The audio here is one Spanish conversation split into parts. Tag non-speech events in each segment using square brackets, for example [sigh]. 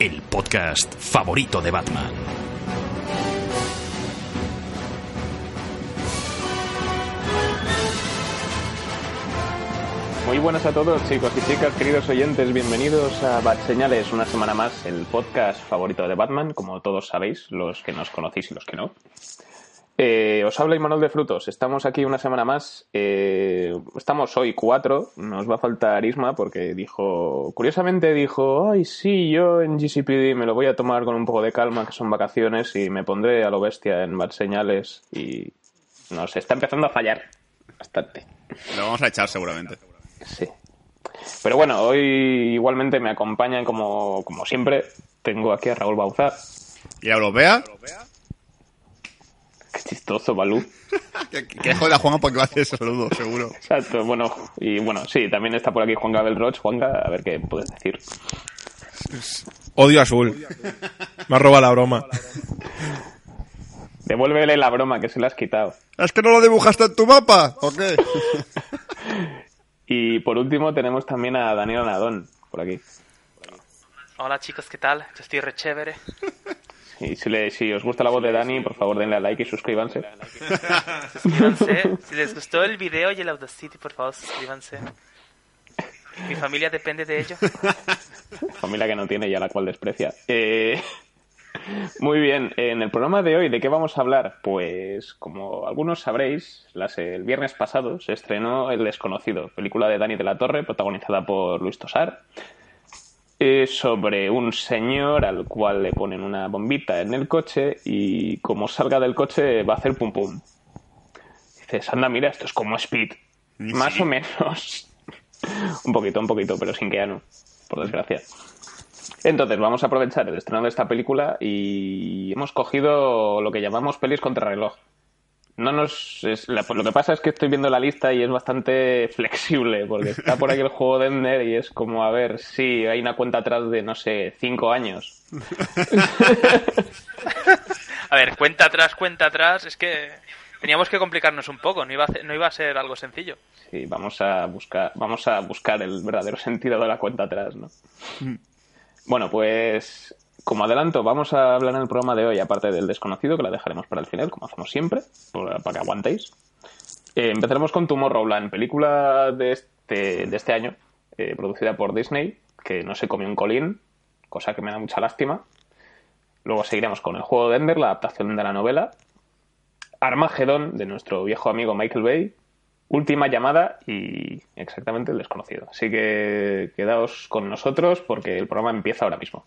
el podcast favorito de Batman. Muy buenas a todos, chicos y chicas, queridos oyentes. Bienvenidos a Bat Señales, una semana más, el podcast favorito de Batman, como todos sabéis, los que nos conocéis y los que no. Eh, os habla Imanol de Frutos. Estamos aquí una semana más. Eh, estamos hoy cuatro. Nos va a faltar Isma porque dijo, curiosamente dijo, ay, sí, yo en GCPD me lo voy a tomar con un poco de calma, que son vacaciones, y me pondré a lo bestia en Bad Señales. Y nos está empezando a fallar bastante. Lo vamos a echar seguramente. Sí. Pero bueno, hoy igualmente me acompañan como, como siempre. Tengo aquí a Raúl Bauzá. ¿Y a Europea? Qué chistoso, Balú. [laughs] que, que jode a Juan porque va a hacer ese saludo, seguro. Exacto, bueno, y bueno, sí, también está por aquí Juan Gabel Roch. Juanga, a ver qué puedes decir. Odio azul. Me ha robado la broma. Devuélvele la broma que se la has quitado. ¿Es que no lo dibujaste en tu mapa? ¿O qué? [laughs] Y por último tenemos también a Daniel Nadón, por aquí. Hola chicos, ¿qué tal? Yo estoy re chévere. Y si, le- si os gusta la voz de Dani, por favor denle a like y suscríbanse. Suscríbanse. Si les gustó el video y el Audacity, por favor, suscríbanse. Mi familia depende de ello. Familia que no tiene y a la cual desprecia. Eh, Muy bien, en el programa de hoy, ¿de qué vamos a hablar? Pues, como algunos sabréis, las- el viernes pasado se estrenó El Desconocido, película de Dani de la Torre, protagonizada por Luis Tosar, eh, sobre un señor al cual le ponen una bombita en el coche y como salga del coche va a hacer pum pum. Dices, anda, mira, esto es como Speed. Más o menos. [laughs] un poquito, un poquito, pero sin Keanu, por desgracia. Entonces, vamos a aprovechar el estreno de esta película y hemos cogido lo que llamamos pelis contrarreloj. No nos, es- la- lo que pasa es que estoy viendo la lista y es bastante [laughs] flexible, porque está por aquí el juego de Ender y es como, a ver, sí, hay una cuenta atrás de, no sé, cinco años. [laughs] A ver, cuenta atrás, cuenta atrás. Es que teníamos que complicarnos un poco. No iba a, hacer- no iba a ser algo sencillo. Sí, vamos a buscar, vamos a buscar el verdadero [laughs] sentido de la cuenta atrás, ¿no? Bueno, pues como adelanto, vamos a hablar en el programa de hoy, aparte del desconocido, que la dejaremos para el final, como hacemos siempre, para que aguantéis. Eh, empezaremos con Tomorrowland, película de este, de este año, eh, producida por Disney, que no se comió un colín, cosa que me da mucha lástima. Luego seguiremos con El juego de Ender, la adaptación de la novela. Armagedón, de nuestro viejo amigo Michael Bay. Última llamada y exactamente el desconocido. Así que quedaos con nosotros porque el programa empieza ahora mismo.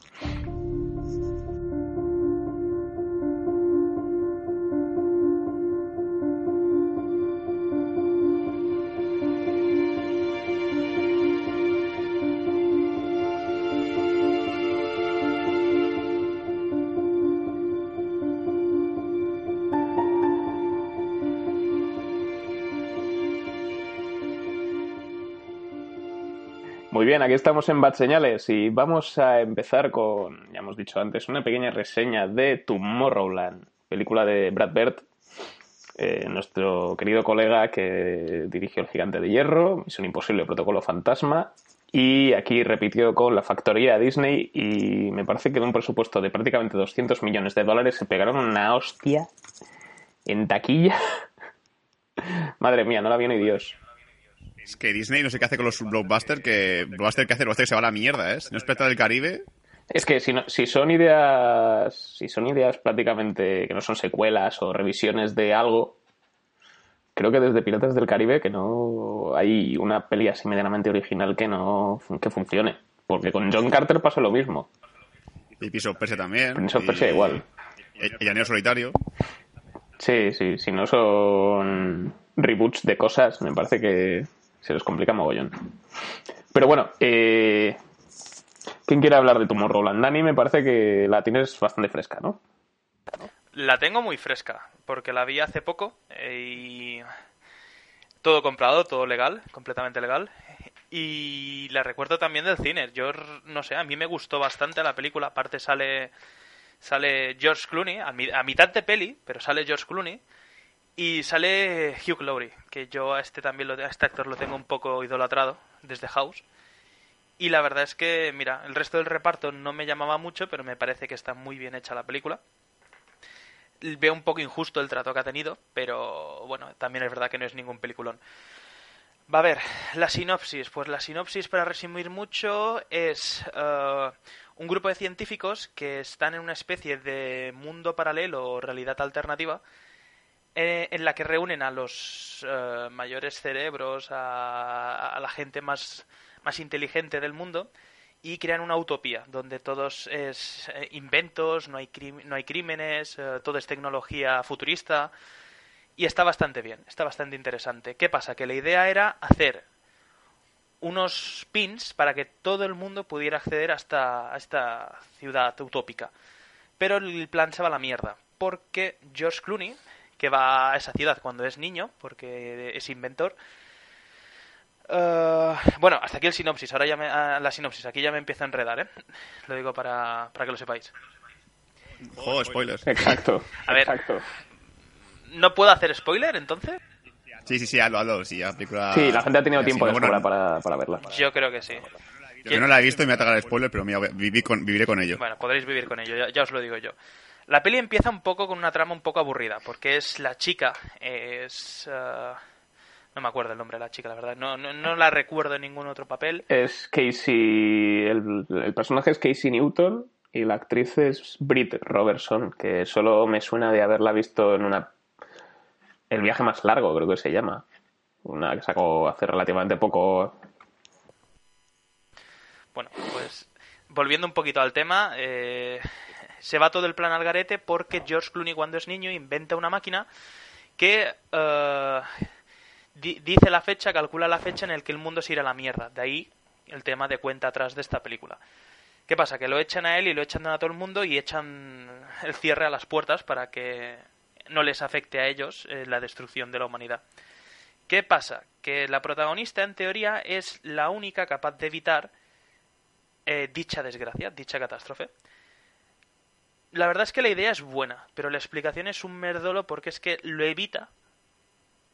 Muy bien, aquí estamos en Bad Señales y vamos a empezar con, ya hemos dicho antes, una pequeña reseña de Tomorrowland, película de Brad Bird, eh, nuestro querido colega que dirigió El Gigante de Hierro, Misión Imposible, Protocolo Fantasma, y aquí repitió con la factoría Disney y me parece que de un presupuesto de prácticamente 200 millones de dólares se pegaron una hostia en taquilla. [laughs] Madre mía, no la vio ni Dios. Es que Disney no sé qué hace con los blockbusters, que blockbuster que hace, blockbuster que se va a la mierda, ¿eh? Si no es Pirata del Caribe, Es que si, no- si son ideas, si son ideas prácticamente que no son secuelas o revisiones de algo, creo que desde Piratas del Caribe que no hay una peli así medianamente original que no que funcione. Porque con John Carter pasa lo mismo. y Piso Perse también. Y- Persia igual. Y, y Llanero Solitario. Sí, sí, si no son reboots de cosas, me parece que se les complica mogollón. Pero bueno, eh, ¿qué ¿Quién quiere hablar de Tomorrowland? Dani, me parece que la tienes bastante fresca, ¿no? La tengo muy fresca, porque la vi hace poco eh, y todo comprado, todo legal, completamente legal. Y la recuerdo también del cine. Yo no sé, a mí me gustó bastante la película. Aparte sale sale George Clooney a, mitad de peli, pero sale George Clooney y sale Hugh Laurie, que yo a este también lo, a este actor lo tengo un poco idolatrado desde House. Y la verdad es que, mira, el resto del reparto no me llamaba mucho, pero me parece que está muy bien hecha la película. Veo un poco injusto el trato que ha tenido, pero bueno, también es verdad que no es ningún peliculón. Va a ver, la sinopsis. Pues la sinopsis, para resumir mucho, es eh, un grupo de científicos que están en una especie de mundo paralelo o realidad alternativa eh, en la que reúnen a los eh, mayores cerebros, a, la gente más, más inteligente del mundo y crean una utopía donde todos es eh, inventos, no hay, no hay crímenes, todo es tecnología futurista y está bastante bien, está bastante interesante. ¿Qué pasa? Que la idea era hacer unos pins para que todo el mundo pudiera acceder a esta, a esta ciudad utópica. Pero el plan se va a la mierda, porque George Clooney, que va a esa ciudad cuando es niño, porque es inventor, eh, bueno, hasta aquí el sinopsis. Ahora ya me, ah, la sinopsis. Aquí ya me empiezo a enredar, ¿eh? Lo digo para, para que lo sepáis. Oh, spoilers. Exacto. A ver, exacto. ¿no puedo hacer spoiler entonces? Sí, sí, sí, hazlo, hazlo. Sí, la película... Sí, la gente ha tenido Sí, tiempo de bueno, para, para verla. Yo creo que sí. Yo no la he visto y me ataca el spoiler, pero mira, viví con, viviré con ello. Bueno, podréis vivir con ello, ya, ya os lo digo yo. La peli empieza un poco con una trama un poco aburrida, porque es la chica, es... eh, no me acuerdo el nombre de la chica, la verdad. No, no, no la recuerdo en ningún otro papel. Es Casey. El, el personaje es Casey Newton y la actriz es Britt Robertson, que solo me suena de haberla visto en una. El viaje más largo, creo que se llama. Una que sacó hace relativamente poco. Bueno, pues volviendo un poquito al tema, eh, se va todo el plan al garete porque George Clooney cuando es niño inventa una máquina que di- dice la fecha, calcula la fecha en el que el mundo se irá a la mierda. De ahí el tema de cuenta atrás de esta película. ¿Qué pasa? Que lo echan a él y lo echan a todo el mundo y echan el cierre a las puertas para que no les afecte a ellos eh, la destrucción de la humanidad. ¿Qué pasa? Que la protagonista, en teoría, es la única capaz de evitar eh, dicha desgracia, dicha catástrofe. La verdad es que la idea es buena, pero la explicación es un merdolo porque es que lo evita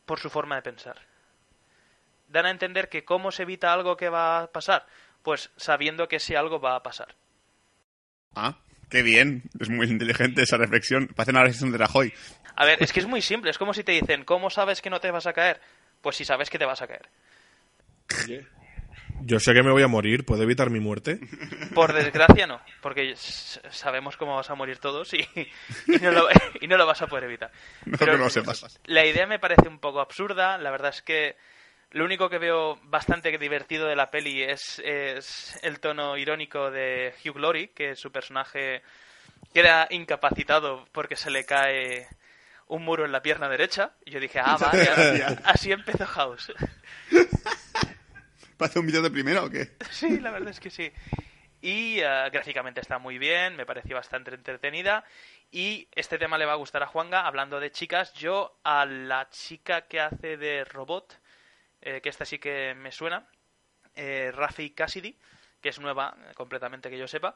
por su forma de pensar. Dan a entender que cómo se evita algo que va a pasar, pues sabiendo que ese algo va a pasar. Ah, qué bien. Es muy inteligente esa reflexión. Parece una reflexión de Rajoy. A ver, es que es muy simple, es como si te dicen, ¿cómo sabes que no te vas a caer? Pues si sabes que te vas a caer. Yo sé que me voy a morir, ¿puedo evitar mi muerte? Por desgracia no, porque s- sabemos cómo vas a morir todos y, y no, lo, y no lo vas a poder evitar. Mejor Pero que no lo sepas. La idea me parece un poco absurda, la verdad es que lo único que veo bastante divertido de la peli es, es el tono irónico de Hugh Laurie, que su personaje queda incapacitado porque se le cae un muro en la pierna derecha. Y yo dije, ah, vale, [laughs] así empezó House. [laughs] ¿Parece un vídeo de primera o qué? Sí, la verdad es que sí. Y eh, gráficamente está muy bien, me pareció bastante entretenida. Y este tema le va a gustar a Juanga. Hablando de chicas, yo a la chica que hace de robot, eh, que esta sí que me suena, eh, Rafi Cassidy, que es nueva completamente que yo sepa,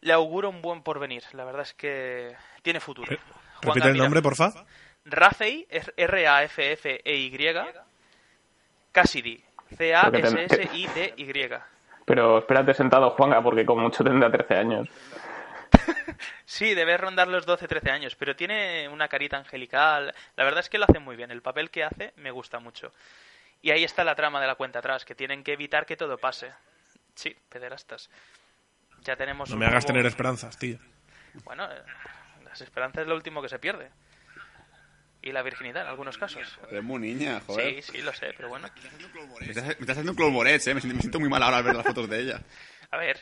le auguro un buen porvenir. La verdad es que tiene futuro. Juanga, Repite el mira, nombre, porfa. Rafei, es R-A-F-F-E-Y, Cassidy, C-A-S-S-I-D-Y. Pero espérate sentado, Juanga, porque con mucho tendrá 13 años. [laughs] Sí, debe rondar los 12-13 años, pero tiene una carita angelical. La verdad es que lo hace muy bien. El papel que hace me gusta mucho. Y ahí está la trama de la cuenta atrás, que tienen que evitar que todo pase. Sí, pederastas. Ya tenemos No un me hagas nuevo- tener esperanzas, tío. Bueno, eh, las esperanzas es lo último que se pierde. Y la virginidad en algunos casos. Eres muy niña, Sí, sí, lo sé, pero bueno. Me estás, me estás haciendo un clolborets, eh. Me siento, me siento muy mal ahora al ver las fotos de ella. [laughs] A ver,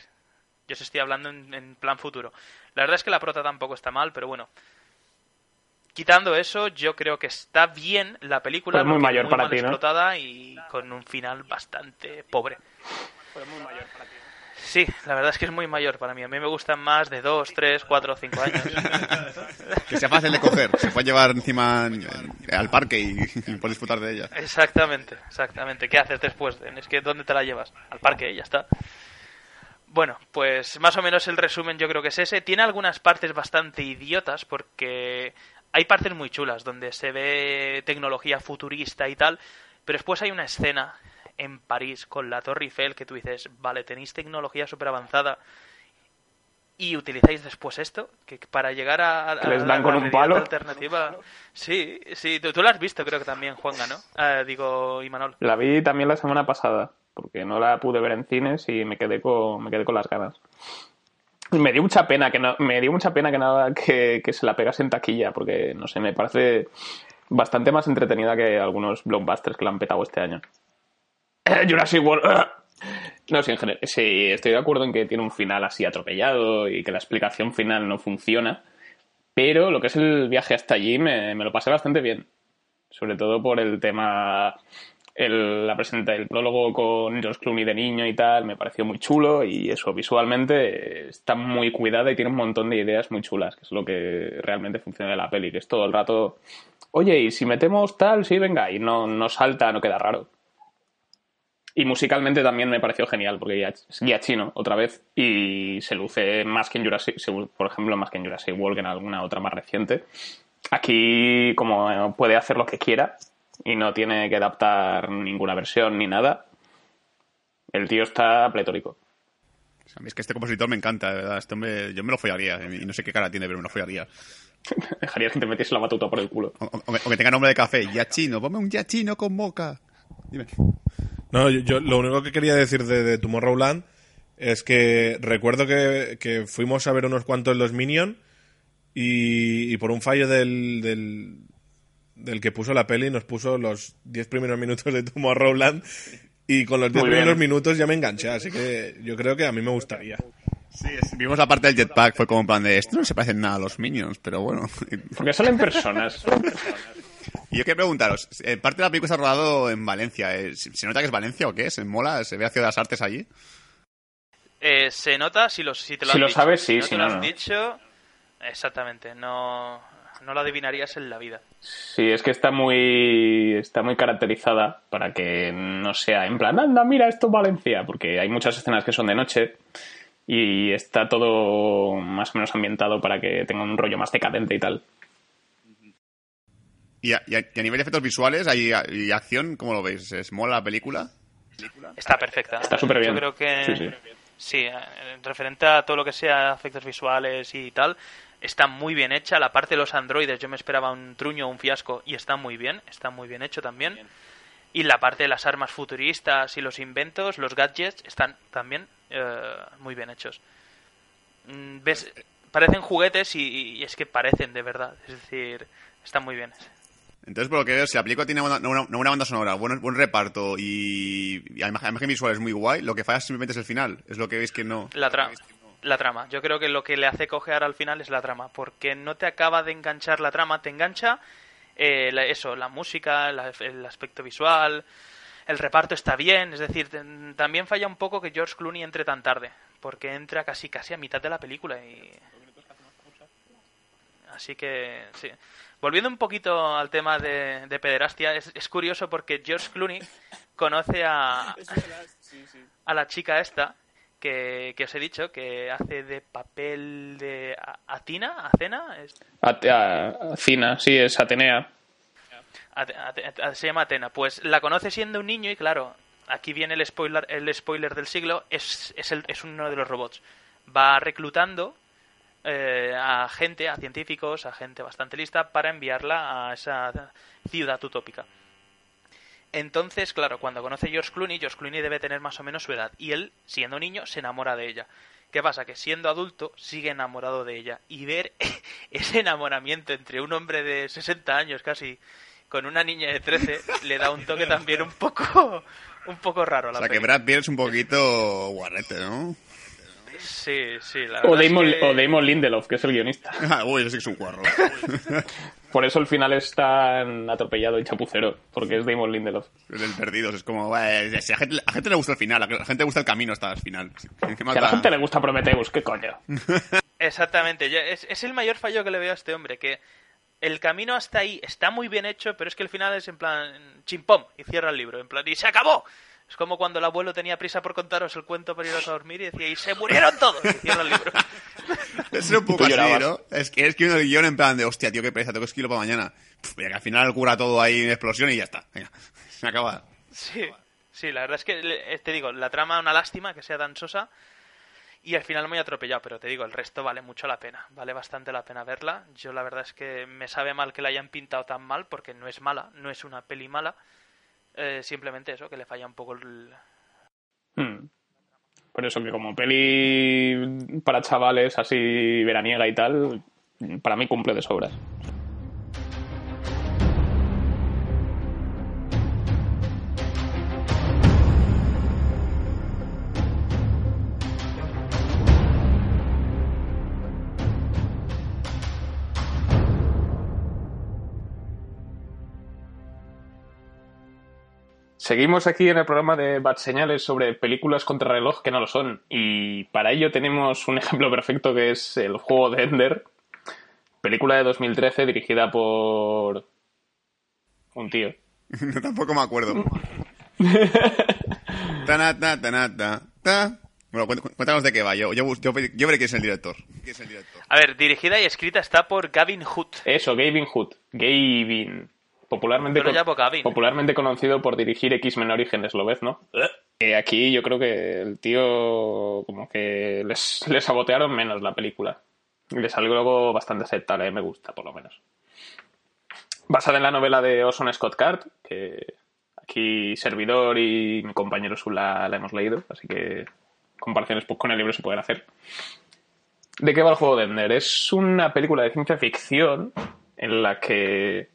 yo os estoy hablando en, en plan futuro. La verdad es que la prota tampoco está mal, pero bueno. Quitando eso, yo creo que está bien la película. Pues muy mayor para mal ti, ¿no? explotada y con un final bastante pobre. Sí, la verdad es que es muy mayor para mí. A mí me gustan más de 2, 3, 4, 5 años. Que sea fácil de coger, se puede llevar encima al parque y, y puedes disfrutar de ella. Exactamente, exactamente. ¿Qué haces después? Es que ¿dónde te la llevas? Al parque, y ya está. Bueno, pues más o menos el resumen yo creo que es ese. Tiene algunas partes bastante idiotas porque hay partes muy chulas donde se ve tecnología futurista y tal, pero después hay una escena en París con la Torre Eiffel que tú dices, vale, tenéis tecnología súper avanzada y utilizáis después esto, que para llegar a, les la dan con un palo. alternativa. Sí, sí, tú, tú lo has visto creo que también, Juanga, ¿no? Ah, digo, Imanol. La vi también la semana pasada, porque no la pude ver en cines y me quedé con, me quedé con las ganas. Me dio mucha pena que no, me dio mucha pena que nada que, que se la pegase en taquilla, porque no sé, me parece bastante más entretenida que algunos blockbusters que la han petado este año. [coughs] Jurassic World. [coughs] No, sí, en general, sí, estoy de acuerdo en que tiene un final así atropellado y que la explicación final no funciona. Pero lo que es el viaje hasta allí me, me lo pasé bastante bien. Sobre todo por el tema. El, la presenta, el prólogo con George Clooney de niño y tal, me pareció muy chulo y eso visualmente está muy cuidada y tiene un montón de ideas muy chulas, que es lo que realmente funciona en la peli, que es todo el rato, oye, y si metemos tal, sí, venga, y no, no salta, no queda raro. Y musicalmente también me pareció genial, porque ya es guía chino, otra vez, y se luce más que en Jurassic, por ejemplo, más que en Jurassic World, que en alguna otra más reciente. Aquí, como eh, puede hacer lo que quiera y no tiene que adaptar ninguna versión ni nada, el tío está pletórico. A mí es que este compositor me encanta, de verdad. Este hombre, yo me lo follaría. Y no sé qué cara tiene, pero me lo follaría. [laughs] Dejaría que te metiese la batuta por el culo. O, o- o que- tenga nombre de café. Ya chino, ponme un ya chino con moca. Dime. No, yo, yo lo único que quería decir de, de Tomorrowland es que recuerdo que, que fuimos a ver unos cuantos los Minion y, y por un fallo del, del, del que puso la peli nos puso los 10 primeros minutos de Tomorrowland y con los 10 Muy bien. primeros minutos ya me enganché, así que yo creo que a mí me gustaría. Sí, es- vimos la parte del jetpack. Fue como en plan de esto no se parece en nada a los Minions, pero bueno. Porque salen personas. [laughs] Y yo quiero preguntaros: eh, parte de la película se ha rodado en Valencia. eh, ¿Se nota que es Valencia o qué? ¿Se mola? ¿Se ve a Ciudad de las Artes allí? Eh, se nota si, lo, si te lo Si han lo dicho. sabes, sí, no si te no, lo has no. dicho, exactamente, no, no lo adivinarías en la vida. Sí, es que está muy, está muy caracterizada para que no sea en plan, anda, mira, esto es Valencia, porque hay muchas escenas que son de noche y está todo más o menos ambientado para que tenga un rollo más decadente y tal. Y a, y a- y a nivel de efectos visuales hay, y acción, ¿cómo lo veis? ¿Es mola la película? Está perfecta. Está súper bien. Yo creo que Sí, sí. sí, eh, referente a todo lo que sea efectos visuales y tal, está muy bien hecha. La parte de los androides, yo me esperaba un truño o un fiasco y está muy bien, está muy bien hecho también. Y la parte de las armas futuristas y los inventos, los gadgets, están también eh, muy bien hechos. Mm, ¿Ves? Parecen juguetes y, y es que parecen de verdad. Es decir, están muy bien. Entonces, por lo que veo, si la película tiene una, una, una banda sonora, buen, buen reparto y, y la imagen, imagen visual es muy guay, lo que falla simplemente es el final. Es lo que veis que no. La trama. La trama. Yo creo que lo que le hace cojear al final es la trama, porque no te acaba de enganchar la trama, te engancha eh, la- eso, la música, la- el aspecto visual, el reparto está bien, es decir, también falla un poco que George Clooney entre tan tarde, porque entra casi casi a mitad de la película y así que sí. Volviendo un poquito al tema de, de pederastia, es, es curioso porque George Clooney conoce a, a la chica esta que, que os he dicho que hace de papel de a- Atina, Acena, es- sí, es Atenea. Ate- Ate- Ate- se llama Atena. Pues la conoce siendo un niño y claro, aquí viene el spoiler, el spoiler del siglo, es, es, el- es uno de los robots. Va reclutando eh, a gente, a científicos, a gente bastante lista para enviarla a esa ciudad utópica. Entonces, claro, cuando conoce a George Clooney, George Clooney debe tener más o menos su edad. Y él, siendo niño, se enamora de ella. ¿Qué pasa? Que siendo adulto sigue enamorado de ella. Y ver [laughs] ese enamoramiento entre un hombre de 60 años casi con una niña de 13 le da un toque también un poco un poco raro a O la sea, que. Brad Pitt es un poquito guarrete, ¿no? Sí, sí, la O es Damon, que- o Damon Lindelof, que es el guionista. [laughs] Ah, Uy, ese es un cuarro. [laughs] Por eso el final es tan atropellado y chapucero, porque es Damon Lindelof. El Perdidos. Es como, eh, si a, gente, a gente le gusta el final, a la gente le gusta el camino hasta el final. ¿Qué Que a la gente le gusta Prometheus, ¿qué coño? [laughs] Exactamente, yo- es, es el mayor fallo que le veo a este hombre, que el camino hasta ahí está muy bien hecho, pero es que el final es en plan chimpom y cierra el libro, en plan y se acabó. Es como cuando el abuelo tenía prisa por contaros el cuento para iros a dormir y decía y se murieron todos y cierra el libro. [laughs] Es un poco así, llorabas. ¿no? Es que es que uno guion en plan de, hostia, tío, qué pereza, tengo que escribirlo para mañana. Pff, venga, que al final cura todo ahí en explosión y ya está. Venga, [laughs] se acaba. Sí, sí, la verdad es que eh, te digo, la trama una lástima que sea tan sosa y al final muy atropellado, pero te digo, el resto vale mucho la pena, vale bastante la pena verla. Yo la verdad es que me sabe mal que la hayan pintado tan mal porque no es mala, no es una peli mala, eh, simplemente eso, que le falla un poco el... Hmm. Por eso que como peli para chavales así veraniega y tal, para mí cumple de sobras. Seguimos aquí en el programa de Bad Señales sobre películas contra reloj que no lo son. Y para ello tenemos un [laughs] ejemplo perfecto que es el juego de Ender, película de 2013 dirigida por un tío. [laughs] Tampoco me acuerdo. [laughs] Tanata, tanata, ta. Bueno, cuént- cuéntanos de qué va. Yo, yo, yo, yo veré quién es el director. ¿Quién es el director? A ver, dirigida y escrita está por Gavin Hood. Eso, Gavin Hood. Gavin. Popularmente, popularmente conocido por dirigir X-Men Orígenes, ¿lo ves, no? Eh, aquí yo creo que el tío como que les, les sabotearon menos la película. Y le salió luego bastante aceptable, me gusta por lo menos. Basada en la novela de Orson Scott Card, que aquí servidor y mi compañero Sula la hemos leído, así que comparaciones pues, con el libro se pueden hacer. ¿De qué va el juego de Ender? Es una película de ciencia ficción en la que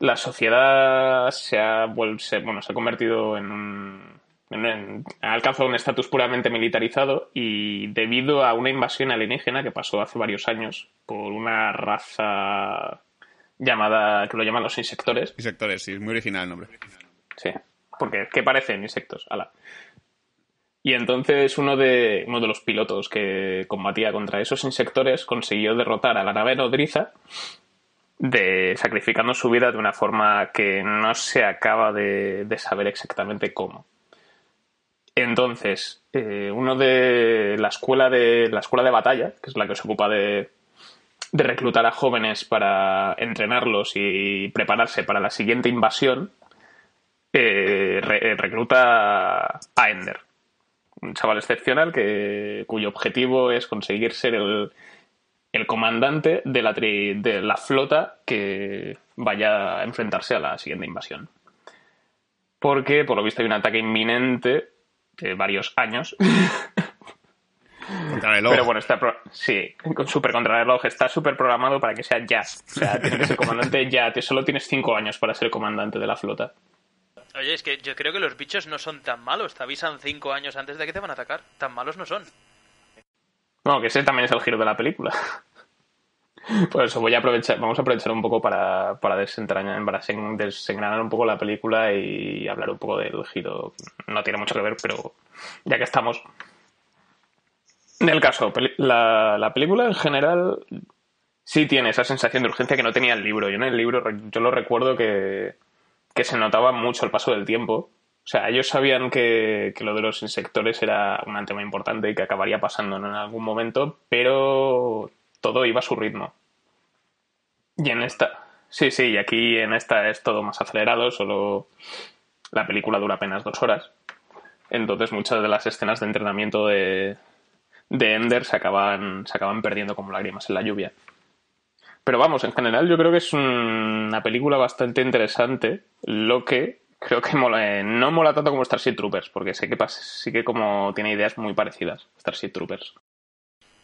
la sociedad se ha, se- bueno, se ha convertido en un... en- en- ha alcanzado un estatus puramente militarizado y debido a una invasión alienígena que pasó hace varios años por una raza llamada, que lo llaman los insectores, Insectores, sí, es muy original el nombre. Sí, porque ¿qué parecen insectos? Ala. Y entonces uno de, uno de los pilotos que combatía contra esos insectores consiguió derrotar a la nave nodriza de, sacrificando su vida de una forma que no se acaba de, de saber exactamente cómo. Entonces, eh, uno de la escuela de la escuela de batalla, que es la que se ocupa de, de reclutar a jóvenes para entrenarlos y prepararse para la siguiente invasión, eh, eh, recluta a Ender, un chaval excepcional que, cuyo objetivo es conseguir ser el, el comandante de la, tri- de la flota que vaya a enfrentarse a la siguiente invasión. Porque, por lo visto, hay un ataque inminente de varios años. Contra el reloj. Pero bueno, está pro- sí, con super contrarreloj está súper programado para que sea ya. O sea, tiene que ser comandante ya. Te- Solo tienes cinco años para ser comandante de la flota. Oye, es que yo creo que los bichos no son tan malos. Te avisan cinco años antes de que te van a atacar. Tan malos no son. Bueno, que ese también es el giro de la película. [laughs] Por eso voy a aprovechar, vamos a aprovechar un poco para, para desentrañar, para sen- desengranar un poco la película y hablar un poco del giro. No tiene mucho que ver, pero ya que estamos. En el caso, la, la película en general sí tiene esa sensación de urgencia que no tenía el libro. Yo en el libro, yo lo recuerdo que, que se notaba mucho el paso del tiempo. O sea, ellos sabían que, que lo de los insectores era un tema importante y que acabaría pasando en algún momento, pero todo iba a su ritmo. Y en esta, sí, sí, y aquí en esta es todo más acelerado, solo la película dura apenas dos horas. Entonces muchas de las escenas de entrenamiento de, de Ender se acaban, se acaban perdiendo como lágrimas en la lluvia. Pero vamos, en general yo creo que es un- una película bastante interesante, lo que creo que mola- eh, no mola tanto como Starship Troopers, porque sé que sí que como tiene ideas muy parecidas, Starship Troopers.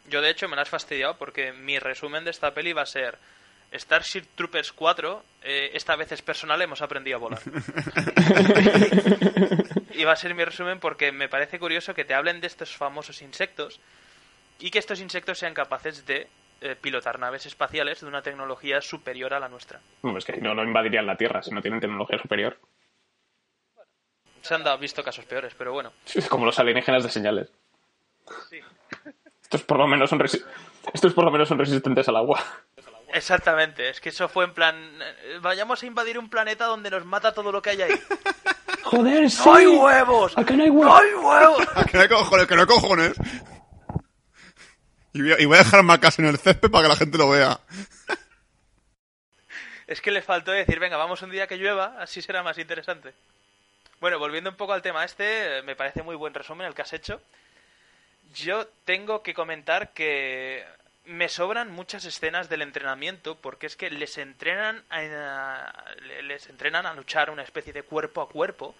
Yo, de hecho, me la has fastidiado porque mi resumen de esta peli va a ser Starship Troopers 4, eh, esta vez es personal, hemos aprendido a volar. [laughs] y va a ser mi resumen porque me parece curioso que te hablen de estos famosos insectos y que estos insectos sean capaces de eh, pilotar naves espaciales de una tecnología superior a la nuestra. Bueno, es que no, no invadirían la Tierra si no tienen tecnología superior. Se han dado, visto casos peores, pero bueno. Es como los alienígenas de señales. Sí. Estos por lo menos son, resi- estos por lo menos son resistentes al agua. Exactamente, es que eso fue en plan... Vayamos a invadir un planeta donde nos mata todo lo que hay ahí. ¡Joder, sí! ¡No hay huevos! ¿A que no hay ¡No huevos? hay huevos! que no hay cojones, que no hay cojones. Y voy, a, y voy a dejar marcas en el césped para que la gente lo vea. Es que le faltó decir, venga, vamos un día que llueva, así será más interesante. Bueno, volviendo un poco al tema este, eh, me parece muy buen resumen el que has hecho. Yo tengo que comentar que me sobran muchas escenas del entrenamiento porque es que les entrenan a, les entrenan a luchar una especie de cuerpo a cuerpo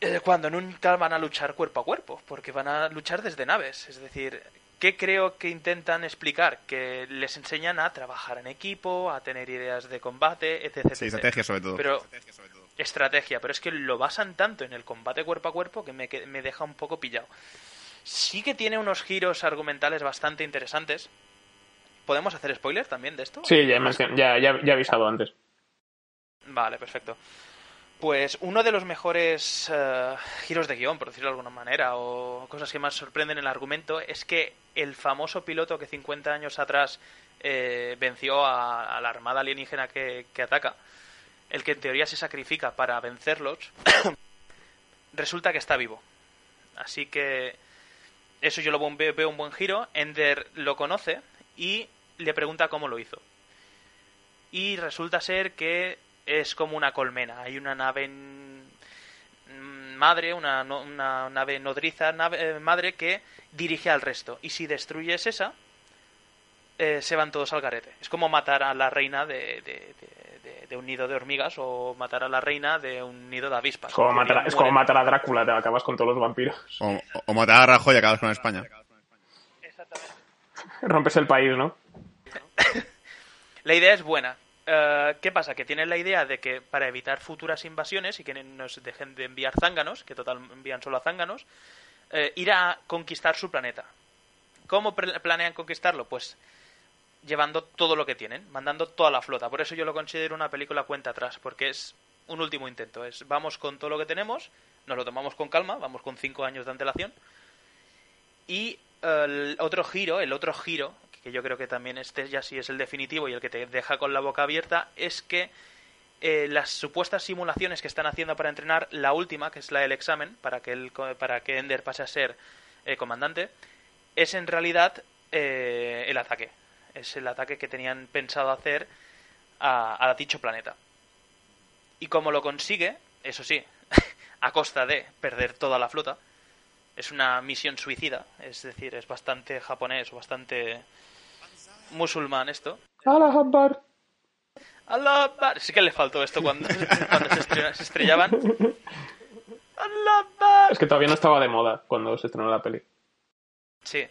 eh, cuando nunca van a luchar cuerpo a cuerpo porque van a luchar desde naves es decir ¿qué creo que intentan explicar? que les enseñan a trabajar en equipo a tener ideas de combate etc, Sí, estrategia sobre todo. pero estrategia, pero es que lo basan tanto en el combate cuerpo a cuerpo que me, que- me deja un poco pillado. Sí que tiene unos giros argumentales bastante interesantes. ¿Podemos hacer spoiler también de esto? Sí, ya, ya, ya, ya he avisado antes. Vale, perfecto. Pues uno de los mejores eh, giros de guion, por decirlo de alguna manera, o cosas que más sorprenden el argumento, es que el famoso piloto que 50 años atrás eh, venció a, a la armada alienígena que, que ataca, el que en teoría se sacrifica para vencerlos, [coughs] resulta que está vivo. Así que eso yo lo veo, un buen giro. Ender lo conoce y le pregunta cómo lo hizo. Y resulta ser que es como una colmena. Hay una nave mm, madre, una, nave nodriza eh, madre que dirige al resto. Y si destruyes esa, eh, se van todos al garete. Es como matar a la reina de- de- de un nido de hormigas o matar a la reina de un nido de avispas. Es como, matar, a- es como mueren. matar a Drácula, te acabas con todos los vampiros. O, matar a Rajoy y acabas con España. Exactamente. [laughs] Rompes el país, ¿no? [laughs] La idea es buena. Eh, ¿Qué pasa? Que tienen la idea de que para evitar futuras invasiones y que nos dejen de enviar zánganos, que total envían solo a zánganos, eh, ir a conquistar su planeta. ¿Cómo planean conquistarlo? Pues llevando todo lo que tienen, mandando toda la flota. Por eso yo lo considero una película cuenta atrás, porque es un último intento. Es vamos con todo lo que tenemos, nos lo tomamos con calma, vamos con cinco años de antelación. Y el otro giro, el otro giro, que yo creo que también este ya sí es el definitivo y el que te deja con la boca abierta, es que eh, las supuestas simulaciones que están haciendo para entrenar, la última, que es la del examen, para que, el, para que Ender pase a ser eh, comandante, es en realidad eh, el ataque. Es el ataque que tenían pensado hacer a, a dicho planeta. Y como lo consigue, eso sí, [laughs] a costa de perder toda la flota, es una misión suicida, es decir, es bastante japonés o bastante musulmán esto. ¡Hala, Akbar! Allah Akbar. Sí que le faltó esto cuando, [laughs] cuando se, estrena- se estrellaban. Allah Akbar. Es que todavía no estaba de moda cuando se estrenó la peli. Sí,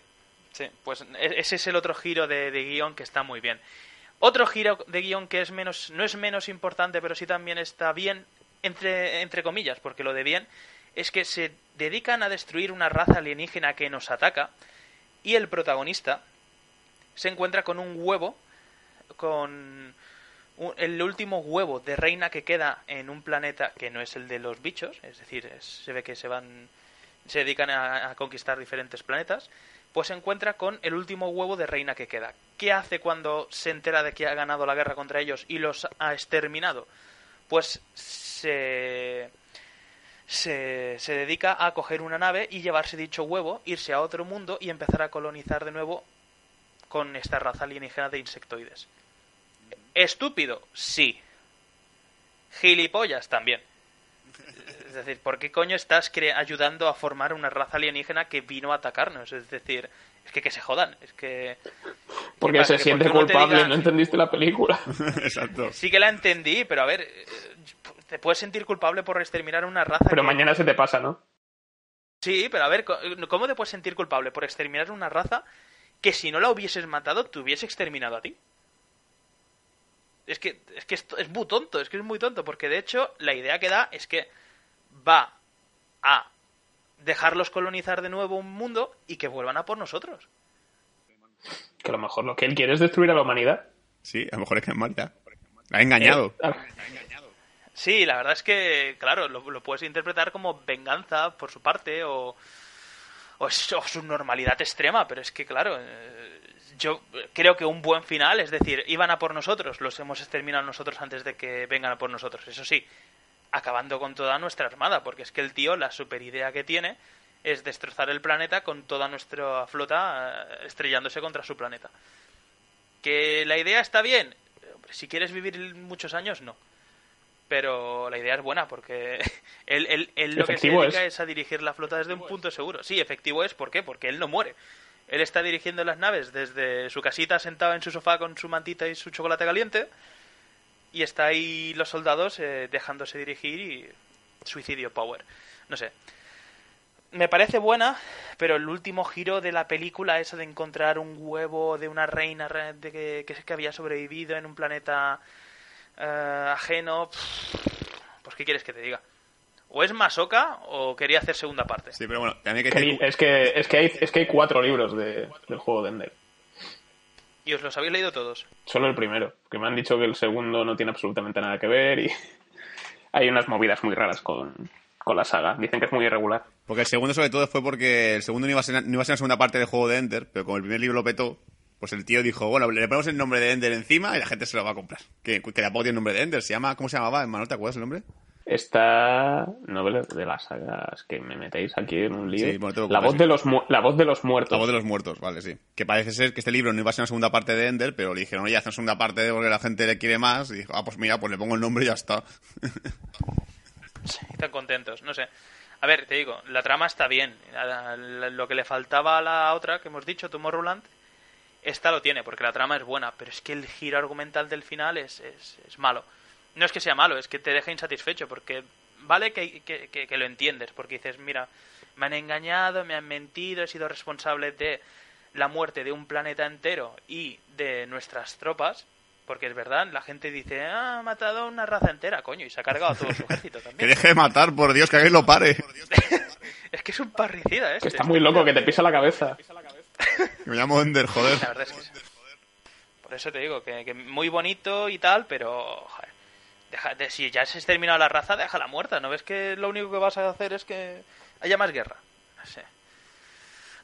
sí, pues e- ese es el otro giro de, guion que está muy bien. Otro giro de guion que es menos, no es menos importante, pero sí también está bien, entre, entre comillas, porque lo de bien es que se dedican a destruir una raza alienígena que nos ataca y el protagonista se encuentra con un huevo, con un- el último huevo de reina que queda en un planeta que no es el de los bichos, es decir, se ve que se van se dedican a conquistar diferentes planetas, pues se encuentra con el último huevo de reina que queda. ¿Qué hace cuando se entera de que ha ganado la guerra contra ellos y los ha exterminado? Pues se, se, se dedica a coger una nave y llevarse dicho huevo, irse a otro mundo y empezar a colonizar de nuevo con esta raza alienígena de insectoides. ¿Estúpido? Sí. Gilipollas también. [laughs] Es decir, ¿por qué coño estás cre- ayudando a formar una raza alienígena que vino a atacarnos? Es decir, es que que se jodan, es que... Porque pasa? se ¿Que siente no culpable, no entendiste la película. [laughs] Exacto. Sí que la entendí, pero a ver, eh, te puedes sentir culpable por exterminar una raza Pero que- mañana se te pasa, ¿no? Sí, pero a ver, ¿cómo te puedes sentir culpable por exterminar una raza que si no la hubieses matado te hubiese exterminado a ti? Es que, es que esto es muy tonto, es que es muy tonto, porque de hecho la idea que da es que va a dejarlos colonizar de nuevo un mundo y que vuelvan a por nosotros. Que a lo mejor lo que él quiere es destruir a la humanidad. Sí, a lo mejor es que es mal ya. La ha engañado. Eh, Sí, la verdad es que, claro, lo, lo puedes interpretar como venganza por su parte o, o, es- o su normalidad extrema, pero es que, claro, eh, yo creo que un buen final, es decir, iban a por nosotros, los hemos exterminado nosotros antes de que vengan a por nosotros. Eso sí, acabando con toda nuestra armada, porque es que el tío, la super idea que tiene es destrozar el planeta con toda nuestra flota eh, estrellándose contra su planeta. ¿Que la idea está bien? Hombre, Si quieres vivir muchos años, no. Pero la idea es buena porque [laughs] él, él- él lo que se dedica es. es a dirigir la flota desde un punto seguro. Sí, efectivo es, ¿por qué? Porque él no muere. Él está dirigiendo las naves desde su casita sentado en su sofá con su mantita y su chocolate caliente. Y está ahí los soldados eh, dejándose dirigir y suicidio power. No sé. Me parece buena, pero el último giro de la película, eso de encontrar un huevo de una reina re- de que, que, que había sobrevivido en un planeta eh, ajeno, pues ¿qué quieres que te diga? O es Masoka o quería hacer segunda parte. Sí, pero bueno, también hay que decir... Es que, es que, hay, es que hay cuatro libros de- del juego de Ender. ¿Y os los habéis leído todos? Solo el primero, que me han dicho que el segundo no tiene absolutamente nada que ver y [laughs] hay unas movidas muy raras con, con la saga. Dicen que es muy irregular. Porque el segundo sobre todo fue porque el segundo no iba a ser, no iba a ser la segunda parte del juego de Ender, pero como el primer libro lo petó, pues el tío dijo, bueno, le ponemos el nombre de Ender encima y la gente se lo va a comprar. Que, que tampoco tiene nombre de Ender, se llama, ¿cómo se llamaba, hermano? ¿Te acuerdas el nombre? Esta novela de la saga, es que me metéis aquí en un. Sí, bueno, lo la, voz sí. de los la voz de los muertos. La voz de los muertos, vale, sí. Que parece ser que este libro no iba a ser una segunda parte de Ender, pero le dijeron, oye, haz una segunda parte porque la gente le quiere más. Y dijo, ah, pues mira, pues le pongo el nombre y ya está. [laughs] Sí, están contentos, no sé. A ver, te digo, la trama está bien. Lo que le faltaba a la otra que hemos dicho, Tomorrowland, esta lo tiene, porque la trama es buena, pero es que el giro argumental del final es, es, es malo. No es que sea malo, es que te deja insatisfecho, porque vale que, que, que- que lo entiendes, porque dices, mira, me han engañado, me han mentido, he sido responsable de la muerte de un planeta entero y de nuestras tropas, porque es verdad, la gente dice, ah, ha matado a una raza entera, coño, y se ha cargado a todo su ejército [laughs] Que también. deje de matar, por Dios, que alguien lo pare. [laughs] Es que es un parricida Que este. está muy loco, que te pisa la cabeza. Que me llamo Ender, joder. La verdad es que. Por eso te digo, que, que muy bonito y tal, pero... joder, si ya se ha exterminado la raza, déjala muerta. ¿No ves que lo único que vas a hacer es que haya más guerra? No sé.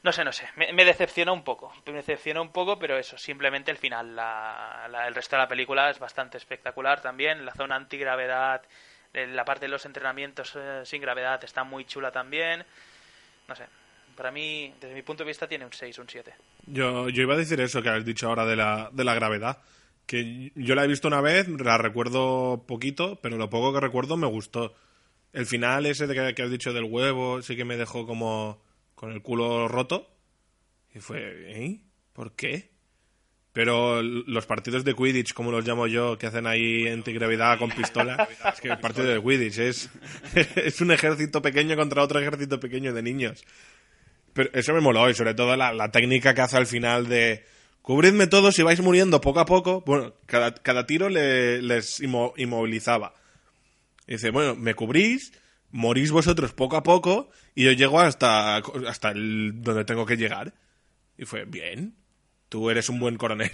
No sé, no sé. Me, me decepciona un poco. Me decepciona un poco, pero eso, simplemente el final. La, la- el resto de la película es bastante espectacular también. La zona antigravedad, eh, la parte de los entrenamientos eh, sin gravedad está muy chula también. No sé. Para mí, desde mi punto de vista, tiene un 6, un 7. Yo, yo iba a decir eso que has dicho ahora de la, de la gravedad. Que yo la he visto una vez, la recuerdo poquito, pero lo poco que recuerdo me gustó. El final ese de que, que has dicho del huevo sí que me dejó como con el culo roto. Y fue, ¿eh? ¿Por qué? Pero los partidos de Quidditch, como los llamo yo, que hacen ahí antigravedad con pistola, [laughs] es que el partido de Quidditch es, [laughs] es un ejército pequeño contra otro ejército pequeño de niños. Pero eso me moló y sobre todo la, la técnica que hace al final de cubridme todos y vais muriendo poco a poco. Bueno, cada, cada tiro le- les inmo- inmovilizaba. Y dice, bueno, me cubrís, morís vosotros poco a poco y yo llego hasta, hasta el, donde tengo que llegar. Y fue, bien, tú eres un buen coronel.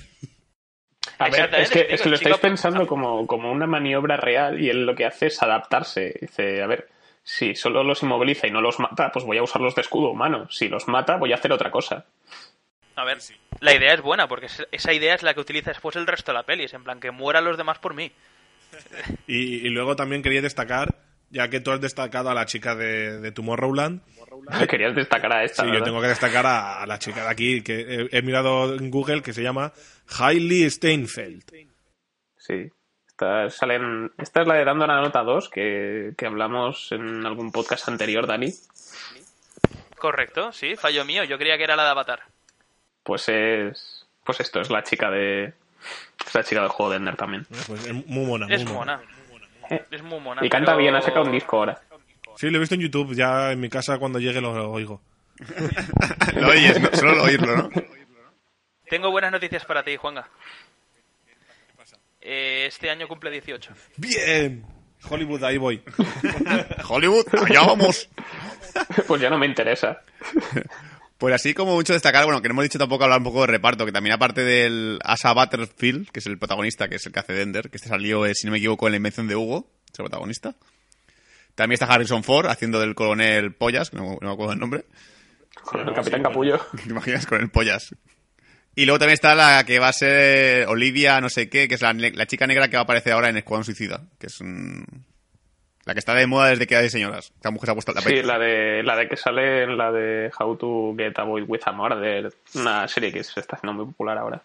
A ver, es que, te es que lo estáis pensando como, como una maniobra real y él lo que hace es adaptarse. Dice, a ver, si solo los inmoviliza y no los mata, pues voy a usarlos de escudo humano. Si los mata, voy a hacer otra cosa. A ver, la idea es buena, porque es- esa idea es la que utiliza después el resto de la peli. Es en plan, que mueran los demás por mí. [laughs] Y, y luego también quería destacar, ya que tú has destacado a la chica de, de Tomorrowland, [laughs] Querías destacar a esta. Sí, yo tengo que destacar a, a la chica de aquí, que he, he mirado en Google, que se llama Hailey Steinfeld. Sí. Esta, salen, esta es la de dando la nota 2 que, que hablamos en algún podcast anterior, Dani. Correcto, sí, fallo mío. Yo creía que era la de Avatar. Pues es. Pues esto es la chica de. Es la chica del juego de Ender también. Pues es muy mona, muy Es mona. Eh, Es muy mona. Y canta pero- bien, ha sacado un disco ahora. Sí, lo he visto en YouTube, ya en mi casa cuando llegue lo oigo. [laughs] Lo oyes, ¿no? solo lo oírlo, ¿no? Tengo buenas noticias para ti, Juanga. Eh, este año cumple 18. Bien. Hollywood, ahí voy. [laughs] Hollywood, allá vamos. Pues ya no me interesa. [laughs] Pues así como mucho destacar, bueno, que no hemos dicho tampoco hablar un poco de reparto, que también aparte del Asa Butterfield, que es el protagonista, que es el que hace Dender, que este salió, eh, si no me equivoco, en la invención de Hugo, es el protagonista. También está Harrison Ford haciendo del coronel Pollas, que no, no me acuerdo el nombre. Con el Capitán Capullo. [laughs] ¿Te imaginas con el Pollas? Y luego también está la que va a ser Olivia, no sé qué, que es la, chica negra que va a aparecer ahora en Escuadrón Suicida, que es mm, la que está de moda desde que hay señoras. Esta mujer se ha puesto la Sí, la de, la de que sale en la de How to Get Away with a Murder, una serie que se está haciendo muy popular ahora.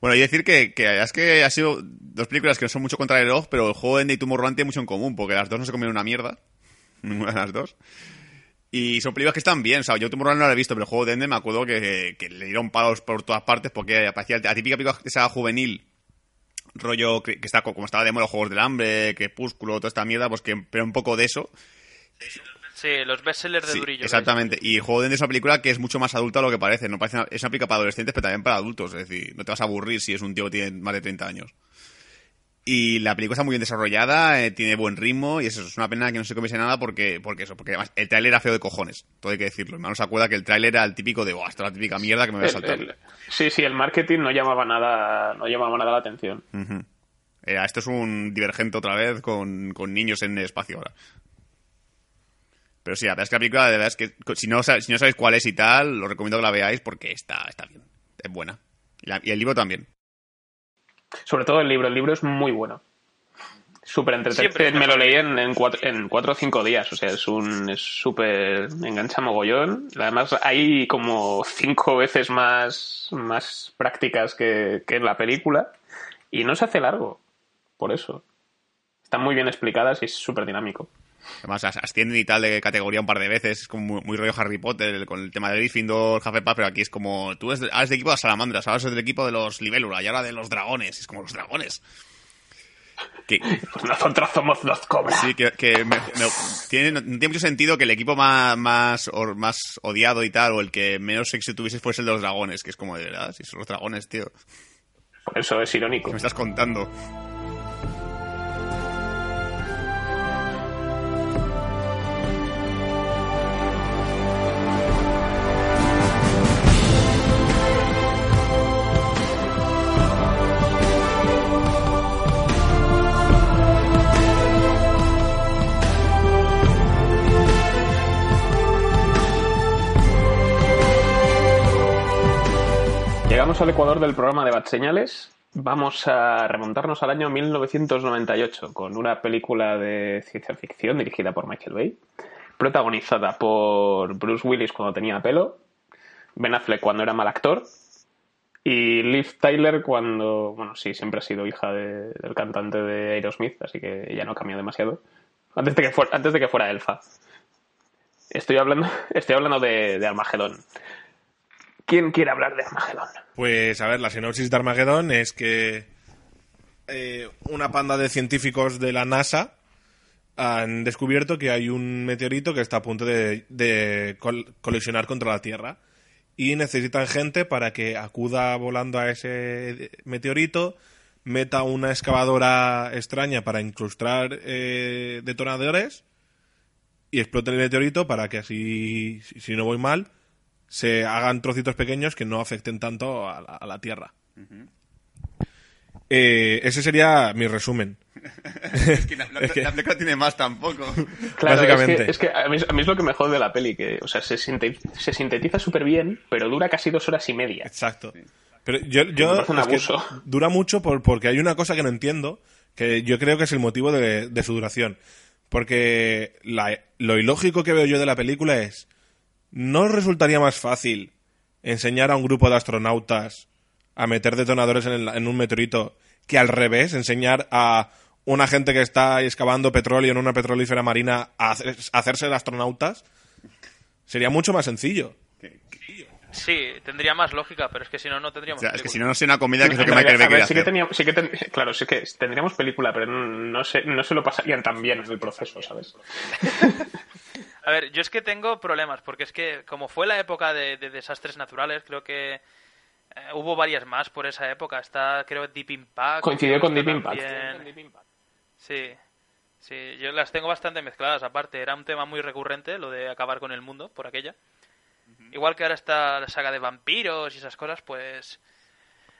Bueno, y decir que, que es que ha sido dos películas que no son mucho contra el reloj, pero el juego de Tomorrowland tiene mucho en común, porque las dos no se comieron una mierda. [laughs] Ninguna de las dos. Y son películas que están bien. O sea, yo Tomorrowland no la he visto, pero el juego de Ende me acuerdo que, que le dieron palos por todas partes porque aparecía la típica película de saga juvenil, rollo que, que está co- como estaba de moda los Juegos del Hambre, Crepúsculo, toda esta mierda, pues que pero un poco de eso. Sí, los bestsellers de Sí, Durillo. exactamente. Y juego de es una película que es mucho más adulta de lo que parece. No parece una- es una película para adolescentes, pero también para adultos. Es decir, no te vas a aburrir si es un tío que tiene más de 30 años. Y la película está muy bien desarrollada, eh, tiene buen ritmo, y eso es una pena que no se comiese nada porque, porque eso, porque además el tráiler era feo de cojones, todo hay que decirlo. Hermano se acuerda que el tráiler era el típico de, "Buah, esto es la típica mierda que me voy a saltar. el- sí, sí, el marketing no llamaba nada, no llamaba nada la atención. Era, esto es un divergente otra vez con, con niños en el espacio ahora. Pero sí, la verdad es que la película, de verdad es que si no, si no sabéis cuál es y tal, os recomiendo que la veáis porque está, está bien, es buena. Y, la- y el libro también. Sobre todo el libro, el libro es muy bueno. Súper entretenido. Es Me lo leí en, en, cuatro, en cuatro o cinco días, o sea, es un es súper me engancha mogollón. Además hay como cinco veces más, más prácticas que, que en la película y no se hace largo, por eso. Están muy bien explicadas y es súper dinámico. Además, as- ascienden y tal de categoría un par de veces, es como muy, muy rollo Harry Potter con el tema de Gryffindor, Hufflepuff, pero aquí es como, tú eres, eres del equipo de las salamandras, ahora eres del equipo de los libélula y ahora de los dragones, es como los dragones. Que, [laughs] nosotros somos los cobras. Sí, que, que me- me- tiene, no tiene mucho sentido que el equipo más, más, or- más odiado y tal, o el que menos éxito tuviese fuese el de los dragones, que es como de verdad, si son los dragones, tío. Por eso es irónico. ¿Qué me estás contando? Llegamos al Ecuador del programa de Bad Señales. Vamos a remontarnos al año 1998 con una película de ciencia ficción dirigida por Michael Bay, protagonizada por Bruce Willis cuando tenía pelo, Ben Affleck cuando era mal actor y Liv Tyler cuando, bueno, sí, siempre ha sido hija de- del cantante de Aerosmith, así que ella no cambió demasiado. Antes de que fuera, antes de que fuera elfa. Estoy hablando, [laughs] estoy hablando de, de Armagedón. ¿Quién quiere hablar de Armagedón? Pues a ver, la sinopsis de Armagedón es que eh, una panda de científicos de la NASA han descubierto que hay un meteorito que está a punto de, de col- colisionar contra la Tierra y necesitan gente para que acuda volando a ese meteorito, meta una excavadora extraña para incrustar eh, detonadores y explote el meteorito para que así, si no voy mal, se hagan trocitos pequeños que no afecten tanto a la, a la Tierra. Eh, ese sería mi resumen. [laughs] Es que la, la- [laughs] Es que- la película tiene más tampoco. Claro, Básicamente. Es que, es que a, mí, a mí es lo que me jode de la peli, que o sea, se, sinte- se sintetiza súper bien, pero dura casi dos horas y media. Exacto. Pero yo, yo es que abuso. dura mucho por, porque hay una cosa que no entiendo, que yo creo que es el motivo de, de su duración. Porque la- lo ilógico que veo yo de la película es, ¿no resultaría más fácil enseñar a un grupo de astronautas a meter detonadores en, el- en un meteorito que al revés, enseñar a una gente que está excavando petróleo en una petrolífera marina a, hacer- a hacerse de astronautas? Sería mucho más sencillo. Sí, tendría más lógica, pero es que si no, no O tendríamos. sea, es que si no, no sé una comedia que es lo que Michael Bay sí que hacer. teníamos, sí que ten- claro, sí que tendríamos película, pero no se, no se lo pasarían tan bien en el proceso, ¿sabes? [laughs] A ver, yo es que tengo problemas, porque es que como fue la época de, de desastres naturales, creo que Eh, hubo varias más por esa época. Está, creo, Deep Impact. Coincidió con Deep Impact. Sí. Sí, yo las tengo bastante mezcladas. Aparte, era un tema muy recurrente, lo de acabar con el mundo, por aquella. Igual que ahora está la saga de vampiros y esas cosas, pues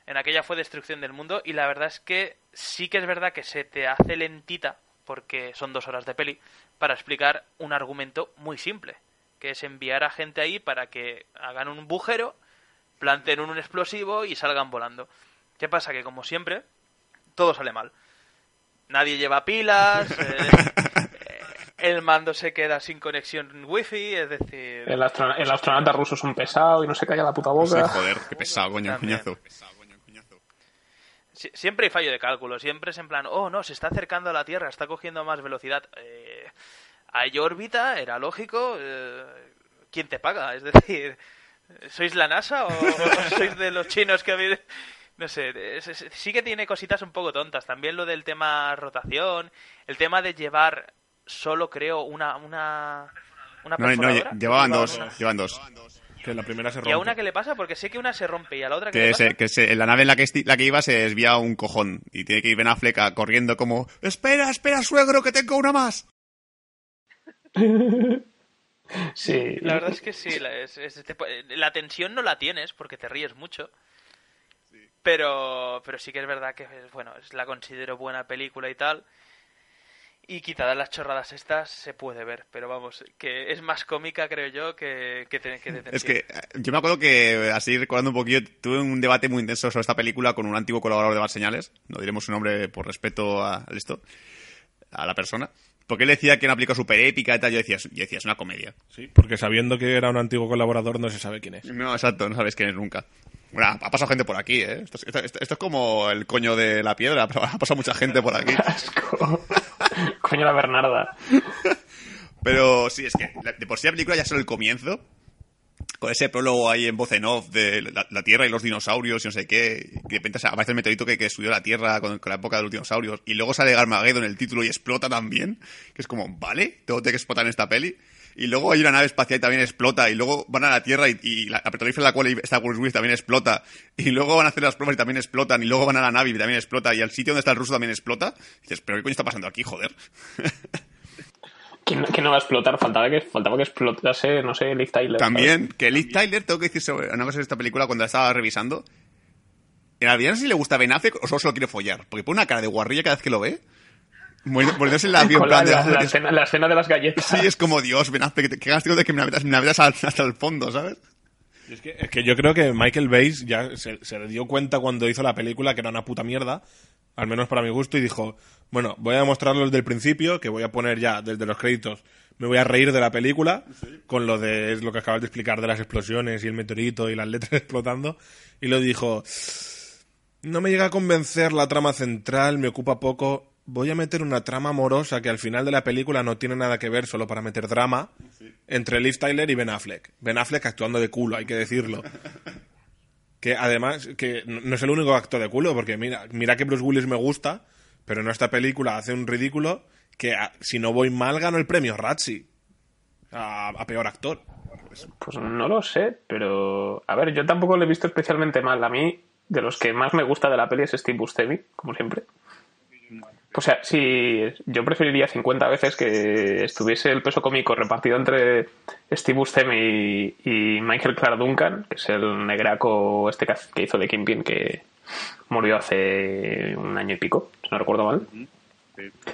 en aquella fue destrucción del mundo y la verdad es que sí que es verdad que se te hace lentita, porque son dos horas de peli, para explicar un argumento muy simple, que es enviar a gente ahí para que hagan un bujero, planten un explosivo y salgan volando. ¿Qué pasa? Que como siempre, todo sale mal. Nadie lleva pilas, eh, [laughs] eh, el mando se queda sin conexión wifi, es decir... El, astro- el astronauta ruso es un pesado y no se calla la puta Sí, boca. joder, qué pesado, coño, También. cuñazo. Sie- Siempre hay fallo de cálculo, siempre es en plan, oh no, se está acercando a la Tierra, está cogiendo más velocidad. Eh, hay órbita, era lógico. eh, ¿Quién te paga? Es decir, ¿sois la NASA o, o [laughs] sois de los chinos que habéis.? No sé, es- es- sí que tiene cositas un poco tontas. También lo del tema rotación, el tema de llevar solo, creo, una. una una No, no, llevaban Lleva dos, una- llevan dos. Que la primera se ¿Y a una que le pasa? Porque sé que una se rompe y a la otra que, Que, le se, pasa. que se- en la nave en la que, la que iba se desvía un cojón y tiene que ir Ben Affleck a- corriendo como espera, espera, suegro, que tengo una más. [laughs] Sí. La verdad es que sí, la, es- es- te- la tensión no la tienes porque te ríes mucho. Pero, pero sí que es verdad que, bueno, la considero buena película y tal. Y quitadas las chorradas estas, se puede ver. Pero vamos, que es más cómica, creo yo, que, que, te- que Es que eh, yo me acuerdo que, así recordando un poquillo, tuve un debate muy intenso sobre esta película con un antiguo colaborador de Más Señales. No diremos su nombre por respeto a, a esto, a la persona. Porque él decía que era una película súper épica y tal. Yo decía, yo decía, es una comedia. Sí, porque sabiendo que era un antiguo colaborador no se sabe quién es. No, exacto, no sabes quién es nunca. Bueno, ha pasado gente por aquí, ¿eh? Esto, es- esto- esto- esto es como el coño de la piedra, pero ha pasado mucha gente por aquí. [laughs] Asco. Coño, la Bernarda. [laughs] Pero sí, es que de por sí la película ya solo el comienzo, con ese prólogo ahí en voz en off de la, la Tierra y los dinosaurios y no sé qué, y de repente aparece el meteorito que, que estudió la Tierra con, con la época de los dinosaurios, y luego sale Armageddon en el título y explota también, que es como, ¿vale? Todo tiene que explotar en esta peli. Y luego hay una nave espacial y también explota, y luego van a la Tierra y, y la, la petrolífera en la cual está Bruce Willis también explota, y luego van a hacer las pruebas y también explotan, y luego van a la nave y también explota, y al sitio donde está el ruso también explota. Y dices, ¿pero qué coño está pasando aquí, joder? [laughs] ¿Quién, quién no va a explotar? Faltaba que, faltaba que explotase, no sé, Liv Tyler. ¿sabes? También, que Liv Tyler, tengo que decir sobre una cosa de esta película cuando la estaba revisando. En realidad no sé si le gusta Ben Affleck o solo se lo quiere follar. Porque pone una cara de guarrilla cada vez que lo ve. Muriendo- Muriéndose [laughs] en la avión. Con la, en plan de- la- la es- escena, la escena de las galletas. Sí, es como Dios, Ben Affleck, que- que ganas de que me la metas, me la metas hasta el fondo, ¿sabes? Es que, es que yo creo que Michael Bay ya se, se dio cuenta cuando hizo la película que era una puta mierda, al menos para mi gusto, y dijo, bueno, voy a demostrarlo desde el principio, que voy a poner ya desde los créditos, me voy a reír de la película, con lo de es lo que acabas de explicar de las explosiones y el meteorito y las letras [laughs] explotando, y lo dijo, no me llega a convencer la trama central, me ocupa poco, voy a meter una trama amorosa que al final de la película no tiene nada que ver, solo para meter drama, entre Liv Tyler y Ben Affleck. Ben Affleck actuando de culo, hay que decirlo. [laughs] Que además, que no es el único acto de culo, porque mira, mira que Bruce Willis me gusta, pero en esta película hace un ridículo que a- si no voy mal gano el premio Razzie a, a peor actor. Pues no lo sé, pero. A ver, yo tampoco lo he visto especialmente mal. A mí, de los que más me gusta de la peli es Steve Buscemi, como siempre. O sea, si yo preferiría 50 veces que estuviese el peso cómico repartido entre Steve Buscemi y, y Michael Clark Duncan, que es el negraco este que, hizo de Kingpin, que murió hace un año y pico, si no recuerdo mal.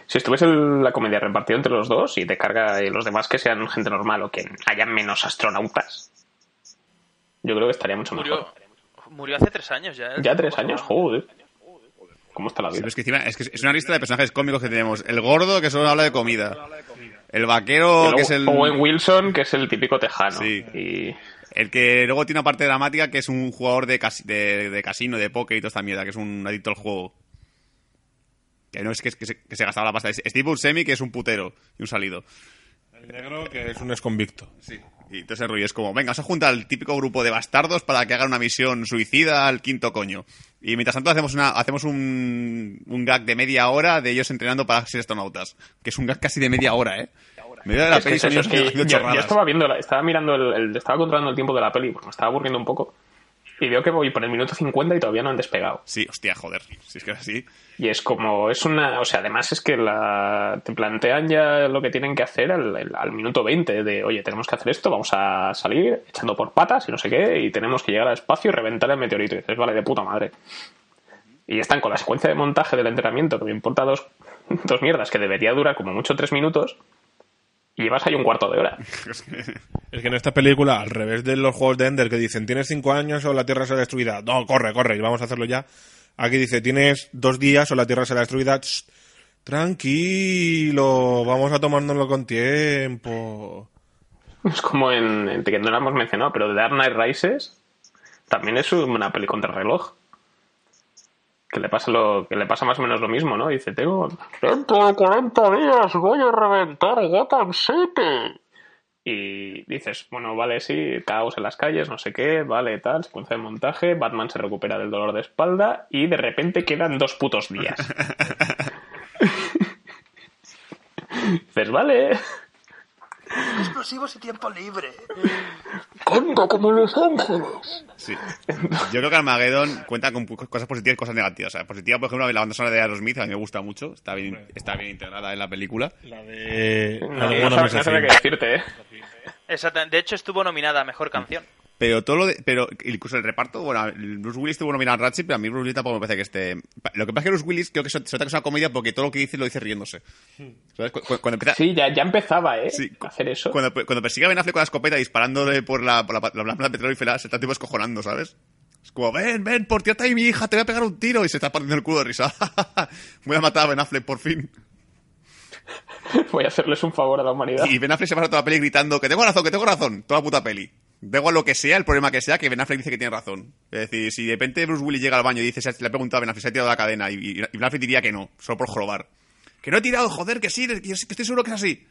Si estuviese la comedia repartida entre los dos y te carga y los demás que sean gente normal o que haya menos astronautas, yo creo que estaría mucho mejor. Murió, murió hace tres años ya. ¿eh? Ya tres años, joder. ¿Cómo está la vida? es que encima es, que es una lista de personajes cómicos que tenemos. El gordo, que solo habla de comida. El vaquero, que es el... Owen Wilson, que es el típico tejano. Sí. Y El que luego tiene una parte dramática que es un jugador de, casi- de, de casino, de póker y toda esta mierda, que es un adicto al juego. Que no es que, que se, que se gastaba la pasta. Steve Buscemi, que es un putero y un salido. El negro que es un exconvicto. Sí. Y entonces el rollo es como, venga, vamos a juntar al típico grupo de bastardos para que hagan una misión suicida al quinto coño. Y mientras tanto hacemos una hacemos un, un gag de media hora de ellos entrenando para ser astronautas. Que es un gag casi de media hora, ¿eh? Media hora de la es peli eso, es que yo, estaba viendo, la- estaba mirando, el, el- estaba controlando el tiempo de la peli, porque me estaba aburriendo un poco. Y veo que voy por el minuto 50 y todavía no han despegado. Sí, hostia, joder. Si es que es así. Y es como, es una, o sea, además es que la, te plantean ya lo que tienen que hacer al, al minuto 20 de, oye, tenemos que hacer esto, vamos a salir echando por patas y no sé qué, y tenemos que llegar al espacio y reventar el meteorito. Y dices, vale, de puta madre. Y están con la secuencia de montaje del entrenamiento, que me importa dos, [laughs] dos mierdas, que debería durar como mucho tres minutos, y llevas ahí un cuarto de hora. [laughs] Es que en esta película, al revés de los juegos de Ender que dicen tienes cinco años o la Tierra será destruida. No, corre, corre, y vamos a hacerlo ya. Aquí dice tienes dos días o la Tierra será destruida. Tranquilo, vamos a tomárnoslo con tiempo. [laughs] Es como en, en- que no lo hemos mencionado, pero The Dark Knight Rises también es una peli contra reloj. Que le pasa lo, que le pasa más o menos lo mismo, ¿no? Dice, tengo dentro de 40 días voy a reventar Gotham City. Y dices, bueno, vale, sí, caos en las calles, no sé qué, vale, tal, secuencia de montaje, Batman se recupera del dolor de espalda y de repente quedan dos putos días. [laughs] dices, vale, Explosivos y tiempo libre. anda como Los Ángeles. Sí. Yo creo que Armageddon cuenta con cosas positivas y cosas negativas. O sea, positiva, por ejemplo, la banda sonora de Aerosmith, a mí me gusta mucho. Está bien, está bien integrada en la película. La de... No, la de no, qué decirte, ¿eh? Exactamente. De hecho, estuvo nominada a Mejor Canción. Pero todo lo de, pero incluso el reparto, bueno, Bruce Willis tuvo nominado a Ratchet, pero a mí Bruce Willis tampoco me parece que esté. Lo que pasa es que Bruce Willis creo que se, nota que es una comedia porque todo lo que dice lo dice riéndose. ¿Sabes? Cu- cu- Cuando, empieza, Sí, ya, ya empezaba, ¿eh? Sí, a hacer eso. Cuando, cuando persigue a Ben Affleck con la escopeta disparándole por la, por la, la, la petrolífera, se está tipo escojonando, ¿sabes? Es como, ven, ven, por ti está ahí mi hija, te voy a pegar un tiro. Y se está partiendo el culo de risa. [laughs] Voy a matar a Ben Affleck por fin. [laughs] Voy a hacerles un favor a la humanidad. Y Ben Affleck se pasa toda la peli gritando que tengo razón, que tengo razón. Toda puta peli. Da igual lo que sea, el problema que sea, que Ben Affleck dice que tiene razón. Es decir, si de repente Bruce Willis llega al baño y dice, le ha preguntado a Ben Affleck, se ha tirado la cadena, y, Ben Affleck diría que no, solo por jorobar. Que no he tirado, joder, que sí, que, estoy seguro que es así.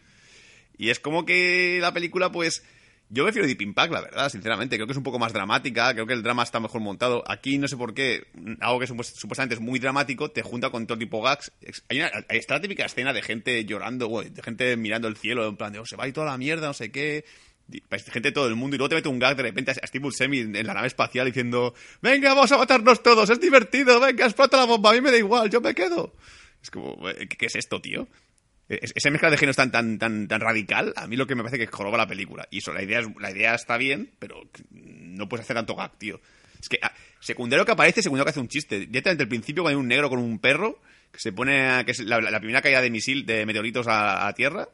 Y es como que la película, pues... Yo prefiero Deep Impact, la verdad, sinceramente. Creo que es un poco más dramática, creo que el drama está mejor montado. Aquí no sé por qué, algo que supuest- supuestamente es muy dramático, te junta con todo tipo gags. Hay una, está la típica escena de gente llorando, de gente mirando el cielo, en plan de, oh, se va y toda la mierda, no sé qué. Gente de todo el mundo, y luego te mete un gag de repente a Steve Buscemi en la nave espacial diciendo, venga, vamos a matarnos todos, es divertido, venga, explota la bomba, a mí me da igual, yo me quedo. Es como, ¿qué, qué es esto, tío? Es- Esa mezcla de géneros tan, tan, tan, tan radical, a mí lo que me parece que joroba la película. Y eso, la idea, la idea está bien, pero no puedes hacer tanto gag, tío. Es que, ah, secundario que aparece, secundario que hace un chiste. Directamente al principio, cuando hay un negro con un perro, que se pone, a- que es la, la primera caída de misil, de meteoritos a, a tierra,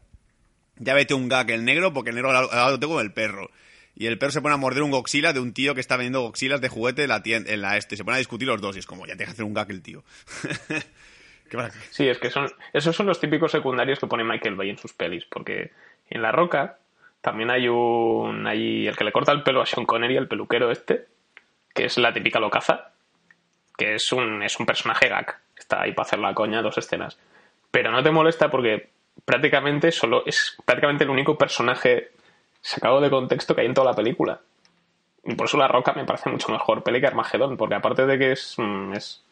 ya vete un gag el negro, porque el negro al lado lo tengo con el perro. Y el perro se pone a morder un goxila de un tío que está vendiendo goxilas de juguete en la, tienda, este. Se pone a discutir los dos y es como, ya te deja hacer un gag el tío. [laughs] Sí, es que son esos son los típicos secundarios que pone Michael Bay en sus pelis, porque en La Roca también hay un hay el que le corta el pelo a Sean Connery, el peluquero este, que es la típica locaza, que es un es un personaje gag, está ahí para hacer la coña dos escenas. Pero no te molesta porque prácticamente solo es prácticamente el único personaje sacado de contexto que hay en toda la película. Y por eso La Roca me parece mucho mejor peli que Armagedón, porque aparte de que es, mm, es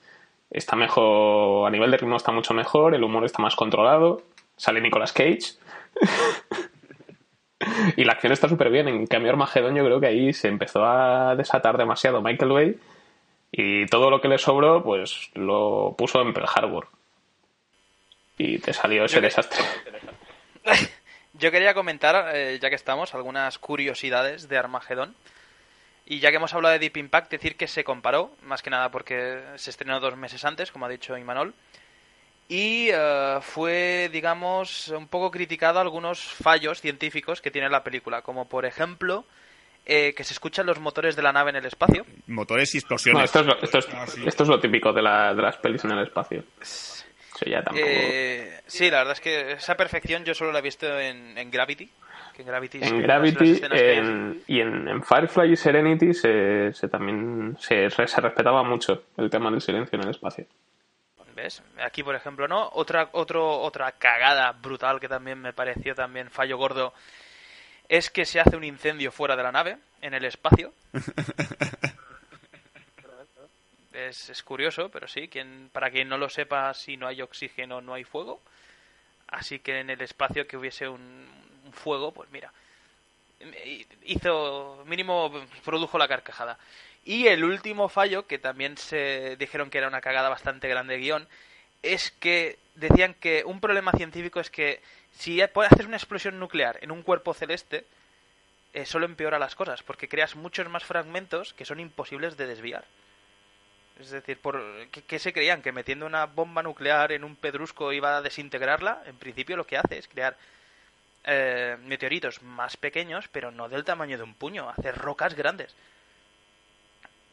está mejor, a nivel de ritmo está mucho mejor, el humor está más controlado, sale Nicolas Cage. [laughs] y la acción está súper bien. En cambio, Armagedón yo creo que ahí se empezó a desatar demasiado Michael Bay y todo lo que le sobró, pues lo puso en Pearl Harbor. Y te salió ese Yo que- desastre. [laughs] Yo quería comentar, eh, ya que estamos, algunas curiosidades de Armagedón. Y ya que hemos hablado de Deep Impact, decir que se comparó, más que nada porque se estrenó dos meses antes, como ha dicho Imanol. Y eh, fue, digamos, un poco criticado algunos fallos científicos que tiene la película, como por ejemplo eh, que se escuchan los motores de la nave en el espacio. Motores y No, explosiones. esto, es lo, esto, es, esto es lo típico de, la- de las pelis en el espacio. Eso ya tampoco. Eh, sí, la verdad es que esa perfección yo solo la he visto en, en Gravity. Que en Gravity, En Gravity hay- en- y en, en Firefly y Serenity se, se también se, se respetaba mucho el tema del silencio en el espacio. ¿Ves? Aquí, por ejemplo, ¿no? Otra, otro, otra cagada brutal que también me pareció también fallo gordo es que se hace un incendio fuera de la nave, en el espacio. [laughs] es, es curioso, pero sí, quien, para quien no lo sepa, si no hay oxígeno no hay fuego. Así que en el espacio que hubiese un, fuego, pues mira, hizo, mínimo produjo la carcajada. Y el último fallo, que también se dijeron que era una cagada bastante grande de guion, es que decían que un problema científico es que si haces una explosión nuclear en un cuerpo celeste, eh, solo empeora las cosas, porque creas muchos más fragmentos que son imposibles de desviar. Es decir, por ¿qué, se creían? ¿Que metiendo una bomba nuclear en un pedrusco iba a desintegrarla? En principio lo que hace es crear eh, meteoritos más pequeños, pero no del tamaño de un puño, hacer rocas grandes.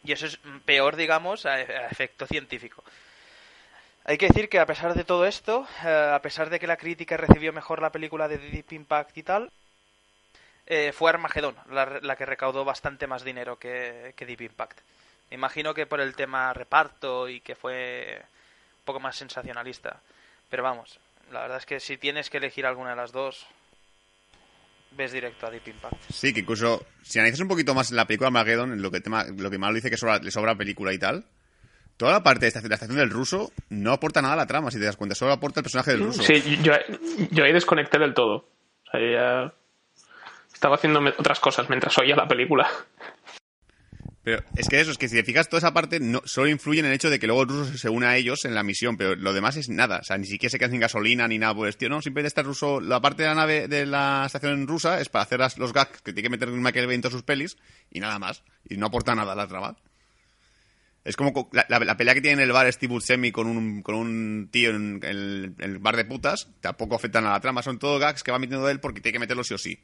Y eso es peor, digamos, a, efecto científico. Hay que decir que a pesar de todo esto, eh, a pesar de que la crítica recibió mejor la película de Deep Impact y tal, eh, fue Armagedón la, que recaudó bastante más dinero que Deep Impact. Imagino que por el tema reparto y que fue un poco más sensacionalista. Pero vamos, la verdad es que si tienes que elegir alguna de las dos, ves directo a Deep Impact. Sí, que incluso si analizas un poquito más la película Armageddon, lo que, tema, lo que malo dice que le sobra película y tal, toda la parte de esta, la estación del ruso no aporta nada a la trama, si te das cuenta, solo aporta el personaje del ruso. Sí, yo, yo ahí desconecté del todo. O sea, ya estaba haciendo otras cosas mientras oía la película. Pero es que eso, es que si te fijas, toda esa parte no, solo influye en el hecho de que luego el ruso se une a ellos en la misión, pero lo demás es nada. O sea, ni siquiera se quedan sin gasolina ni nada por el estilo. No, simplemente está el ruso. La parte de la nave de la estación rusa es para hacer los gags que tiene que meter Michael Bay en todas sus pelis y nada más. Y no aporta nada a la trama. Es como la, pelea que tiene en el bar Steve Buscemi con un, con un tío en, el, bar de putas, tampoco afectan a la trama. Son todos gags que va metiendo él porque tiene que meterlos sí o sí.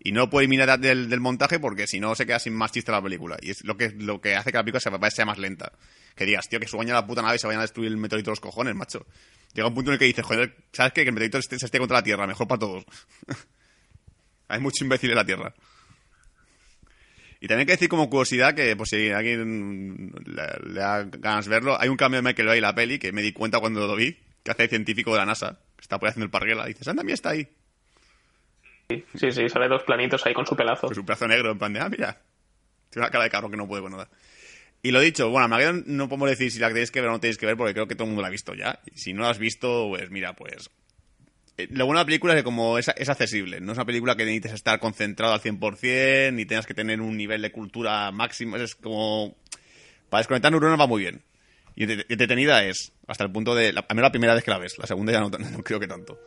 Y no puede eliminar del, del montaje porque si no se queda sin más chiste la película. Y es lo que, lo que hace que la película sea, más lenta. Que digas, tío, que sueña la puta nave y se vayan a destruir el meteorito los cojones, macho. Llega un punto en el que dices, joder, ¿sabes qué? Que el meteorito se esté contra la Tierra, mejor para todos. [laughs] hay mucho imbécil en la Tierra. Y también hay que decir como curiosidad que, pues si alguien le, da ganas de verlo, hay un cambio de Michael Bay en la peli que me di cuenta cuando lo vi, que hace el científico de la NASA, que está por ahí haciendo el parguela. Y dices, anda, mí está ahí. Sí, sí, sale dos planitos ahí con su pelazo. Con su pelazo negro, en plan de, ah, mira. Tiene una cara de cabrón que no puede con nada. Y lo dicho, bueno, Armageddon no podemos decir si la tenéis que ver o no tenéis que ver, porque creo que todo el mundo la ha visto ya. Y si no la has visto, pues mira, pues. Eh, lo bueno de la película es que como es, es accesible, no es una película que necesites estar concentrado al 100%, ni tengas que tener un nivel de cultura máximo, es como... Para desconectar neuronas va muy bien. Y detenida es, hasta el punto de... La, a mí la primera vez que la ves, la segunda ya no [laughs] creo que tanto.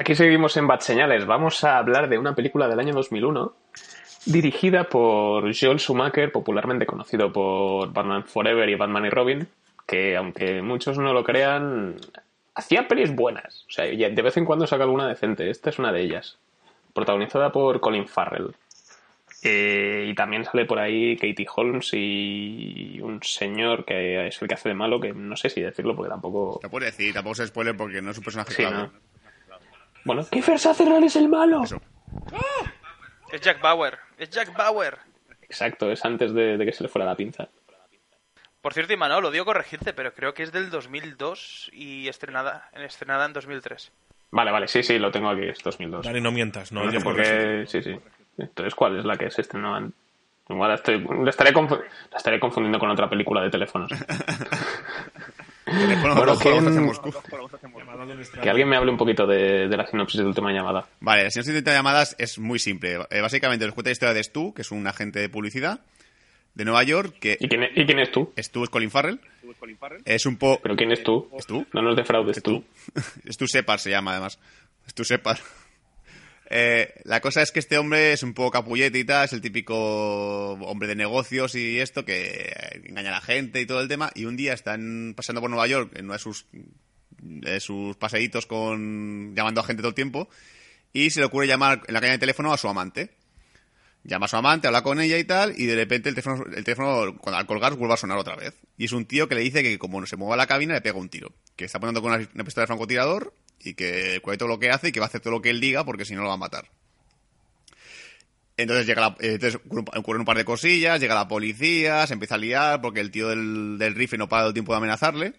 Aquí seguimos en Bad Señales. Vamos a hablar de una película del año 2001 dirigida por Joel Schumacher, popularmente conocido por Batman Forever y Batman y Robin, que aunque muchos no lo crean, hacía pelis buenas. O sea, de vez en cuando saca alguna decente. Esta es una de ellas. Protagonizada por Colin Farrell. Eh, y también sale por ahí Katie Holmes y un señor que es el que hace de malo, que no sé si decirlo porque tampoco... Te puedo decir, tampoco es spoiler porque no es un personaje claro. Bueno, Kiefer Sutherland es el malo. Es Jack Bauer. Es Jack Bauer. Exacto, es antes de, que se le fuera la pinza. Por cierto, Imanol, lo digo corregirte, pero creo que es del 2002 y estrenada, estrenada en 2003. Vale, vale, sí, sí, lo tengo aquí, es 2002. Dale, no mientas, no. no porque, sí, sí. Entonces, ¿cuál es la que se estrenó en...? Igual estoy, la, estaré la estaré confundiendo con otra película de teléfonos. [laughs] bueno, que, alguien me hable un poquito de, la sinopsis del tema llamada. Vale, la sinopsis del tema llamadas es muy simple. Eh, básicamente nos cuenta la historia de Stu, que es un agente de publicidad de Nueva York. Que ¿Y, quién es, ¿Y quién es tú? Stu es Colin Farrell. Es un po... ¿Pero quién es tú? tú? No nos defraudes tú. Stu Separ [laughs] se llama, además. Stu Separ. Eh, la cosa es que este hombre es un poco tal, es el típico hombre de negocios y esto que engaña a la gente y todo el tema. Y un día están pasando por Nueva York en uno de sus, de paseitos con llamando a gente todo el tiempo y se le ocurre llamar en la caña de teléfono a su amante. Llama a su amante, habla con ella y tal, y de repente el teléfono, el teléfono cuando al colgar vuelve a sonar otra vez. Y es un tío que le dice que como no se mueva la cabina le pega un tiro. Que está poniendo con una, una pistola de francotirador y que cuide todo lo que hace y que va a hacer todo lo que él diga porque si no lo va a matar. Entonces llega la, entonces ocurren un par de cosillas, llega la policía, se empieza a liar porque el tío del, del rifle no para el tiempo de amenazarle.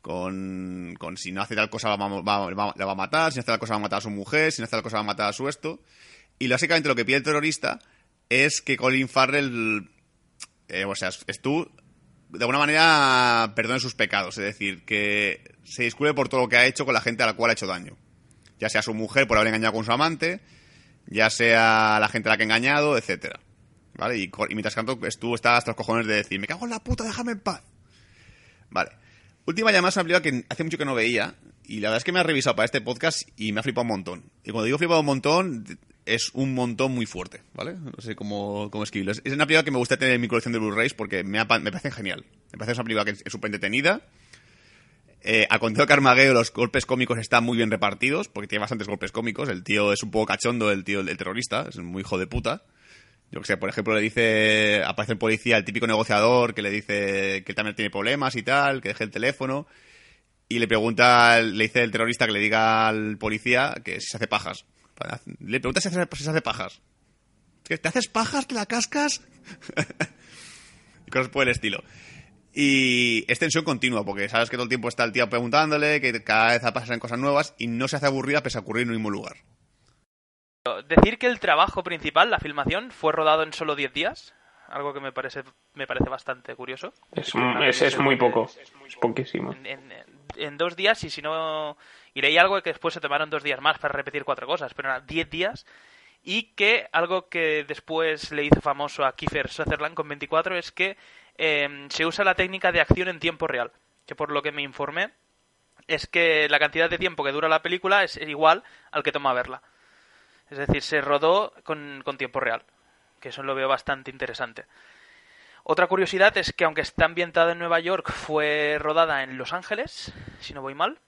Con, con si no hace tal cosa va, va, la va a matar, si no hace tal cosa va a matar a su mujer, si no hace tal cosa va a matar a su esto. Y básicamente lo que pide el terrorista es que Colin Farrell, eh, o sea, es tú, de alguna manera perdone sus pecados, es decir, que se disculpe por todo lo que ha hecho con la gente a la cual ha hecho daño. Ya sea su mujer por haber engañado con su amante, ya sea la gente a la que ha engañado, etcétera. ¿Vale? Y, mientras tanto, tú estás hasta los cojones de decir, me cago en la puta, déjame en paz. Vale. Última llamada es una película que hace mucho que no veía. Y la verdad es que me ha revisado para este podcast y me ha flipado un montón. Y cuando digo flipado un montón, es un montón muy fuerte, ¿vale? No sé cómo, cómo escribirlo. Es una película que me gusta tener en mi colección de Blu-rays porque me, me parece genial. Me parece una película que es súper entretenida. Eh, al contrario que Armageddon, los golpes cómicos están muy bien repartidos porque tiene bastantes golpes cómicos. El tío es un poco cachondo, el tío, el terrorista, es muy hijo de puta. Yo que sé, por ejemplo, le dice, aparece el policía, el típico negociador que le dice que también tiene problemas y tal, que deje el teléfono. Y le pregunta, le dice el terrorista que le diga al policía que si se hace pajas. Le pregunta si, se hace pajas. ¿Que ¿Te haces pajas? ¿Que la cascas? [laughs] y cosas por el estilo. Y es tensión continua, porque sabes que todo el tiempo está el tío preguntándole, que cada vez pasan cosas nuevas y no se hace aburrida pese a ocurrir en el mismo lugar. Decir que el trabajo principal, la filmación, fue rodado en solo 10 días, algo que me parece me parece bastante curioso. Es, es, muy poco, es poquísimo. En, dos días, y si no... Y leí algo que después se tomaron dos días más para repetir cuatro cosas, pero eran 10 días. Y que algo que después le hizo famoso a Kiefer Sutherland con 24 es que em, se usa la técnica de acción en tiempo real. Que por lo que me informé, es que la cantidad de tiempo que dura la película es igual al que toma verla. Es decir, se rodó con, con tiempo real. Que eso lo veo bastante interesante. Otra curiosidad es que aunque está ambientada en Nueva York, fue rodada en Los Ángeles, si no voy mal.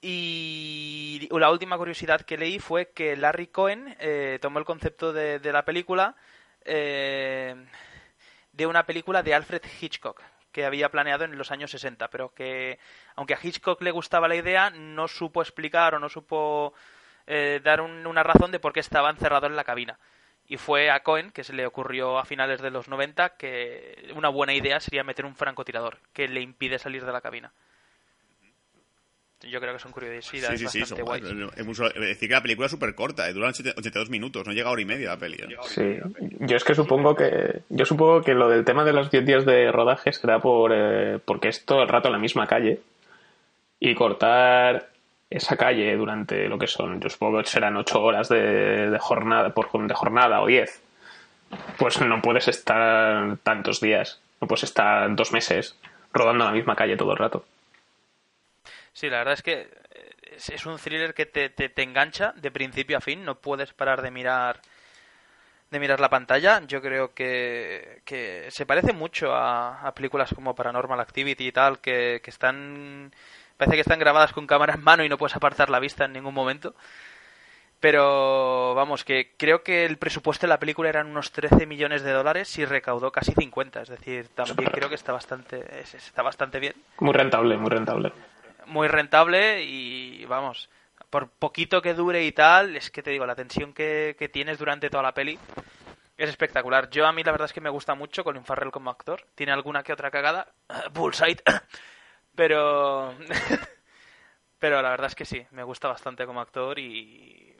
Y la última curiosidad que leí fue que Larry Cohen eh, tomó el concepto de, la película eh, de una película de Alfred Hitchcock que había planeado en los años 60, pero que aunque a Hitchcock le gustaba la idea, no supo explicar o no supo eh, dar una razón de por qué estaba encerrado en la cabina. Y fue a Cohen que se le ocurrió a finales de los 90 que una buena idea sería meter un francotirador que le impide salir de la cabina. Yo creo que son curiosidades sí, sí, bastante guays. Es decir que la película es súper corta, eh, dura 82 minutos, no llega a hora y media la peli. ¿eh? Sí, yo es que supongo que yo supongo que lo del tema de los 10 días de rodaje será por eh, porque es todo el rato en la misma calle y cortar esa calle durante lo que son, yo supongo que serán 8 horas de, jornada por de jornada o 10. Pues no puedes estar tantos días, no puedes estar dos meses rodando la misma calle todo el rato. Sí, la verdad es que es un thriller que te, te, engancha de principio a fin, no puedes parar de mirar de mirar la pantalla. Yo creo que, que se parece mucho a, películas como Paranormal Activity y tal, que, que están parece que están grabadas con cámara en mano y no puedes apartar la vista en ningún momento. Pero vamos, que creo que el presupuesto de la película eran unos 13 millones de dólares y recaudó casi 50. Es decir, también creo que está bastante, está bastante bien. Muy rentable, muy rentable muy rentable y vamos, por poquito que dure y tal, es que te digo, la tensión que, tienes durante toda la peli es espectacular. Yo a mí la verdad es que me gusta mucho Colin Farrell como actor. Tiene alguna que otra cagada, [coughs] Bullseye, [coughs] pero... [laughs] pero la verdad es que sí, me gusta bastante como actor y,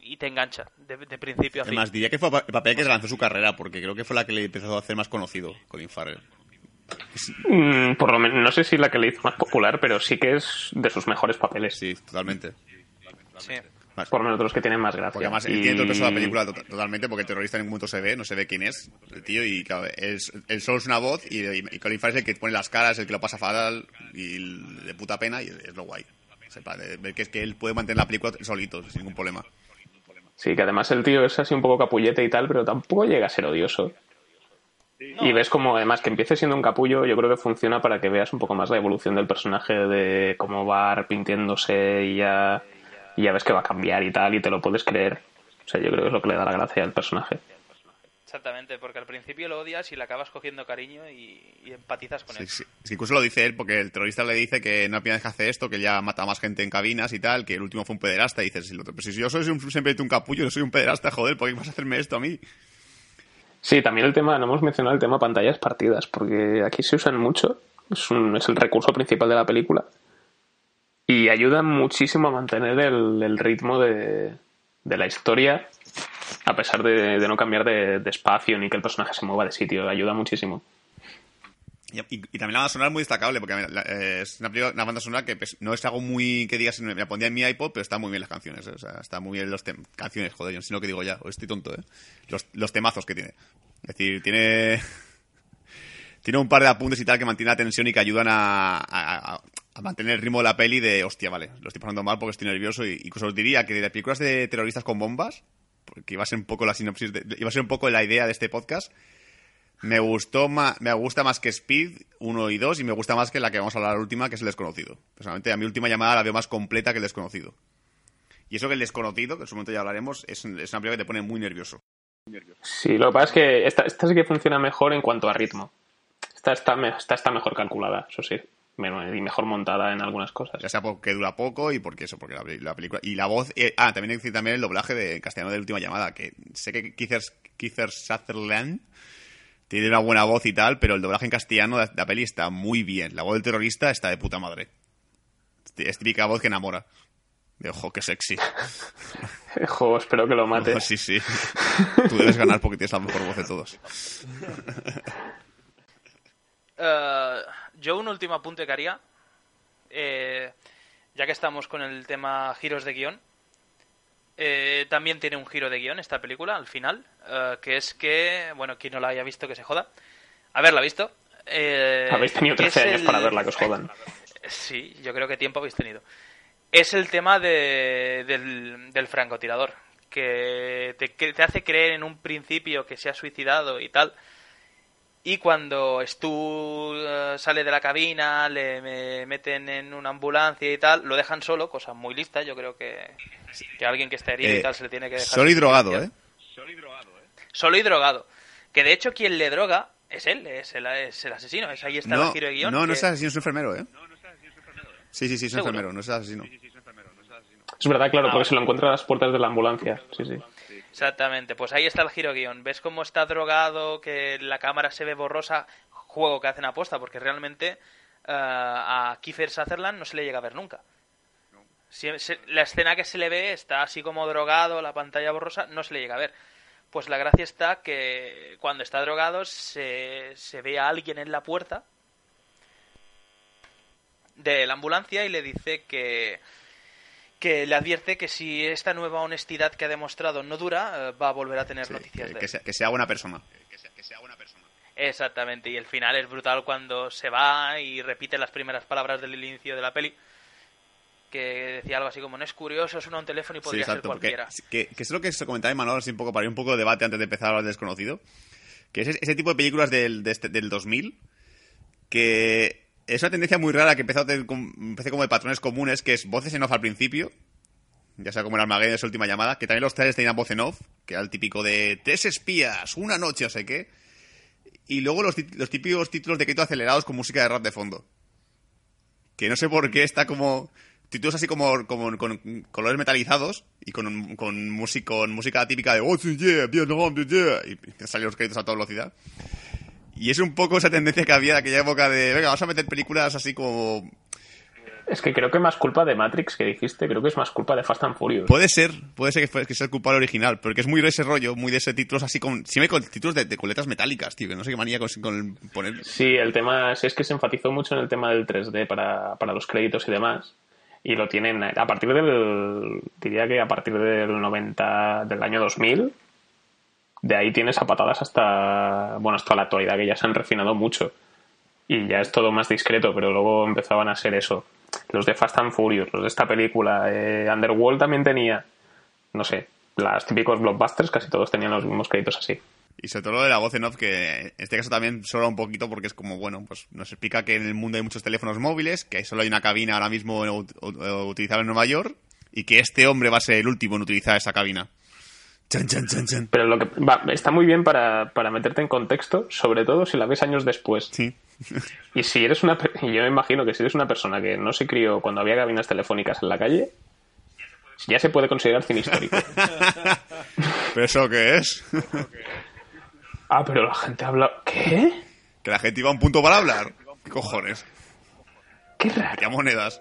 y te engancha de, principio a fin. Además, diría que fue el papel que lanzó su carrera, porque creo que fue la que le empezó a hacer más conocido, Colin Farrell. Mm, por lo menos, no sé si la que le hizo más popular, pero sí que es de sus mejores papeles. Sí, totalmente. Por lo menos de los que tienen más gracia. Porque además él tiene todo el peso de la película totalmente, porque el terrorista en ningún momento se ve, no se ve quién es el tío, y claro, es, él solo es una voz, y, y, Colin Farrell es el que pone las caras, el que lo pasa fatal, y de puta pena, y es lo guay. ver que es que él puede mantener la película solito, sin ningún problema. Sí, que además el tío es así un poco capullete y tal, pero tampoco llega a ser odioso. Y ves como, además, que empiece siendo un capullo, yo creo que funciona para que veas un poco más la evolución del personaje, de cómo va arrepintiéndose y ya, ya ves que va a cambiar y tal, y te lo puedes creer. O sea, yo creo que es lo que le da la gracia al personaje. Exactamente, porque al principio lo odias y le acabas cogiendo cariño y, empatizas con él. Sí. incluso lo dice él, porque el terrorista le dice que no hay que hace esto, que ya mata a más gente en cabinas y tal, que el último fue un pederasta. Y dices, si, si yo soy un, siempre un capullo, yo soy un pederasta, joder, ¿por qué vas a hacerme esto a mí? Sí, también el tema, no hemos mencionado el tema pantallas partidas, porque aquí se usan mucho, es, un, es el recurso principal de la película. Y ayudan muchísimo a mantener el, ritmo de, de la historia a pesar de, no cambiar de, espacio ni que el personaje se mueva de sitio. Ayuda muchísimo. Y, también la banda sonora muy destacable, porque eh, es una, banda sonora que pues, no es algo muy que digas, me la pondría en mi iPod, pero está muy bien las canciones, ¿eh? o sea, está muy bien las canciones, joder, yo no sé lo que digo ya, estoy tonto, ¿eh? Los, temazos que tiene. Es decir, tiene [laughs] tiene un par de apuntes y tal que mantiene la tensión y que ayudan a, mantener el ritmo de la peli de, hostia, vale, lo estoy pasando mal porque estoy nervioso y incluso os diría que de las películas de terroristas con bombas, que iba a ser un poco la sinopsis, iba a ser un poco la idea de este podcast. Me gustó más, me gusta más que Speed 1 y 2 y me gusta más que la que vamos a hablar la última, que es el desconocido. Personalmente, a mi última llamada la veo más completa que el desconocido. Y eso que el desconocido, que en su momento ya hablaremos, es, una película que te pone muy nervioso. Sí, lo que pasa es que esta, esta sí que funciona mejor en cuanto a ritmo. Esta está, esta está mejor calculada, eso sí y mejor montada en algunas cosas. Ya sea porque dura poco y porque eso, porque la, película. Y la voz. Eh, ah, también hay que decir también el doblaje de castellano de última llamada, que sé que Keith Sutherland tiene una buena voz y tal, pero el doblaje en castellano de la peli está muy bien. La voz del terrorista está de puta madre. Es típica voz que enamora. De ojo, qué sexy. [laughs] Ojo, espero que lo mates. [laughs] sí, sí. Tú debes ganar porque tienes la mejor voz de todos. Uh, [laughs] yo un último apunte que haría, eh, ya que estamos con el tema giros de guion, eh, también tiene un giro de guion esta película al final, eh, que es que, bueno, quien no la haya visto que se joda. Haberla visto. habéis tenido 13 años para verla que os jodan. Sí, yo creo que tiempo habéis tenido. Es el tema de, del, del francotirador, que te, que te hace creer en un principio que se ha suicidado y tal, y cuando Stu eh, sale de la cabina, le meten en una ambulancia y tal, lo dejan solo, cosa muy lista. Yo creo que, que alguien que está herido y eh, tal se le tiene que dejar. Solo y drogado, ¿eh? Solo y drogado, ¿eh? Solo y drogado. Que de hecho quien le droga es él, es el, es el asesino. Es ahí está no, el giro de guion. No, no es asesino, es enfermero, ¿eh? No, no es asesino, es enfermero. ¿eh? Sí, sí, sí, es enfermero, no es asesino. Sí, sí, sí, es enfermero, no es asesino. Es verdad, claro, porque se lo encuentra a las puertas de la ambulancia. Sí, sí. Exactamente, pues ahí está el giro guion. ¿Ves cómo está drogado, que la cámara se ve borrosa? Juego que hacen aposta, porque realmente eh, a Kiefer Sutherland no se le llega a ver nunca. la escena que se le ve está así como drogado, la pantalla borrosa, no se le llega a ver. Pues la gracia está que cuando está drogado se, se ve a alguien en la puerta de la ambulancia y le dice que, que le advierte que si esta nueva honestidad que ha demostrado no dura, eh, va a volver a tener noticias que, de que Sea, que sea buena persona. persona. Exactamente, y el final es brutal cuando se va y repite las primeras palabras del inicio de la peli, que decía algo así como, no es curioso, es un teléfono y podría ser cualquiera. que, que, es lo que se comentaba en Manuel, así un poco, para ir un poco de debate antes de empezar a hablar desconocido, que es ese tipo de películas del, de este, del 2000, que es una tendencia muy rara que empezó, a tener, empecé como de patrones comunes, que es voces en off al principio, ya sea como el Armageddon de su última llamada, que también los trailers tenían voz en off, que era el típico de tres espías, una noche, o sé qué, y luego los, los típicos títulos de crédito acelerados con música de rap de fondo. Que no sé por qué está como títulos así como, como con colores metalizados y con, con, música, con música típica de oh, yeah, Vietnam, yeah, y salen los créditos a toda velocidad. Y es un poco esa tendencia que había de aquella época de, venga, vamos a meter películas así como... Es que creo que más culpa de Matrix que dijiste, creo que es más culpa de Fast and Furious. Puede ser, puede ser que, sea el culpable original, porque es muy de ese rollo, muy de ese títulos así con... Siempre con títulos de, coletas metálicas, tío, que no sé qué manía con, con poner... Sí, el tema es, es que se enfatizó mucho en el tema del 3D para, para los créditos y demás y lo tienen a partir del diría que a partir del 90 del año 2000 de ahí tienes a patadas hasta, bueno, hasta la actualidad, que ya se han refinado mucho. Y ya es todo más discreto, pero luego empezaban a ser eso. Los de Fast and Furious, los de esta película. Eh, Underworld también tenía, no sé, los típicos blockbusters, casi todos tenían los mismos créditos así. Y sobre todo lo de la voz en off, que en este caso también sobra un poquito porque es como, bueno, pues nos explica que en el mundo hay muchos teléfonos móviles, que solo hay una cabina ahora mismo utilizada en Nueva York y que este hombre va a ser el último en utilizar esa cabina Chan, chan, chan. Pero lo que va, está muy bien para, para meterte en contexto, sobre todo si la ves años después. Sí. [laughs] Y si eres una. Yo me imagino que si eres una persona que no se crió cuando había cabinas telefónicas en la calle, ya se puede considerar cine histórico. [laughs] ¿Pero eso qué es? [laughs] Ah, pero la gente habla. ¿Qué? que la gente iba a un punto para hablar. ¿Qué cojones? Qué raro. ¿Qué monedas?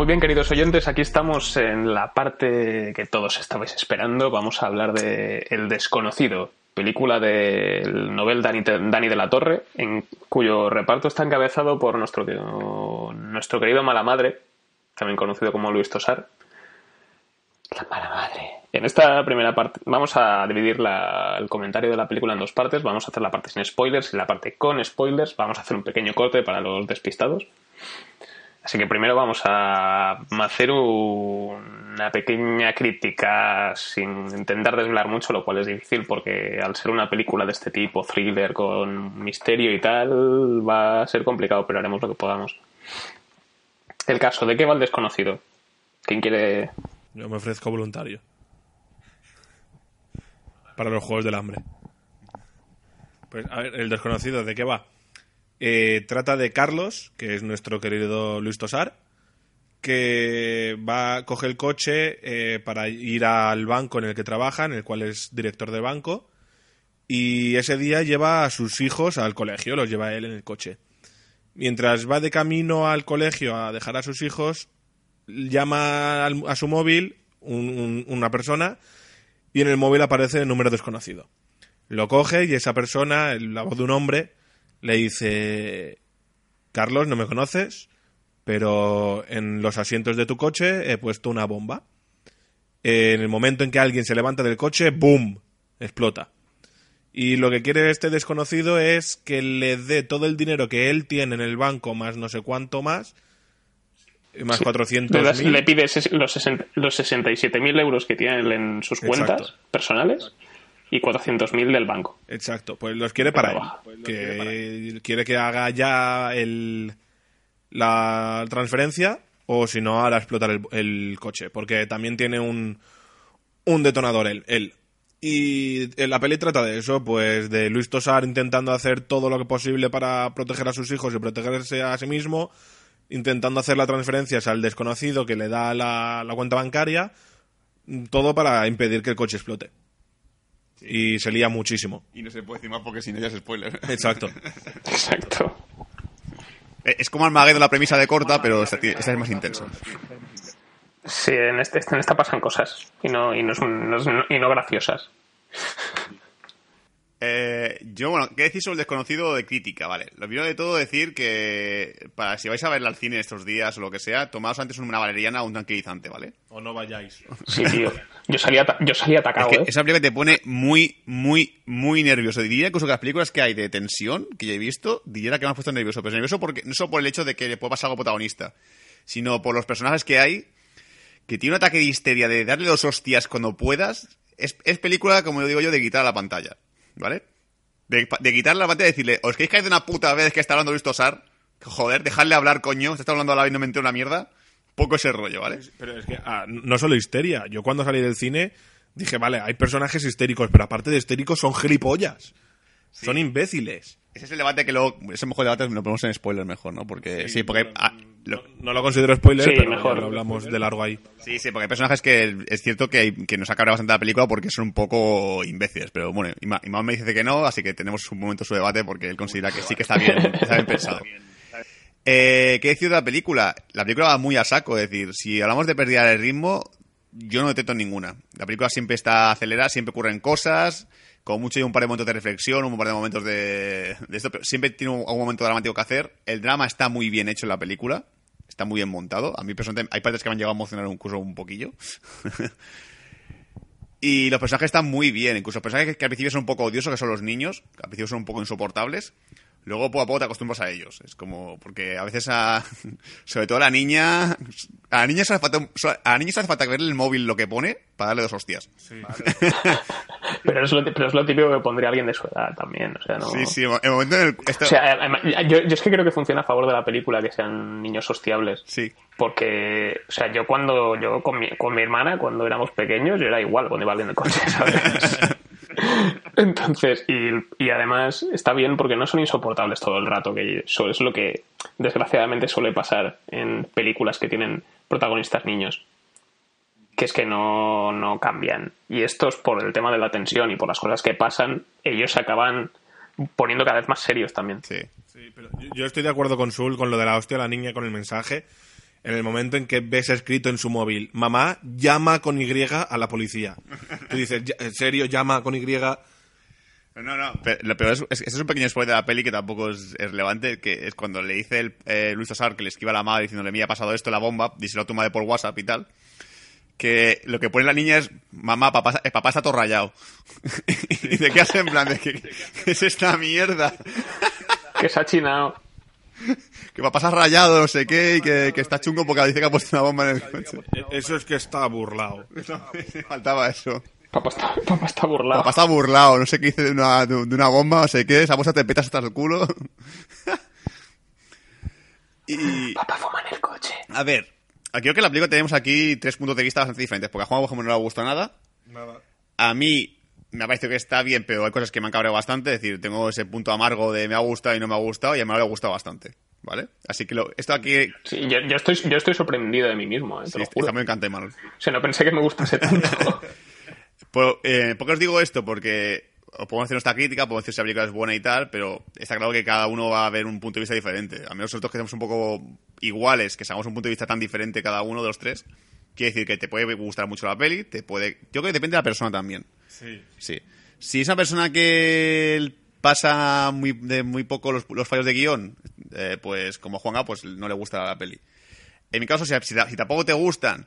Muy bien, queridos oyentes, aquí estamos en la parte que todos estabais esperando. Vamos a hablar de El desconocido, película del novel Dani, de la Torre, en cuyo reparto está encabezado por nuestro, nuestro querido Mala Madre, también conocido como Luis Tosar. La mala madre. En esta primera parte vamos a dividir la- el comentario de la película en dos partes. Vamos a hacer la parte sin spoilers y la parte con spoilers. Vamos a hacer un pequeño corte para los despistados. Así que primero vamos a hacer una pequeña crítica sin intentar desvelar mucho, lo cual es difícil porque al ser una película de este tipo, thriller con misterio y tal, va a ser complicado, pero haremos lo que podamos. El caso, ¿de qué va el desconocido? ¿Quién quiere...? Yo me ofrezco voluntario. Para los Juegos del Hambre. Pues, a ver, el desconocido, ¿de qué va? Eh, trata de Carlos, que es nuestro querido Luis Tosar, que va, coge el coche eh, para ir al banco en el que trabaja, en el cual es director de banco, y ese día lleva a sus hijos al colegio, los lleva él en el coche. Mientras va de camino al colegio a dejar a sus hijos, llama a su móvil un- un- una persona y en el móvil aparece el número desconocido. Lo coge y esa persona, la voz de un hombre, le dice, Carlos, no me conoces, pero en los asientos de tu coche he puesto una bomba. En el momento en que alguien se levanta del coche, ¡boom! explota. Y lo que quiere este desconocido es que le dé todo el dinero que él tiene en el banco, más no sé cuánto más, más Le, 400 das- le pides ses- los, los 67.000 euros que tiene en sus cuentas Exacto. personales y 400.000 del banco. Exacto, pues los quiere para él. baja. Que quiere que haga ya el, la transferencia o si no hará explotar el, el coche, porque también tiene un, un detonador él, él. Y en la peli trata de eso, pues de Luis Tosar intentando hacer todo lo que posible para proteger a sus hijos y protegerse a sí mismo, intentando hacer las transferencias al desconocido que le da la, la cuenta bancaria, todo para impedir que el coche explote. Y se lía muchísimo. Y no se puede decir más porque si no ya es spoiler. Exacto. [laughs] Exacto. Eh, es como Armageddon la premisa de corta, pero esta, esta es más intensa. Sí, en, este, en esta pasan cosas y no, y no, son- no y no graciosas. Eh, yo, bueno, ¿qué decís sobre el desconocido de crítica? Vale, lo primero de todo decir que para si vais a verla al cine estos días o lo que sea, tomaos antes una valeriana o un tranquilizante, ¿vale? O no vayáis. Sí, tío. Yo salí, ata- yo salí atacado, Es que ¿eh? esa película te pone muy, muy, muy nervioso. Diría incluso que las películas que hay de tensión que yo he visto, diría que me han puesto nervioso. Pero nervioso porque, no solo por el hecho de que le puede pasar algo al protagonista, sino por los personajes que hay, que tiene un ataque de histeria de darle dos hostias cuando puedas. Es, es película, como digo yo, de quitar a la pantalla, ¿vale? De, de quitarle la pantalla y decirle, ¿os queréis caer de una puta vez que está hablando Luis Tosar? Joder, dejadle hablar, coño. Se está hablando a la vez y no me entero una mierda. Poco ese rollo, ¿vale? Pero es que ah, no solo histeria. Yo cuando salí del cine dije, vale, hay personajes histéricos, pero aparte de histéricos son gilipollas. Son imbéciles. Ese es el debate que luego, ese mejor debate lo ponemos en spoiler mejor, ¿no? Porque sí, porque lo- No lo considero spoiler, Sí, pero mejor. lo hablamos de largo ahí. sí, sí, porque hay personajes que es cierto que, hay- que nos ha cabreado bastante la película porque son un poco imbéciles, pero bueno, Ima- Imán me dice que no, así que tenemos un momento su debate porque él considera que sí que está bien, [laughs] está bien pensado. Eh, ¿Qué decir de la película? La película va muy a saco, es decir, si hablamos de pérdida de ritmo, yo no detecto ninguna. La película siempre está acelerada, siempre ocurren cosas, como mucho hay un par de momentos de reflexión, un par de momentos de, de esto, pero siempre tiene un, algún momento dramático que hacer. El drama está muy bien hecho en la película, está muy bien montado. A mí personalmente hay partes que me han llegado a emocionar incluso un poquillo. [laughs] y los personajes están muy bien, incluso personajes que al principio son un poco odiosos, que son los niños, que al principio son un poco insoportables. Luego poco a poco te acostumbras a ellos. Es como, porque a veces a, [laughs] sobre todo a la niña, a la niña se hace falta, a la niña se hace falta verle el móvil lo que pone para darle dos hostias. [laughs] pero, es lo, pero es lo típico que pondría alguien de su edad también. O sea, no... Sí, sí, el momento en el... O sea, yo, yo es que creo que funciona a favor de la película que sean niños hostiables. Sí. Porque, o sea, yo cuando, yo con mi, con mi hermana, cuando éramos pequeños, yo era igual cuando iba alguien de coche, ¿sabes? [laughs] Entonces, y, y, además está bien porque no son insoportables todo el rato, que eso es lo que desgraciadamente suele pasar en películas que tienen protagonistas niños. Que es que no, no cambian. Y estos, por el tema de la tensión y por las cosas que pasan, ellos se acaban poniendo cada vez más serios también. Sí. yo estoy de acuerdo con Sul con lo de la hostia, la niña con el mensaje. En el momento en que ves escrito en su móvil, mamá llama con Y a la policía. Tú dices, ¿en serio llama con Y? No, no, pero, lo peor es, es, es, un pequeño spoiler de la peli que tampoco es, es relevante, que es cuando le dice el, eh, Luis Tosar que le esquiva a la madre diciéndole, me ha pasado esto, la bomba, dice la toma de por WhatsApp y tal, que lo que pone la niña es, mamá, papá, eh, papá está todo rayado. [laughs] y dice, ¿qué hace en plan? De, ¿qué, [laughs] ¿Qué es esta mierda? que se ha chinado. [laughs] Que papá se ha rayado, no sé qué, y que, que, está chungo porque dice que ha puesto una bomba en el coche. Eso es que está burlado. faltaba eso. Papá está, papá está burlado. Papá está burlado, no sé qué dice de una, de, una bomba, no sé qué, esa bolsa te petas hasta el culo. [laughs] y... Papá fuma en el coche. A ver, aquí creo que la película tenemos aquí tres puntos de vista bastante diferentes, porque a Juan, por ejemplo, no le gusta nada. Nada. A mí me ha parecido que está bien, pero hay cosas que me han cabreado bastante. Es decir, tengo ese punto amargo de me ha gustado y no me ha gustado, y a mí le ha gustado bastante. ¿Vale? Así que lo, esto aquí. Sí, yo, yo, estoy, yo estoy sorprendido de mí mismo, ¿eh? te sí, lo juro. Me Manuel. O sea, no pensé que me gustase [laughs] tanto. Pero, eh, ¿Por qué os digo esto? Porque os podemos hacer nuestra crítica, podemos decir si la película es buena y tal, pero está claro que cada uno va a ver un punto de vista diferente. A menos nosotros que somos un poco iguales, que seamos un punto de vista tan diferente cada uno de los tres, quiere decir que te puede gustar mucho la peli, te puede. Yo creo que depende de la persona también. Sí. Sí. Si es una persona que pasa muy, de muy poco los, los fallos de guion, eh, pues como Juanga, pues no le gusta la peli. En mi caso, si, tampoco te gustan,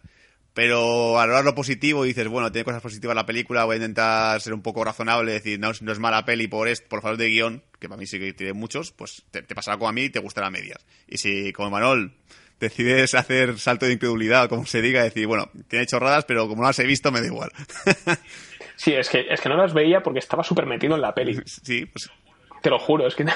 pero valorar lo positivo y dices, bueno, tiene cosas positivas la película, voy a intentar ser un poco razonable, decir, no, no es mala peli por esto, por fallos de guion, que para mí sí que tiene muchos, pues te, te pasará como a mí y te gustará a medias. Y si, como Manol, decides hacer salto de incredulidad, como se diga, decir, bueno, tiene chorradas, pero como no las he visto, me da igual. [laughs] sí, es que, es que no las veía porque estaba súper metido en la peli. Sí, pues... Te lo juro, es que [laughs] no,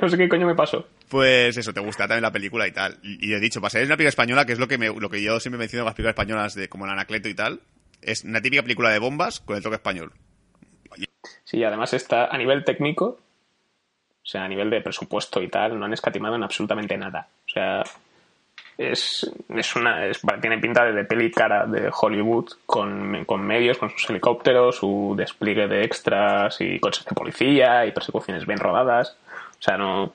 no sé qué coño me pasó. Pues eso, te gusta también la película y tal. Y, he dicho, para ser una película española, que es lo que, me, lo que yo siempre menciono en las películas españolas, de como el Anacleto y tal, es una típica película de bombas con el toque español. Sí, además está a nivel técnico, o sea, a nivel de presupuesto y tal, no han escatimado en absolutamente nada. O sea, es, es una es, tiene pinta de, de peli cara de Hollywood con, con medios, con sus helicópteros, su despliegue de extras y coches de policía y persecuciones bien rodadas. O sea, no.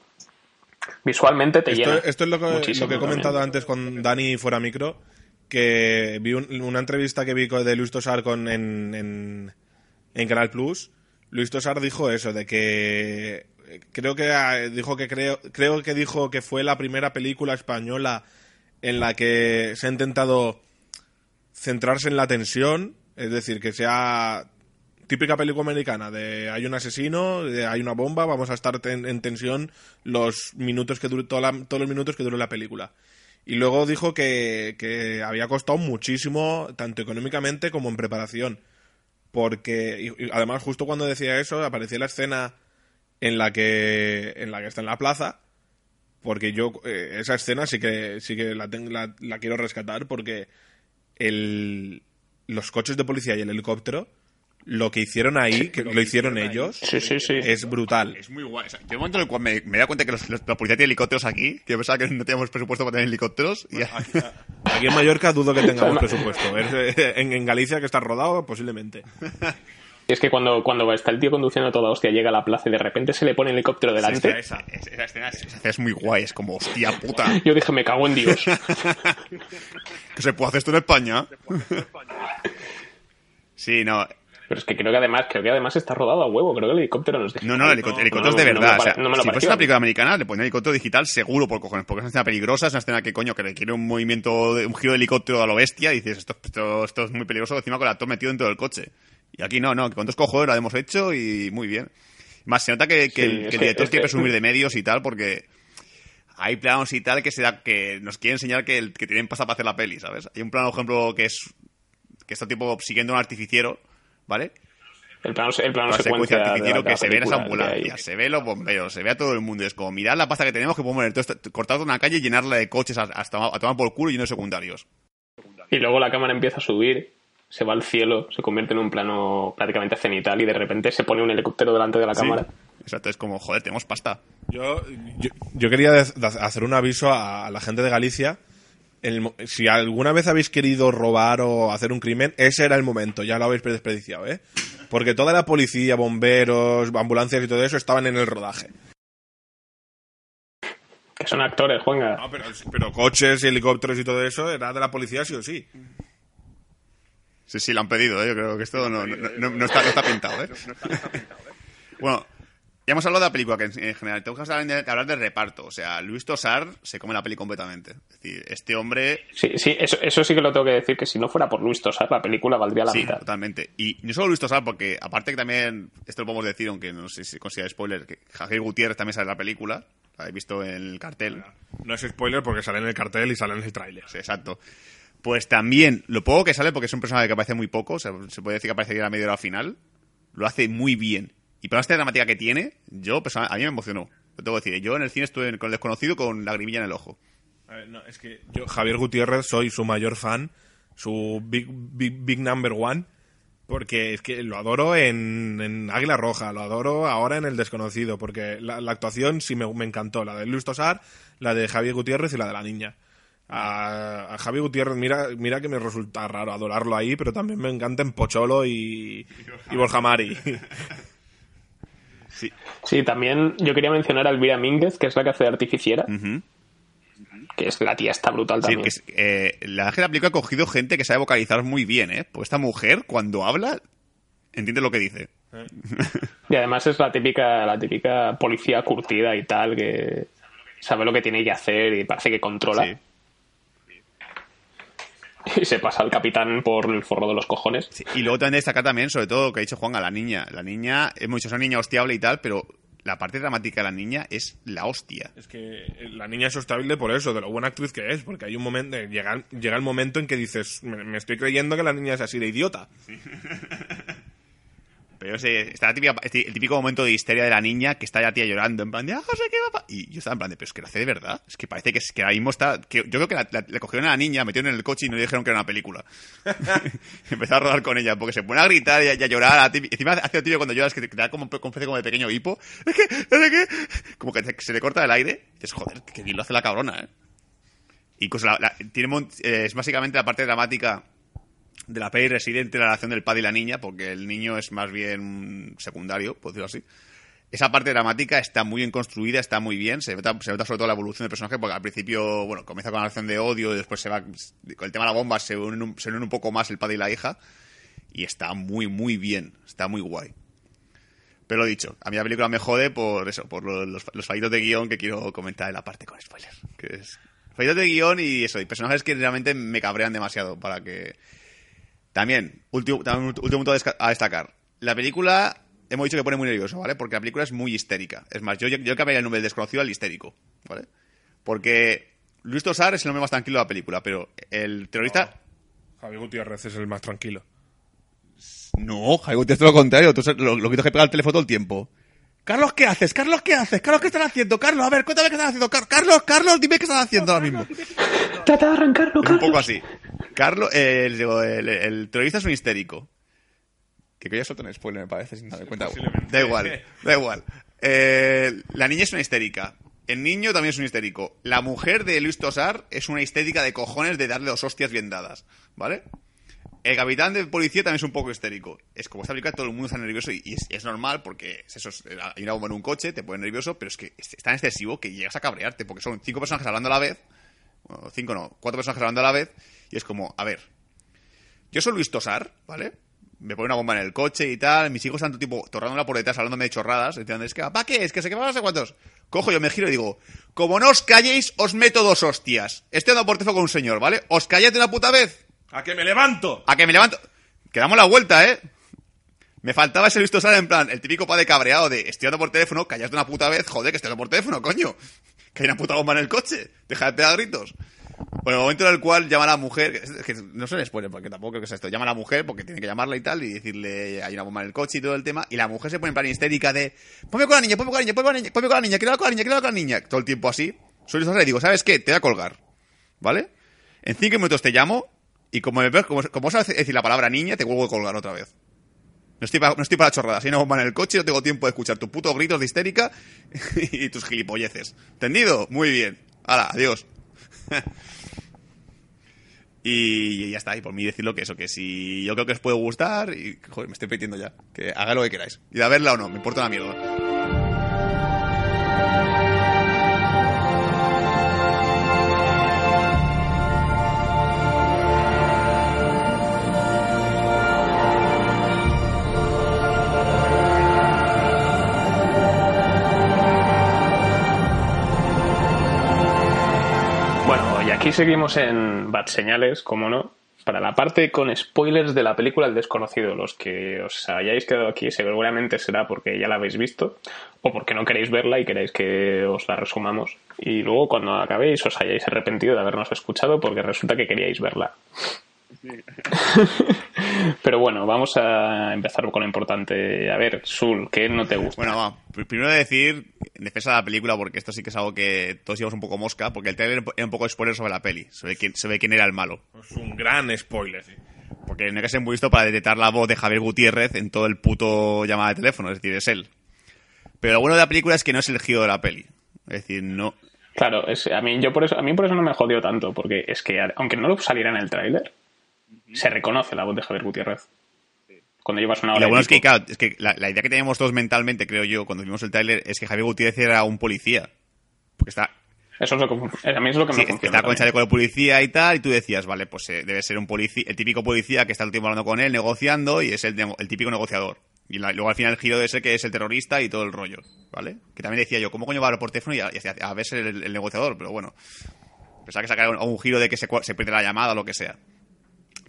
Visualmente te esto, llena. Esto es lo que, lo que he comentado también. antes con Dani fuera micro. Que vi un, una entrevista que vi de Luis Tosar con, en, en, en Canal Plus. Luis Tosar dijo eso, de que. Creo que dijo que creo, creo que dijo que fue la primera película española en la que se ha intentado centrarse en la tensión, es decir, que sea típica película americana de hay un asesino, hay una bomba, vamos a estar en tensión los minutos que dure, todos los minutos que dure la película. Y luego dijo que, que había costado muchísimo, tanto económicamente como en preparación. Porque, además, justo cuando decía eso, aparecía la escena en la que, en la que está en la plaza. Porque yo, eh, esa escena sí que, sí que la, tengo, la, la quiero rescatar porque el, los coches de policía y el helicóptero lo que hicieron ahí, que lo, lo hicieron ellos, sí, sí, sí. es brutal. Es muy guay. O sea, de momento en el cual me, me da cuenta que los, los, la policía tiene helicópteros aquí, que yo pensaba que no teníamos presupuesto para tener helicópteros. Y... Aquí, aquí, en Mallorca dudo que tengamos [laughs] presupuesto. En, en Galicia, que está rodado, posiblemente. [laughs] Y es que cuando, cuando está el tío conduciendo toda hostia, llega a la plaza y de repente se le pone el helicóptero delante. Esa, esa, esa, escena esa es muy guay, es como, hostia puta. [laughs] Yo dije, me cago en Dios. [laughs] que se puede hacer esto en España. [laughs] sí, no. Pero es que creo que además, creo que además está rodado a huevo, creo que el helicóptero no es digital. No, no, el helicóptero, el helicóptero no, es de verdad. No o sea, no si fuese una película americana, le ponen helicóptero digital seguro por cojones, porque es una escena peligrosa, es una escena que coño, que requiere un movimiento, un giro de helicóptero a lo bestia, y dices, esto, esto, esto es muy peligroso, encima con el actor metido dentro del coche. Y aquí no, no, con dos cojones lo hemos hecho y muy bien. Más se nota que, que Sí, el, que el director quiere que- presumir de medios y tal, porque hay planos y tal que se da, que nos quiere enseñar que, el- que tienen pasta para hacer la peli, ¿sabes? Hay un plano, por ejemplo, que es que está tipo siguiendo un artificiero, ¿vale? El plano, el plano La secuencia secuencia artificiero la- que la se ve en esa película que hay. ambulancia, se ve los bomberos, se ve a todo el mundo. Es como, mirad la pasta que tenemos que podemos poner cortar una calle y llenarla de coches hasta, a tomar por culo y de secundarios. Y luego la cámara empieza a subir, se va al cielo, se convierte en un plano prácticamente cenital y de repente se pone un helicóptero delante de la Sí. cámara. Exacto, es como, joder, tenemos pasta. Yo, yo, yo quería hacer un aviso a, a la gente de Galicia. El si alguna vez habéis querido robar o hacer un crimen, ese era el momento, ya lo habéis desperdiciado, ¿eh? Porque toda la policía, bomberos, ambulancias y todo eso estaban en el rodaje. Que son actores, Juanga. No, pero, pero coches y helicópteros y todo eso era de la policía sí o sí. Sí, sí, lo han pedido, ¿eh? Yo creo que esto no, no- [laughs] no- no está, no está pintado, ¿eh? Bueno, ya hemos hablado de la película, que en, en general tengo que hablar de, reparto. O sea, Luis Tosar se come la peli completamente. Es decir, este hombre... Sí, sí, eso, eso sí que lo tengo que decir, que si no fuera por Luis Tosar, la película valdría la Sí, mitad. totalmente. Y no solo Luis Tosar, porque aparte que también, esto lo podemos decir, aunque no sé si considera spoiler, que Javier Gutiérrez también sale en la película. La he visto en el cartel. No es spoiler porque sale en el cartel y sale en el tráiler. Sí, exacto. Pues también, lo poco que sale, porque es un personaje que aparece muy poco, se puede decir que aparece a la media hora final, lo hace muy bien. Y por esta dramática que tiene, yo, a mí me emocionó. Lo tengo que decir. Yo en el cine estuve con el desconocido con lagrimilla en el ojo. A ver, no, es que yo, Javier Gutiérrez, soy su mayor fan, su big, big, big number one, porque es que lo adoro en, Águila Roja, lo adoro ahora en El Desconocido, porque la, la actuación sí me, me encantó, la de Luis Tosar, la de Javier Gutiérrez y la de la niña. A, a Javier Gutiérrez, mira, mira que me resulta raro adorarlo ahí, pero también me encanta en Pocholo y, y Borja Mari. [laughs] Sí. Sí, también yo quería mencionar a Elvira Mínguez, que es la que hace de artificiera, que es la tía está brutal Sí, también. que es- eh, la verdad es que la película ha cogido gente que sabe vocalizar muy bien, ¿eh? Pues esta mujer, cuando habla, entiende lo que dice. Y además es la típica, la típica policía curtida y tal, que sabe lo que tiene que hacer y parece que controla. Sí. [laughs] Y se pasa al capitán por el forro de los cojones. Sí, Y luego también destacar también, sobre todo, lo que ha dicho Juan, a la niña. La niña, hemos dicho, es una niña hostiable y tal, pero la parte dramática de la niña es la hostia. Es que la niña es sostenible por eso, de lo buena actriz que es, porque hay un momento, llega, llega el momento en que dices, me, me estoy creyendo que la niña es así de idiota. [laughs] Pero ese, está típica- este- el típico momento de histeria de la niña que está ya tía llorando, en plan de, ah, no sé qué va a pa-". Y yo estaba en plan de, pero es que lo hace de verdad. Es que parece que, es, que ahora mismo está. Que, yo creo que la, cogieron a la niña, metieron en el coche y no le dijeron que era una película. [laughs] [laughs] Empezó a rodar con ella, porque se pone a gritar y a, y a llorar. encima hace el tío cuando lloras que te, da como, como como de pequeño hipo. Es que, es que, como que se le corta el aire. Y dices, joder, que bien lo hace la cabrona, eh. Incluso la- la- tiene, eh, es básicamente la parte dramática de la peli residente la relación del padre y la niña, porque el niño es más bien secundario, por decirlo así. Esa parte dramática está muy bien construida, está muy bien, se nota, se nota sobre todo la evolución del personaje, porque al principio, bueno, comienza con una relación de odio y después se va, con el tema de la bomba se unen un, se unen un poco más el padre y la hija, y está muy, muy bien, está muy guay. Pero lo dicho, a mí la película me jode por eso, por lo- los, los fallitos de guion que quiero comentar en la parte con spoilers. Que es fallitos de guion y eso, y personajes que realmente me cabrean demasiado para que... También, último, también, último punto a destacar. La película, hemos dicho que pone muy nervioso, ¿vale? Porque la película es muy histérica. Es más, yo, yo, yo cambiaría el nombre del desconocido al histérico, ¿vale? Porque Luis Tosar es el nombre más tranquilo de la película, pero el terrorista... Javier Gutiérrez es el más tranquilo. No, Jaime Gutiérrez, todo lo contrario. Tú lo, lo que tengo que pegar el teléfono todo el tiempo. Carlos, ¿qué haces? Carlos, ¿qué haces? Carlos, ¿qué estás haciendo? Carlos, a ver, cuéntame qué estás haciendo. Car- Carlos, Carlos, dime qué estás haciendo ahora mismo. Trata de arrancarlo, Es un poco Carlos. así. Carlos, eh, el, el- el terrorista es un histérico. Que ya suelto un spoiler, me parece, sin darme cuenta. Da igual, da igual. Eh, la niña es una histérica. El niño también es un histérico. La mujer de Luis Tosar es una histérica de cojones de darle dos hostias bien dadas. ¿Vale? El capitán de policía también es un poco histérico. Es como esta película, todo el mundo está nervioso y, y es, es normal porque es eso, es- hay una bomba en un coche, te pone nervioso, pero es que es, es tan excesivo que llegas a cabrearte porque son cinco personajes hablando a la vez. Bueno, cinco no, cuatro personajes hablando a la vez y es como, a ver, yo soy Luis Tosar, ¿vale? Me pone una bomba en el coche y tal, mis hijos están todo tipo torrándola por detrás, hablándome de chorradas, entiendes es que, ¿para qué? Es que se queman no sé cuántos. Cojo, yo me giro y digo, como no os calléis, os meto dos hostias. Estoy dando por teléfono con un señor, ¿vale? Os calláis de una puta vez. ¡A que me levanto! A que me levanto. Que damos la vuelta, ¿eh? Me faltaba ese visto sale en plan, el típico padre cabreado de estoy hablando por teléfono, callas de una puta vez, joder, que estoy hablando por teléfono, coño. Que hay una puta bomba en el coche, deja de pegar gritos. Bueno, el momento en el cual llama a la mujer, que no se les spoiler porque tampoco creo que sea esto, llama a la mujer porque tiene que llamarla y tal y decirle hay una bomba en el coche y todo el tema y la mujer se pone en plan histérica de ponme con la niña, ponme con la niña, ponme con la niña, ponme con la niña, quiero con la niña, con la niña, todo el tiempo así. Soy le digo, ¿sabes qué? Te voy a colgar, ¿vale? En cinco minutos te llamo y como me como, como sabes decir la palabra niña, te vuelvo a colgar otra vez. No estoy, para, no estoy para chorradas. Hay una bomba en el coche, no tengo tiempo de escuchar tus putos gritos de histérica [laughs] y tus gilipolleces. ¿Entendido? Muy bien. Hala, adiós. [laughs] y ya está. Y por mí decirlo que eso, que si yo creo que os puede gustar, y joder, me estoy pidiendo ya. Que haga lo que queráis. Y de verla o no, me importa una mierda. Aquí seguimos en Bad Señales, como no, para la parte con spoilers de la película El Desconocido. Los que os hayáis quedado aquí seguramente será porque ya la habéis visto o porque no queréis verla y queréis que os la resumamos. Y luego cuando acabéis os hayáis arrepentido de habernos escuchado porque resulta que queríais verla. [laughs] Pero bueno, vamos a empezar con lo importante. A ver, Sul, ¿qué no te gusta? Bueno, va. Primero decir, en defensa de la película, porque esto sí que es algo que todos llevamos un poco mosca, porque el trailer era un poco spoiler sobre la peli. Se ve quién, se ve quién era el malo. Es un gran spoiler, sí. Porque no hay que ser muy visto para detectar la voz de Javier Gutiérrez en todo el puto llamada de teléfono, es decir, es él. Pero lo bueno de la película es que no es el giro de la peli. Es decir, no. Claro, es, a, mí, yo por eso, a mí por eso no me jodió tanto, porque es que aunque no lo saliera en el tráiler, se reconoce la voz de Javier Gutiérrez. Cuando llevas una hora. Y lo bueno es que, claro, es que la, idea que teníamos todos mentalmente, creo yo, cuando vimos el tráiler, es que Javier Gutiérrez era un policía. Porque está. Eso es lo que, a mí es lo que me funciona. Está con chaleco de policía y tal, y tú decías, vale, pues eh, debe ser un policía, el típico policía que está el tiempo hablando con él, negociando, y es el, el típico negociador. Y luego al final el giro de ese que es el terrorista y todo el rollo, ¿vale? Que también decía yo, ¿cómo coño va a hablar por teléfono y a, a, ver el, el, negociador? Pero bueno, pensaba que sacar un, un, giro de que se, se pierde la llamada o lo que sea.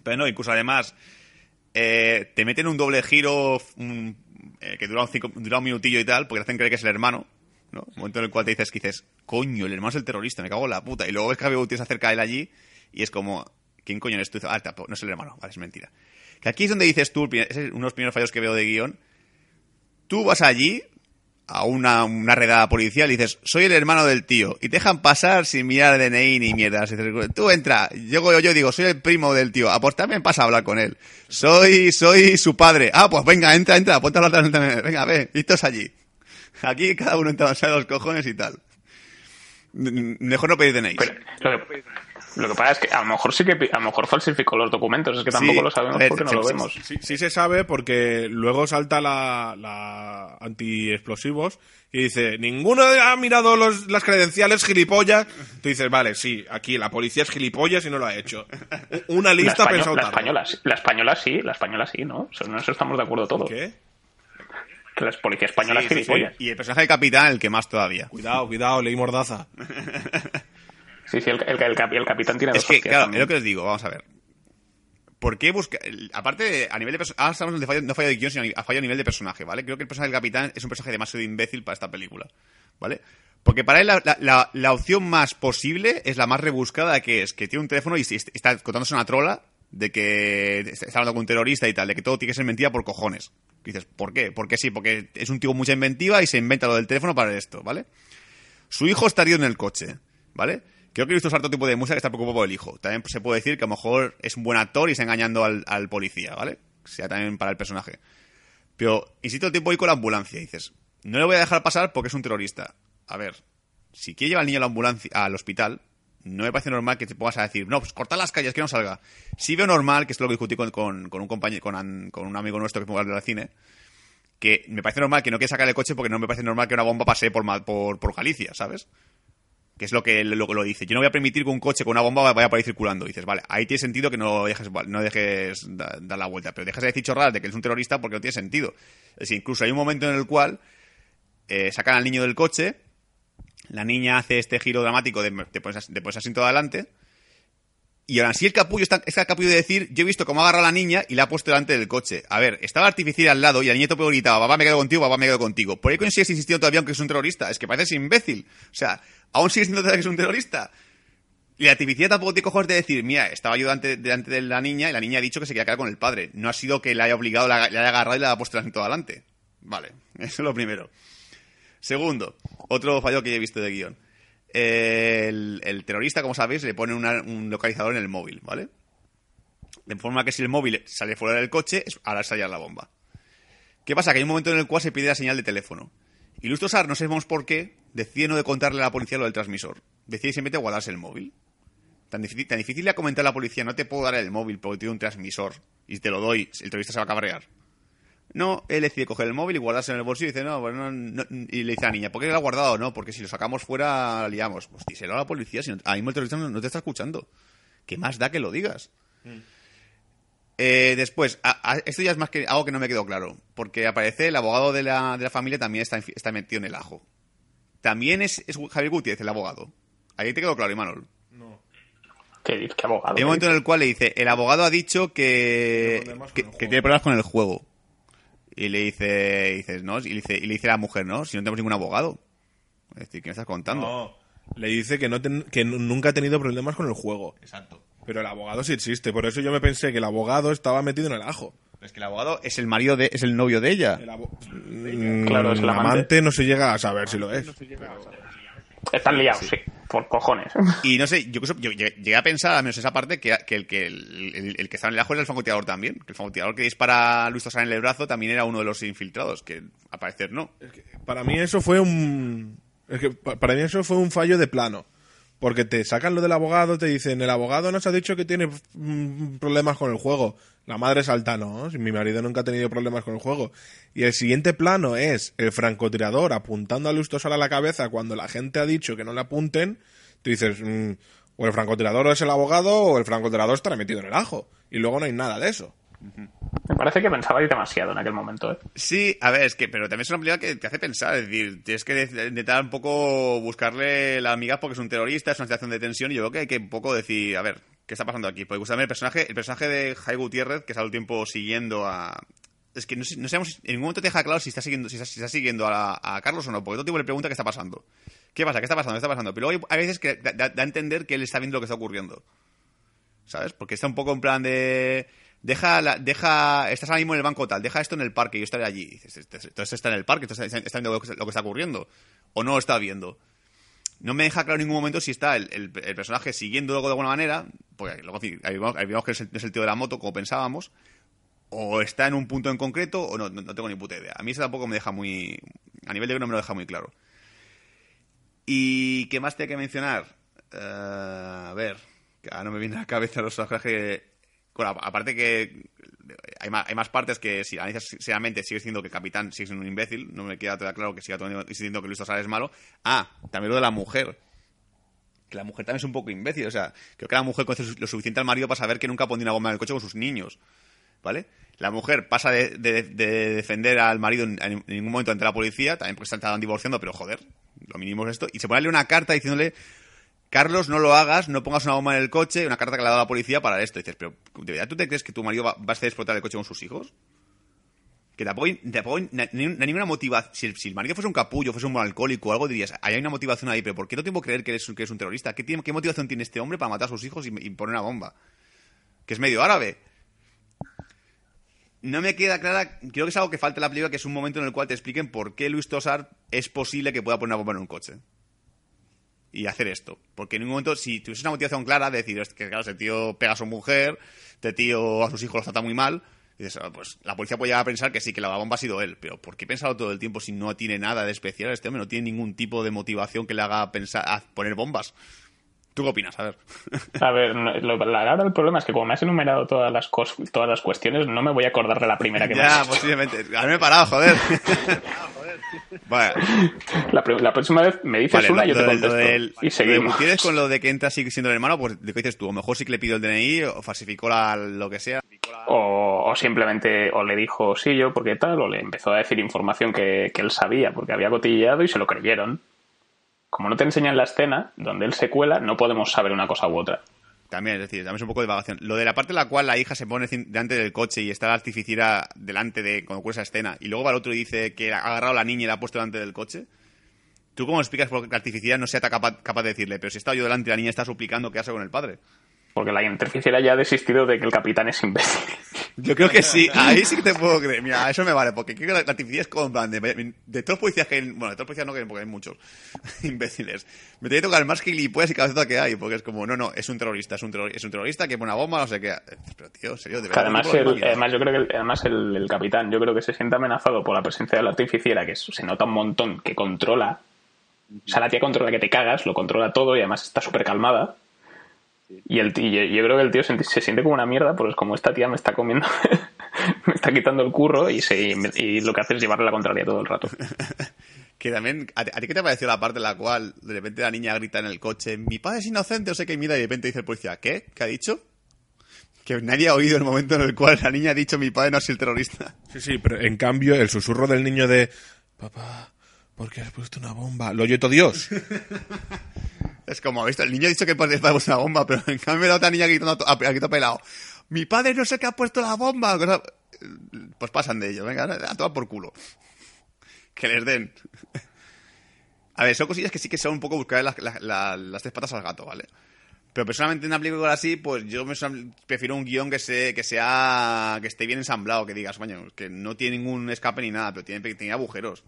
Pero no, incluso además eh, te meten un doble giro eh, que dura un, cinco, dura minutillo y tal, porque hacen creer que es el hermano. ¿no? Un momento en el cual te dices que dices, coño, el hermano es el terrorista, me cago en la puta. Y luego ves que Javier Gutiérrez se acerca a él allí y es como, ¿quién coño eres tú? Ah, no es el hermano, vale, es mentira. Que aquí es donde dices tú, es uno de los primeros fallos que veo de guion. Tú vas allí, a una, una redada policial y dices, soy el hermano del tío. Y te dejan pasar sin mirar DNI ni mierdas. Tú entra, yo, yo digo, soy el primo del tío. Ah, pues también pasa a hablar con él. Soy, soy su padre. Ah, pues venga, entra, entra, ponte a hablar también. Venga, ve, y todos allí. Aquí cada uno entra a los cojones y tal. Mejor no pedir DNI. Lo que pasa es que a lo mejor sí que a lo mejor falsificó los documentos, es que tampoco lo sabemos porque no lo vemos. Sí, se sabe porque luego salta la, la antiexplosivos y dice, ninguno ha mirado los, las credenciales gilipollas. Tú dices, vale, sí, aquí la policía es gilipollas y no lo ha hecho. Una lista la pensado la española, la española sí, la española sí, ¿no? En eso estamos de acuerdo todos. ¿Qué? Que la policía española es gilipollas. Y el personaje de capitán, el que más todavía. Cuidado, cuidado, leí mordaza. [laughs] Sí, sí, el, el, el, capitán tiene es que, claro, es lo que os digo, vamos a ver. ¿Por qué buscar.? Aparte, a nivel de. Ahora estamos de fallo, no fallo de guion, sino a fallo a nivel de personaje, ¿vale? Creo que el personaje del capitán es un personaje demasiado imbécil para esta película, ¿vale? Porque para él la, la, la, opción más posible es la más rebuscada, que es que tiene un teléfono y está contándose una trola de que está hablando con un terrorista y tal, de que todo tiene que ser mentira por cojones. Y dices, ¿por qué? Porque sí, porque es un tipo mucha inventiva y se inventa lo del teléfono para esto, ¿vale? Su hijo está herido en el coche, ¿vale? Creo que he visto cierto tipo de música que está preocupado por el hijo. También se puede decir que a lo mejor es un buen actor y está engañando al, policía, ¿vale? Sea también para el personaje. Pero, insisto, el tiempo ahí con la ambulancia. Y dices, no le voy a dejar pasar porque es un terrorista. A ver, si quiere llevar al niño a la ambulancia, al hospital, no me parece normal que te pongas a decir, no, pues corta las calles, que no salga. Sí veo normal, que es lo que discutí con, un compañero, con, un amigo nuestro que fue al cine, que me parece normal que no quiera sacar el coche porque no me parece normal que una bomba pase por Galicia, ¿sabes? Que es lo que lo, lo, dice. Yo no voy a permitir que un coche con una bomba vaya por ahí circulando. dices, vale, ahí tiene sentido que no dejes, no dejes dar la vuelta, pero dejas de decir chorradas de que es un terrorista porque no tiene sentido. Es decir, incluso hay un momento en el cual eh, sacan al niño del coche, la niña hace este giro dramático de te pones, asiento adelante, Y ahora sí el capullo está, capullo de decir, yo he visto cómo agarra a la niña y la ha puesto delante del coche. A ver, estaba artificial al lado y el nieto gritaba, papá me quedo contigo, papá me quedo contigo. Por ahí sigues insistiendo todavía aunque es un terrorista. Es que pareces imbécil. O sea, aún sigues todavía que es un terrorista. Y la artificial tampoco te cojones de decir, mira, estaba yo delante, de la niña y la niña ha dicho que se quería quedar con el padre. No ha sido que la haya obligado, la, haya agarrado y la haya puesto delante. Vale, [laughs] eso es lo primero. Segundo, otro fallo que he visto de guion el, terrorista, como sabéis, le pone un localizador en el móvil, ¿vale? De forma que si el móvil sale fuera del coche, ahora estallar la bomba. ¿Qué pasa? Que hay un momento en el cual se pide la señal de teléfono. Y Lustosar, no sabemos por qué, decide no de contarle a la policía lo del transmisor. Decide simplemente guardarse el móvil. Tan difícil, tan difícil a comentar a la policía, no te puedo dar el móvil porque tiene un transmisor. Y te lo doy, el terrorista se va a cabrear. No, él decide coger el móvil y guardarse en el bolsillo y dice, no, bueno, no, y le dice a la niña, ¿por qué lo ha guardado? No, porque si lo sacamos fuera, liamos. Pues díselo a la policía, si no, ahí el terrorista no, te está escuchando. ¿Qué más da que lo digas? Mm. Eh, después, esto ya es más que algo que no me quedó claro, porque aparece el abogado de la, de la familia también está, está metido en el ajo. También es, Javier Gutiérrez, el abogado. Ahí te quedó claro, Imanol. No. ¿Qué, qué abogado? Hay un momento en el cual le dice, el abogado ha dicho que, que tiene problemas con el juego. Y le dice, dices, ¿no? Y le dice, y le dice a la mujer, ¿no? Si no tenemos ningún abogado. Es decir, ¿qué me estás contando? No, le dice que, no que nunca ha tenido problemas con el juego. Exacto. Pero el abogado sí existe, por eso yo me pensé que el abogado estaba metido en el ajo. Es que el abogado es el marido de, es el novio de ella. Mm, claro, es el amante. no se llega a saber si lo es. Están liados, sí. Por cojones. [laughs] Y no sé, yo, llegué a pensar, al menos esa parte, que, el, que el, que estaba en el ajo era el francotirador también. Que el francotirador que dispara a Luis Tosar en el brazo también era uno de los infiltrados, que al parecer no. para mí eso fue un... para mí eso fue un fallo de plano. Porque te sacan lo del abogado, te dicen, el abogado nos ha dicho que tiene mm, problemas con el juego. La madre salta, no, mi marido nunca ha tenido problemas con el juego. Y el siguiente plano es el francotirador apuntando a Lustosar a la cabeza cuando la gente ha dicho que no le apunten. Tú dices, mm, o el francotirador es el abogado o el francotirador estará metido en el ajo. Y luego no hay nada de eso. Me parece que pensabais demasiado en aquel momento. ¿eh? Sí, a ver, es que, pero también es una película que te hace pensar. Es decir, tienes que intentar un poco buscarle la amiga porque es un terrorista, es una situación de tensión. Y yo creo que hay que un poco decir, a ver, ¿qué está pasando aquí? Porque justamente el personaje, el personaje de Jai Gutiérrez, que está el tiempo siguiendo a. Es que no, sabemos, en ningún momento te deja claro si está siguiendo, si está, siguiendo a, Carlos o no, porque todo el tiempo le pregunta qué está pasando. ¿Qué pasa? ¿Qué está pasando? ¿Qué está pasando? Pero luego hay, veces que da, a entender que él está viendo lo que está ocurriendo. ¿Sabes? Porque está un poco en plan de deja, la, deja, estás ahora mismo en el banco tal, deja esto en el parque, yo estaré allí. Entonces está en el parque, está, está viendo lo que, está ocurriendo. O no está viendo. No me deja claro en ningún momento si está el, el, personaje siguiendo luego de alguna manera, porque luego ahí vemos que es el, tío de la moto, como pensábamos, o está en un punto en concreto, o no, no, tengo ni puta idea. A mí eso tampoco me deja muy. A nivel de no me lo deja muy claro. ¿Y qué más tengo que mencionar? Uh, a ver, que ahora no me viene a la cabeza los personajes aparte que hay más, hay más, partes que si analizas seriamente sigue siendo que Capitán sigue siendo un imbécil, no me queda todavía claro que siga diciendo que Luis Tosar es malo. Ah, también lo de la mujer. Que la mujer también es un poco imbécil, o sea, creo que la mujer conoce lo suficiente al marido para saber que nunca pone una bomba en el coche con sus niños, ¿vale? La mujer pasa de, defender al marido en, ningún momento ante la policía, también porque están divorciando, pero joder, lo mínimo es esto, y se pone una carta diciéndole Carlos, no lo hagas, no pongas una bomba en el coche, una carta que le ha dado la policía para esto. Y dices, pero ¿de verdad tú te crees que tu marido va, a hacer explotar el coche con sus hijos? Que tampoco hay, ninguna motivación. Si, el marido fuese un capullo, fuese un alcohólico o algo, dirías, hay una motivación ahí, pero ¿por qué no tengo que creer que eres, que un terrorista? ¿Qué, ¿Qué, motivación tiene este hombre para matar a sus hijos y, poner una bomba? Que es medio árabe. No me queda clara, creo que es algo que falta en la película, que es un momento en el cual te expliquen por qué Luis Tosar es posible que pueda poner una bomba en un coche y hacer esto. Porque en un momento, si tuviese una motivación clara de decir que, claro, ese tío pega a su mujer, este tío a sus hijos los trata muy mal, dices, ah, pues la policía puede llegar a pensar que sí, que la bomba ha sido él. Pero ¿por qué pensado todo el tiempo si no tiene nada de especial este hombre? No tiene ningún tipo de motivación que le haga pensar a poner bombas. ¿Tú qué opinas? A ver. A ver, ahora el problema es que como me has enumerado todas las, todas las cuestiones, no me voy a acordar de la primera que ya, me has Ya, posiblemente. A me he parado, joder. [laughs] Vale. [laughs] La, la, próxima vez me dices una y yo te contesto. Del, y seguimos. ¿Tienes [laughs] con lo de que entra sigue siendo el hermano? Pues ¿qué dices tú? O mejor sí que le pidió el DNI o falsificó la, lo que sea. O, o, simplemente o le dijo sí yo porque tal, o le empezó a decir información que, que él sabía porque había cotilleado y se lo creyeron como no te enseñan la escena donde él se cuela, no podemos saber una cosa u otra. También, es decir, es un poco de vagación. Lo de la parte en la cual la hija se pone delante del coche y está la artificiera delante de cuando ocurre esa escena, y luego va el otro y dice que ha agarrado a la niña y la ha puesto delante del coche. ¿Tú cómo explicas por qué la artificiera no sea capaz, capaz de decirle, pero si está yo delante y la niña está suplicando que hace con el padre? Porque la interficiera ya ha desistido de que el capitán es imbécil. [laughs] Yo creo que sí, [laughs] ahí sí que te puedo creer. Mira, eso me vale, porque creo que la, es como en plan de, de todos los policías que hay, bueno, de todos los policías no que hay, porque hay muchos [laughs] imbéciles. Me tiene que tocar el más gilipollas y cabezota que hay, porque es como, no, no, es un terrorista, es un, terror- es un terrorista que pone una bomba, no sé qué. Pero tío, en serio, de verdad. además, el- además, yo creo que el, además el, el capitán, yo creo que se siente amenazado por la presencia de la artificiera, que se nota un montón, que controla. O sea, la tía controla que te cagas, lo controla todo y además está súper calmada. Y, el, y yo, creo que el tío se, se siente como una mierda, porque es como esta tía me está comiendo, [laughs] me está quitando el curro y, se, y lo que hace es llevarle la contraria todo el rato. [laughs] Que también, ¿a ti, a ti qué te pareció la parte en la cual de repente la niña grita en el coche, mi padre es inocente, o sé que mira, y de repente dice el policía, ¿qué? ¿Qué ha dicho? Que nadie ha oído el momento en el cual la niña ha dicho, mi padre no es el terrorista. Sí, sí, pero en cambio el susurro del niño de papá, ¿por qué has puesto una bomba? Lo oye todo Dios. [laughs] Es como, ¿visto? El niño ha dicho que puesto una bomba, pero en cambio la otra niña gritando a, a pelado, mi padre no sé qué ha puesto la bomba. Pues pasan de ello, venga, a tomar por culo. Que les den. A ver, son cosillas que sí que son un poco buscar las, las- tres patas al gato, ¿vale? Pero personalmente en una película así, pues yo me prefiero un guion que, se, que sea que esté bien ensamblado, que digas, coño, que no tiene ningún escape ni nada, pero tiene, tiene agujeros.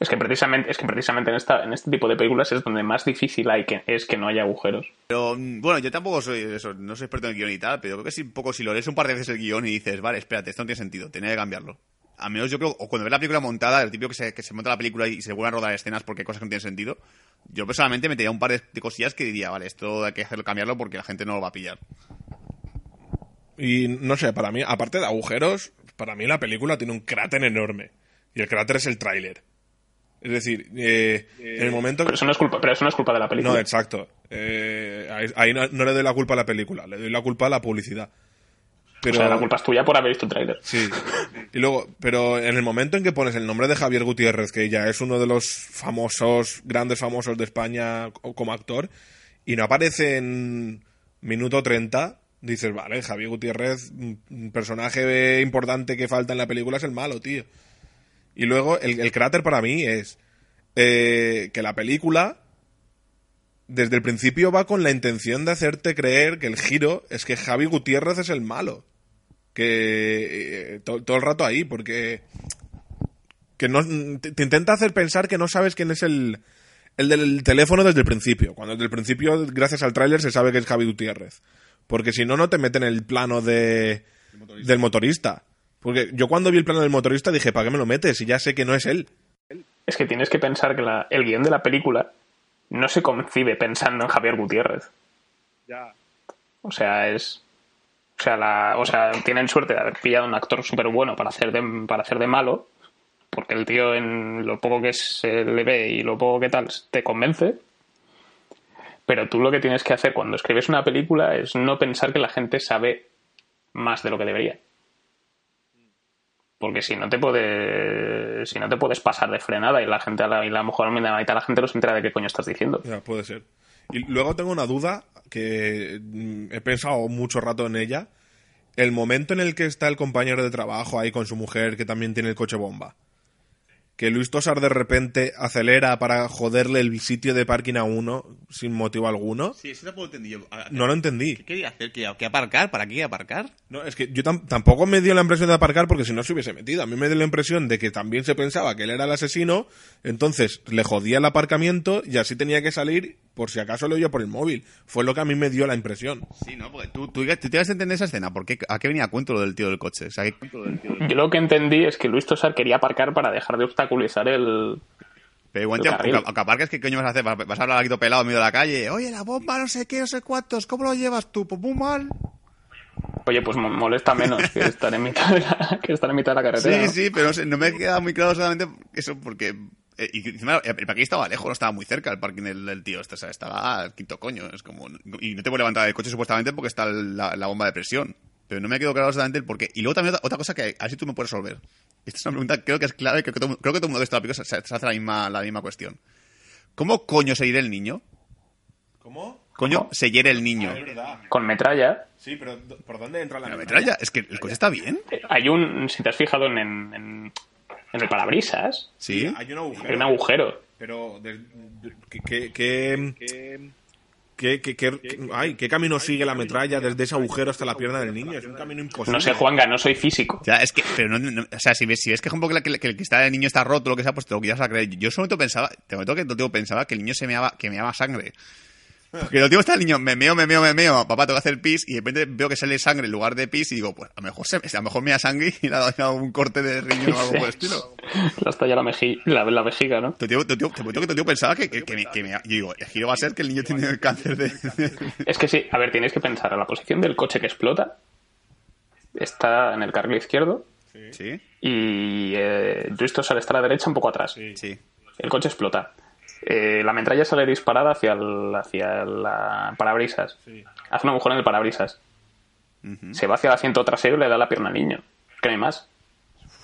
Es que precisamente, es que precisamente en, esta, en este tipo de películas es donde más difícil hay que, es que no haya agujeros. Pero mm, bueno, yo tampoco soy eso, no soy experto en el guion y tal, pero creo que sí, un poco si lo lees un par de veces el guion y dices, vale, espérate, esto no tiene sentido, tenía que cambiarlo. A menos yo creo, o cuando ves la película montada, el típico que se, que se monta la película y se vuelve a rodar escenas porque hay cosas que no tienen sentido, yo personalmente metería un par de, de cosillas que diría, vale, esto hay que hacerlo, cambiarlo porque la gente no lo va a pillar. Y no sé, para mí, aparte de agujeros, para mí la película tiene un cráter enorme. Y el cráter es el tráiler. Es decir, eh, en el momento Pero eso no es culpa, pero eso no es culpa de la película. No, exacto. Eh, ahí no, no le doy la culpa a la película, le doy la culpa a la publicidad. Pero, O sea, la culpa es tuya por haber visto el tráiler. Sí. Y luego, pero en el momento en que pones el nombre de Javier Gutiérrez, que ya es uno de los famosos, grandes famosos de España co- como actor, y no aparece en minuto 30, dices, vale, Javier Gutiérrez, un un personaje importante que falta en la película es el malo, tío. Y luego, el, el cráter para mí es eh, que la película, desde el principio, va con la intención de hacerte creer que el giro es que Javi Gutiérrez es el malo que eh, to- todo el rato ahí, porque que no te, te intenta hacer pensar que no sabes quién es el, el del teléfono desde el principio. Cuando desde el principio, gracias al tráiler, se sabe que es Javi Gutiérrez. Porque si no, no te meten el plano de, del motorista. Porque yo cuando vi el plano del motorista dije, ¿para qué me lo metes? Si ya sé que no es él. Es que tienes que pensar que la- el guion de la película no se concibe pensando en Javier Gutiérrez. O sea, es. O sea, la, o sea, tienen suerte de haber pillado un actor súper bueno para hacer de, para hacer de malo. Porque el tío, en lo poco que se le ve y lo poco que tal, te convence. Pero tú lo que tienes que hacer cuando escribes una película es no pensar que la gente sabe más de lo que debería. Porque si no te puede, si no te puedes pasar de frenada y la gente a la, y a lo mejor a la mitad la gente no se entera de qué coño estás diciendo. Ya, puede ser. Y luego tengo una duda que mm, he pensado mucho rato en ella. El momento en el que está el compañero de trabajo ahí con su mujer que también tiene el coche bomba. Que Luis Tosar de repente acelera para joderle el sitio de parking a uno sin motivo alguno. Sí, eso tampoco entendí yo. No lo entendí. ¿Qué quería hacer? ¿Que, que aparcar? ¿Para qué aparcar? No, es que yo tam- tampoco me dio la impresión de aparcar porque si no se hubiese metido. A mí me dio la impresión de que también se pensaba que él era el asesino, entonces le jodía el aparcamiento y así tenía que salir por si acaso lo oía por el móvil. Fue lo que a mí me dio la impresión. Sí, no, porque tú, tú, tú tienes que entender esa escena. ¿Por qué, ¿A qué venía a cuento lo del tío del coche? O sea, ¿qué- Yo lo que entendí es que Luis Tosar quería aparcar para dejar de obstaculizar el... Pero igual, aunque aparques, ¿qué coño vas a hacer? ¿Vas a hablar aquí todo pelado en medio de la calle? Oye, la bomba, no sé qué, no sé cuántos. ¿Cómo lo llevas tú? Pues muy mal. Oye, pues mo- molesta menos que estar en mitad de la, que estar en mitad de la carretera. Sí, ¿no? sí, pero no, sé, no me queda muy claro solamente eso porque... eh, y encima el parking estaba lejos, no estaba muy cerca el parking del, del tío. este, O sea, estaba al quinto coño. Es como... Y no te puedes levantar del coche supuestamente porque está la, la bomba de presión. Pero no me quedó claro exactamente el porqué. Y luego también otra, otra cosa que a ver si tú me puedes resolver. Esta es una pregunta creo que es clave, creo que todo, creo que todo el mundo está en la se, se hace la misma, la misma cuestión. ¿Cómo coño se irá el niño? ¿Cómo? coño se hiere el niño. Con metralla. Sí, pero ¿dó- ¿por dónde entra la, La metralla, es que el coche está bien. Eh, Hay un, si te has fijado en, en, en- el parabrisas, Sí. Hay un agujero. hay un agujero. Pero, de- de- ¿qué, qué, qué, qué, qué- qué- ay, ¿qué camino sigue la metralla desde ese agujero hasta la pierna del niño? Es un camino imposible. No sé, Juanga, no soy físico. O sea, es que, pero no, no- o sea, si ves, si ves que, ejemplo, que, la- que, la- que el cristal del niño está roto, lo que sea, pues te lo quieras a creer. Yo solo pensaba, te momento que pensaba que el niño se meaba, que meaba sangre. Porque lo tío está el niño, me meo, me meo, me meo, papá tengo que hacer pis, y de repente veo que sale sangre en lugar de pis, y digo, pues a lo mejor, se, a lo mejor me da sangre y le ha dado un corte de riñón o algo por el estilo. [laughs] Le has tallado la, la, la vejiga, ¿no? Tu tío, tu tío, te que tu tío pensaba que, que, que me, que me- yo digo, el giro va a ser que el niño tiene cáncer de... [laughs] Es que sí, a ver, tienes que pensar, la posición del coche que explota está en el carril izquierdo ¿Sí? y eh, Justo sale está a la derecha un poco atrás. Sí. El coche explota. Eh, la metralla sale disparada hacia el hacia la parabrisas. Hace un agujero en el parabrisas. Se va hacia el asiento trasero y le da la pierna al niño. ¿Qué hay más?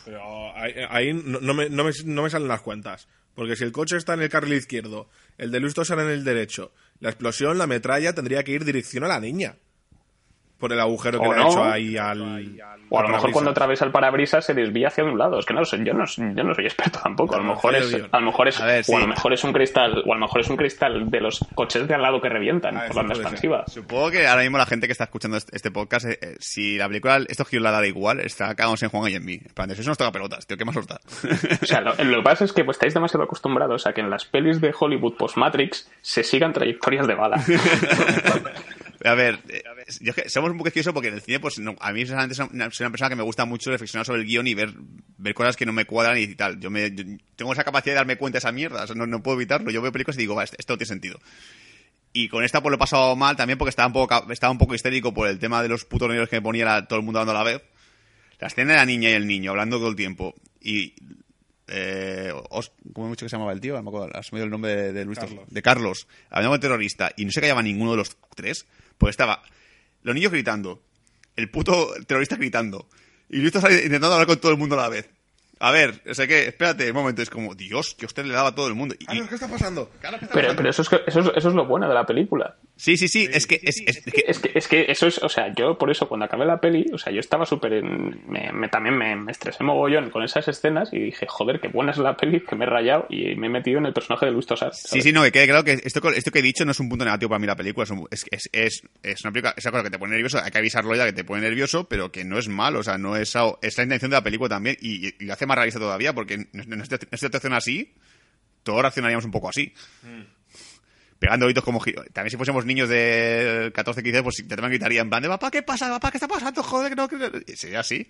Pero ahí, ahí no, no me, no, me, no me salen las cuentas. Porque si el coche está en el carril izquierdo, el de Luis Tosar en el derecho, la explosión, la metralla tendría que ir dirección a la niña. Por el agujero que O le ha hecho ahí al. O a lo al mejor cuando atraviesa el parabrisas se desvía hacia un lado. Es que no lo sé, yo no, yo no soy experto tampoco. A lo mejor es, a lo mejor es, A ver, o a lo sí. mejor es un cristal, o a lo mejor es un cristal de los coches de al lado que revientan por la onda puede ser. expansiva. Supongo que ahora mismo la gente que está escuchando este, este podcast, eh, eh, si la película, estos giros la da igual, está cagados en Juan y en mí. En plan, eso nos toca pelotas, tío, ¿qué más os da? O sea, lo, lo que pasa es que pues, estáis demasiado acostumbrados a que en las pelis de Hollywood post-Matrix se sigan trayectorias de bala. [laughs] A ver, eh, yo es que somos un poco quisquillosos porque en el cine, pues no, a mí personalmente soy una, soy una persona que me gusta mucho reflexionar sobre el guion y ver, ver cosas que no me cuadran y tal. Yo, me, yo tengo esa capacidad de darme cuenta de esa mierda, o sea, no, no puedo evitarlo. Yo veo películas y digo, va, esto, esto no tiene sentido. Y con esta pues lo he pasado mal también porque estaba un poco, estaba un poco histérico por el tema de los putos negros que me ponía la- todo el mundo dando a la vez. La escena de la niña y el niño hablando todo el tiempo. Y. Eh, Os- ¿Cómo dicho que se llamaba el tío? No me acuerdo, has el nombre de, de Luis Carlos. de Carlos, hablando con terrorista, y no se callaba ninguno de los tres, pues estaba los niños gritando, el puto terrorista gritando, y Luis está intentando hablar con todo el mundo a la vez. A ver, o sea que, espérate, un momento, es como, Dios, que usted le daba a todo el mundo. Y- ¿qué está pasando? Pero, pero eso, es que- eso, es, eso es lo bueno de la película. Sí, sí, sí, es que, es, es que- Es que, es que eso es, o sea, yo por eso cuando acabé la peli, o sea, yo estaba súper, en- me, me- también me, me estresé mogollón con esas escenas y dije, joder, qué buena es la peli, que me he rayado y me he metido en el personaje de Luis Tosar. Sí, sí, no, que quede claro que esto, esto que he dicho no es un punto negativo para mí la película, es, un- es, es, es, una película, es cosa que te pone nervioso, hay que avisarlo ya que te pone nervioso, pero que no es malo, o sea, no es, es la intención de la película también, y, y lo hace más realista todavía, porque en, en esta, en esta situación así, todos reaccionaríamos un poco así. Pegando gritos como. También si fuésemos niños de 14, 15, pues también gritaría en plan de papá, ¿qué pasa? Papá, ¿qué está pasando? Joder, no, que no". Sería así.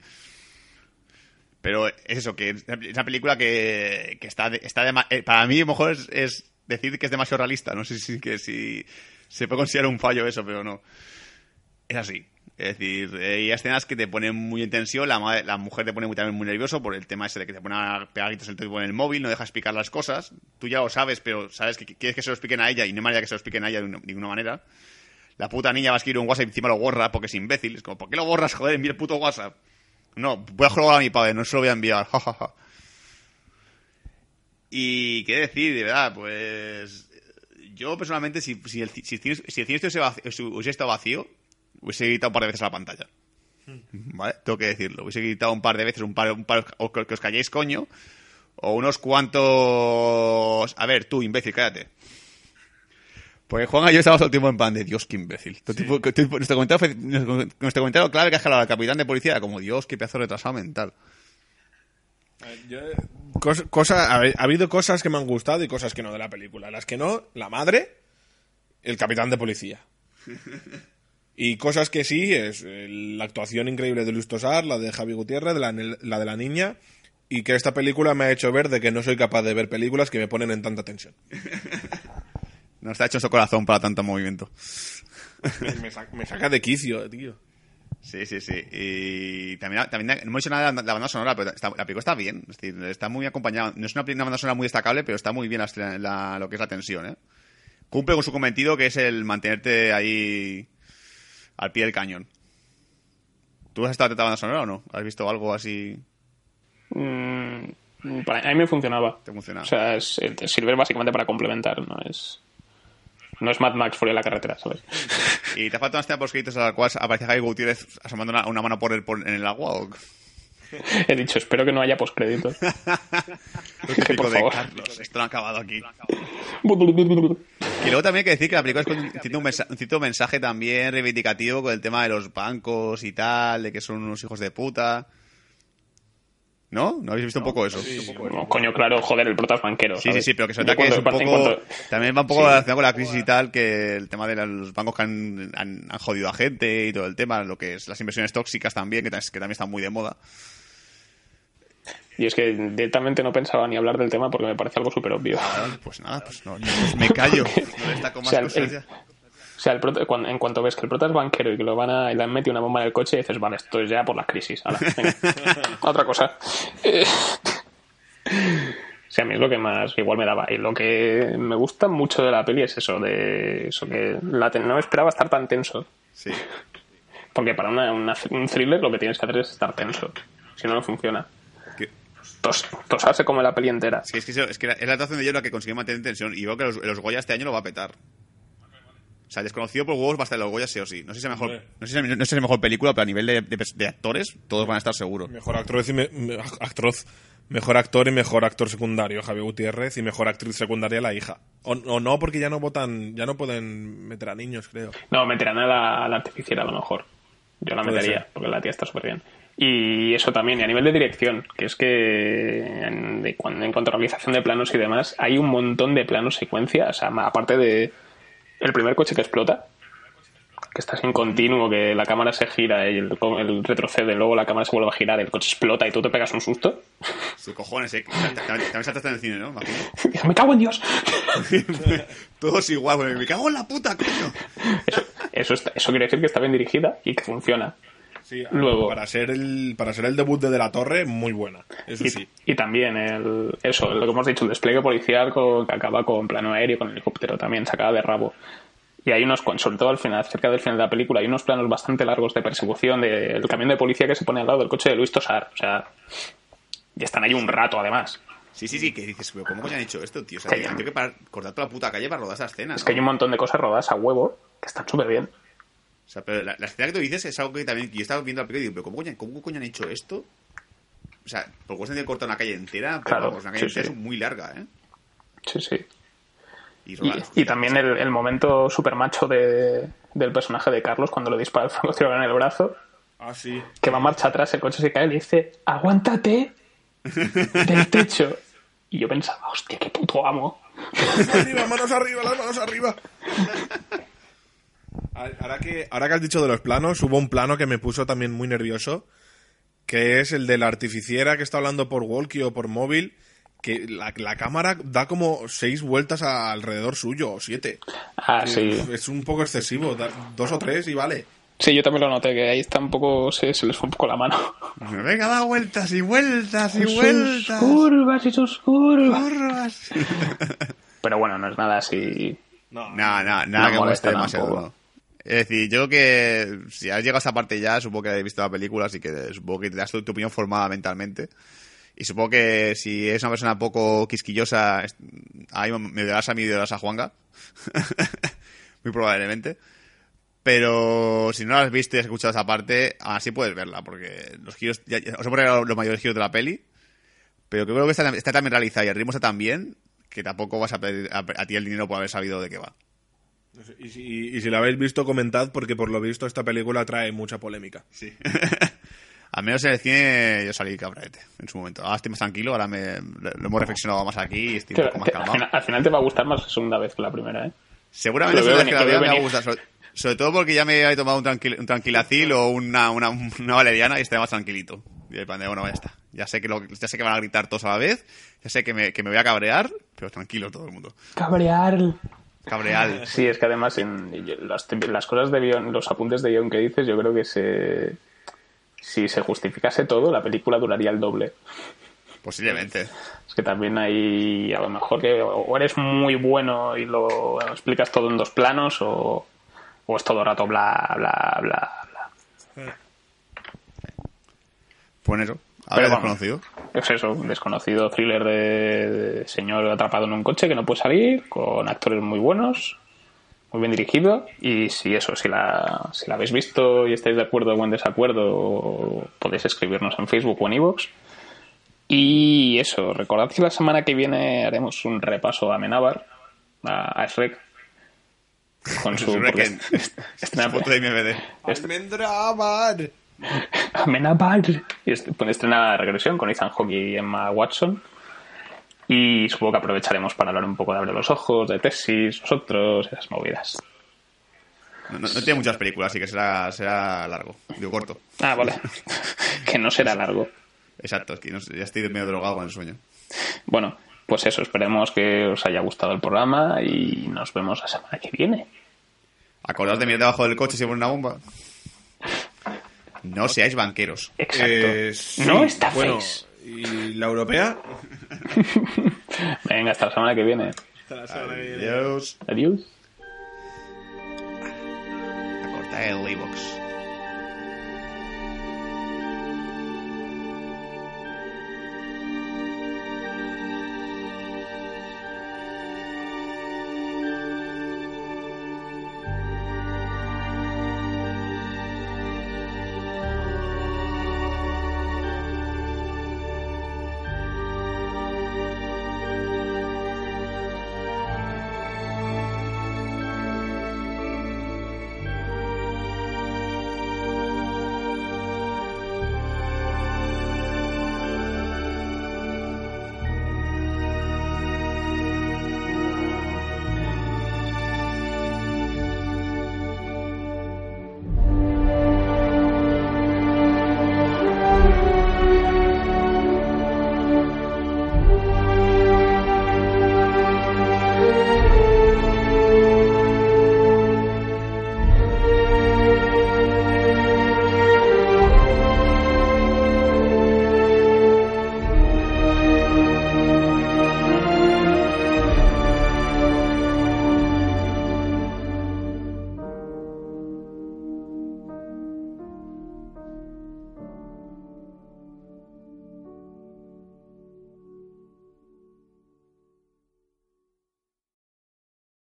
Pero es eso, que es una película que, que está, está de, para mí a lo mejor es, es decir que es demasiado realista. No sé si, que si se puede considerar un fallo eso, pero no. Es así. Es decir, eh, hay escenas que te ponen muy en tensión, la, ma- la mujer te pone muy, también muy nervioso por el tema ese de que te pone a el tipo en el móvil, no deja explicar las cosas. Tú ya lo sabes, pero sabes que quieres que se lo expliquen a ella y no hay manera que se lo expliquen a ella de una- ninguna manera. La puta niña va a escribir un WhatsApp y encima lo borra porque es imbécil. Es como, ¿por qué lo borras? Joder, envía el puto WhatsApp. No, voy a jugar a mi padre, no se lo voy a enviar. [laughs] Y qué decir, de verdad, pues. Yo personalmente, si, si, el, si, el hubiese estado vacío, hubiese gritado un par de veces a la pantalla. ¿Vale? Tengo que decirlo. Hubiese gritado un par de veces, un par, un par o que, que os calléis, coño. O unos cuantos. A ver, tú, imbécil, cállate. Porque Juan y yo estábamos todo el tiempo en plan de Dios, qué imbécil. Que- tipo- nuestro, comentario fue- nuestro comentario clave que ha jalado al capitán de policía era como Dios, qué pedazo de retrasado mental. Cos- cosa, ha, ha habido cosas que me han gustado y cosas que no de la película. Las que no, la madre, el capitán de policía. [laughs] Y cosas que sí, es eh, la actuación increíble de Luis Tosar, la de Javi Gutiérrez, la, la de la niña, y que esta película me ha hecho ver de que no soy capaz de ver películas que me ponen en tanta tensión. [laughs] No está hecho su corazón para tanto movimiento. Me, me sa- me saca de quicio, tío. Sí, sí, sí. Y también, también no hemos dicho nada de la banda sonora, pero está- la película está bien. Es decir, está muy acompañada. No es una, una banda sonora muy destacable, pero está muy bien la- la- lo que es la tensión, ¿eh? Cumple con su cometido, que es el mantenerte ahí al pie del cañón. ¿Tú has estado banda sonora o no? ¿Has visto algo así? Mm, para, a mí me funcionaba. ¿Te funciona? O sea, es- te sirve básicamente para complementar, ¿no? Es... No es Mad Max fuera de la carretera, ¿sabes? [laughs] ¿Y te faltan hasta poscritos a la cual aparece Javi Gutiérrez asomando una, una mano por el, por- en el agua? ¿o? [laughs] He dicho, espero que no haya postcréditos. [laughs] Típico por de favor. Carlos, esto no ha acabado aquí. [laughs] Y luego también hay que decir que la película es con- tiene un, mensa- un cierto mensaje también reivindicativo con el tema de los bancos y tal, de que son unos hijos de puta. ¿No? ¿No habéis visto un poco eso? Sí, No, coño, claro, joder, el prota es banquero. sí, ¿sabes? sí, pero que se nota que es un poco... cuanto- También va un poco Sí. relacionado con la crisis y tal, que el tema de los bancos que han, han, han jodido a gente y todo el tema, lo que es las inversiones tóxicas también, que, tam- que también están muy de moda. Y es que directamente no pensaba ni hablar del tema porque me parece algo súper obvio. Pues nada, pues no, pues me callo. [laughs] No destaco más O sea, el- cosas el- ya. O sea, el prota- cuando- en cuanto ves que el prota es banquero y que lo van a, y le han metido una bomba en el coche, dices, vale, esto es ya por la crisis. Venga. [laughs] [laughs] Otra cosa. [laughs] O sea, a mí es lo que más igual me daba. Y lo que me gusta mucho de la peli es eso, de eso que la no me esperaba estar tan tenso. Sí. Porque para una, una- un thriller lo que tienes que hacer es estar tenso. Si no, no funciona. Tos, tosarse como la peli entera. Sí, es que, eso- es que es la actuación de Yellow la que consigue mantener tensión. Y creo que los, los Goya este año lo va a petar. O sea, desconocido por huevos va a estar los Goya sí o sí. No sé si es mejor, no sé si, no sé si es mejor película, pero a nivel de, de- de actores, todos van a estar seguros. Mejor actor y me- me- actroz. Mejor actor y mejor actor secundario, Javier Gutiérrez, y mejor actriz secundaria, la hija. O, o no, porque ya no votan, ya no pueden meter a niños, creo. No, meterán a la, a la artificial a lo mejor. Yo la Puede metería, ser. porque la tía está súper bien. Y eso también, y a nivel de dirección, que es que en, de cuan- en cuanto a realización de planos y demás, hay un montón de planos secuencia, o sea, aparte de el primer coche que explota, que estás en continuo, que la cámara se gira y el, retrocede, luego la cámara se vuelve a girar, el coche explota y tú te pegas un susto. Sí, cojones, eh. También, saltaste en el cine, ¿no? [laughs] Me cago en Dios. [laughs] Todos igual, me cago en la puta, coño. Eso, eso, está- eso quiere decir que está bien dirigida y que funciona. Sí, Luego- para ser el para ser el debut de De la Torre, muy buena. Eso Y, sí. y también el, eso, lo que hemos dicho, el despliegue policial con- que acaba con plano aéreo, con helicóptero también, sacada de rabo. Y hay unos, sobre todo al final, cerca del final de la película, hay unos planos bastante largos de persecución del camión de policía que se pone al lado del coche de Luis Tosar. O sea, y están ahí un rato además. Sí, sí, sí, que dices, pero ¿cómo coño han hecho esto, tío? O sea, Que- tengo que parar, cortar toda la puta calle para rodar esa escena. Es ¿no? que hay un montón de cosas rodadas a huevo que están súper bien. O sea, pero la, la escena que tú dices es algo que también. que Yo estaba viendo la película y digo, ¿pero cómo coño, cómo coño han hecho esto? O sea, por cuestión de cortar una calle entera, pero Claro, vamos, una calle sí, entera sí. es muy larga, ¿eh? Sí, sí. Y, Y, rodar- y también el, el momento super macho de, del personaje de Carlos cuando le dispara [laughs] el francotirador en el brazo. Ah, sí. que va marcha atrás, el coche se cae y le dice, aguántate [laughs] del techo. Y yo pensaba, hostia, qué puto amo. [laughs] arriba, manos arriba, las manos arriba. Ahora que, ahora que has dicho de los planos, hubo un plano que me puso también muy nervioso, que es el de la artificiera que está hablando por walkie o por móvil, que la, la cámara da como seis vueltas a- alrededor suyo, o siete. Ah, Que, sí. Es un poco excesivo, da- dos o tres y vale. Sí, yo también lo noté, que ahí está un poco, se, se les fue un poco la mano. Venga, da vueltas y vueltas y vueltas. Sus curvas y sus curvas. Curvas. Pero bueno, no es nada así. No, nada, nada No que molesta moleste demasiado. Es decir, yo creo que si has llegado a esta parte ya, supongo que has visto la película, así que supongo que te das tu, tu opinión formada mentalmente. Y supongo que si es una persona poco quisquillosa, ahí me darás a mí y darás a Juanga. [laughs] Muy probablemente. Pero si no la has visto y has escuchado esa parte, así puedes verla, porque los giros, ya, os he puesto los mayores giros de la peli, pero creo que está, está también realizada y el ritmo está tan bien que tampoco vas a pedir a, a ti el dinero por haber sabido de qué va. Y si, y si la habéis visto, comentad, porque por lo visto esta película trae mucha polémica. Sí. [laughs] Al menos en el cine yo salí cabrete en su momento. Ahora estoy más tranquilo, ahora me, lo hemos reflexionado más aquí y estoy un poco más al, calmado. final, al final te va a gustar más la segunda vez que la primera, ¿eh? Seguramente la segunda vez que la vea me va a gustar. Sobre, sobre todo porque ya me he tomado un, tranquil, un tranquilacil o una, una, una valeriana y estoy más tranquilito. Y el plan de, bueno, ya está. Ya sé que, lo, ya sé que van a gritar todos a la vez, ya sé que me, que me voy a cabrear, pero tranquilo todo el mundo. Cabrear. Cabreal. [laughs] Sí, es que además en las, las cosas de guion, los apuntes de guion que dices, yo creo que se, si se justificase todo, la película duraría el doble. Posiblemente. Es que también hay, a lo mejor que o eres muy bueno y lo explicas todo en dos planos o, o es todo el rato bla, bla, bla, bla. Pues eso. Pero desconocido. Es eso, un desconocido thriller de, de señor atrapado en un coche que no puede salir, con actores muy buenos muy bien dirigido y si eso, si la, si la habéis visto y estáis de acuerdo o en desacuerdo, podéis escribirnos en Facebook o en iVoox. Y eso, recordad que la semana que viene haremos un repaso a Menabar, a, a Shrek, con [laughs] su... Shrek en- est- estrena- Foto de MVD. Amenabar. Y est- estrena Regresión con Ethan Hawke y Emma Watson. Y supongo que aprovecharemos para hablar un poco de Abre los Ojos, de Tesis, nosotros, esas movidas. No, no- no tiene muchas películas, así que será, será largo. Digo, corto. Ah, vale. [laughs] que no será largo. Exacto, es que no ya estoy medio drogado con el sueño. Bueno, pues eso, esperemos que os haya gustado el programa y nos vemos la semana que viene. Acordaos de mirar debajo del coche si pone una bomba. No seáis banqueros. Exacto. Eh, sí, no está bueno, ¿Y la europea? [laughs] Venga, hasta la semana que viene. Adiós. Adiós. A cortar el iVox.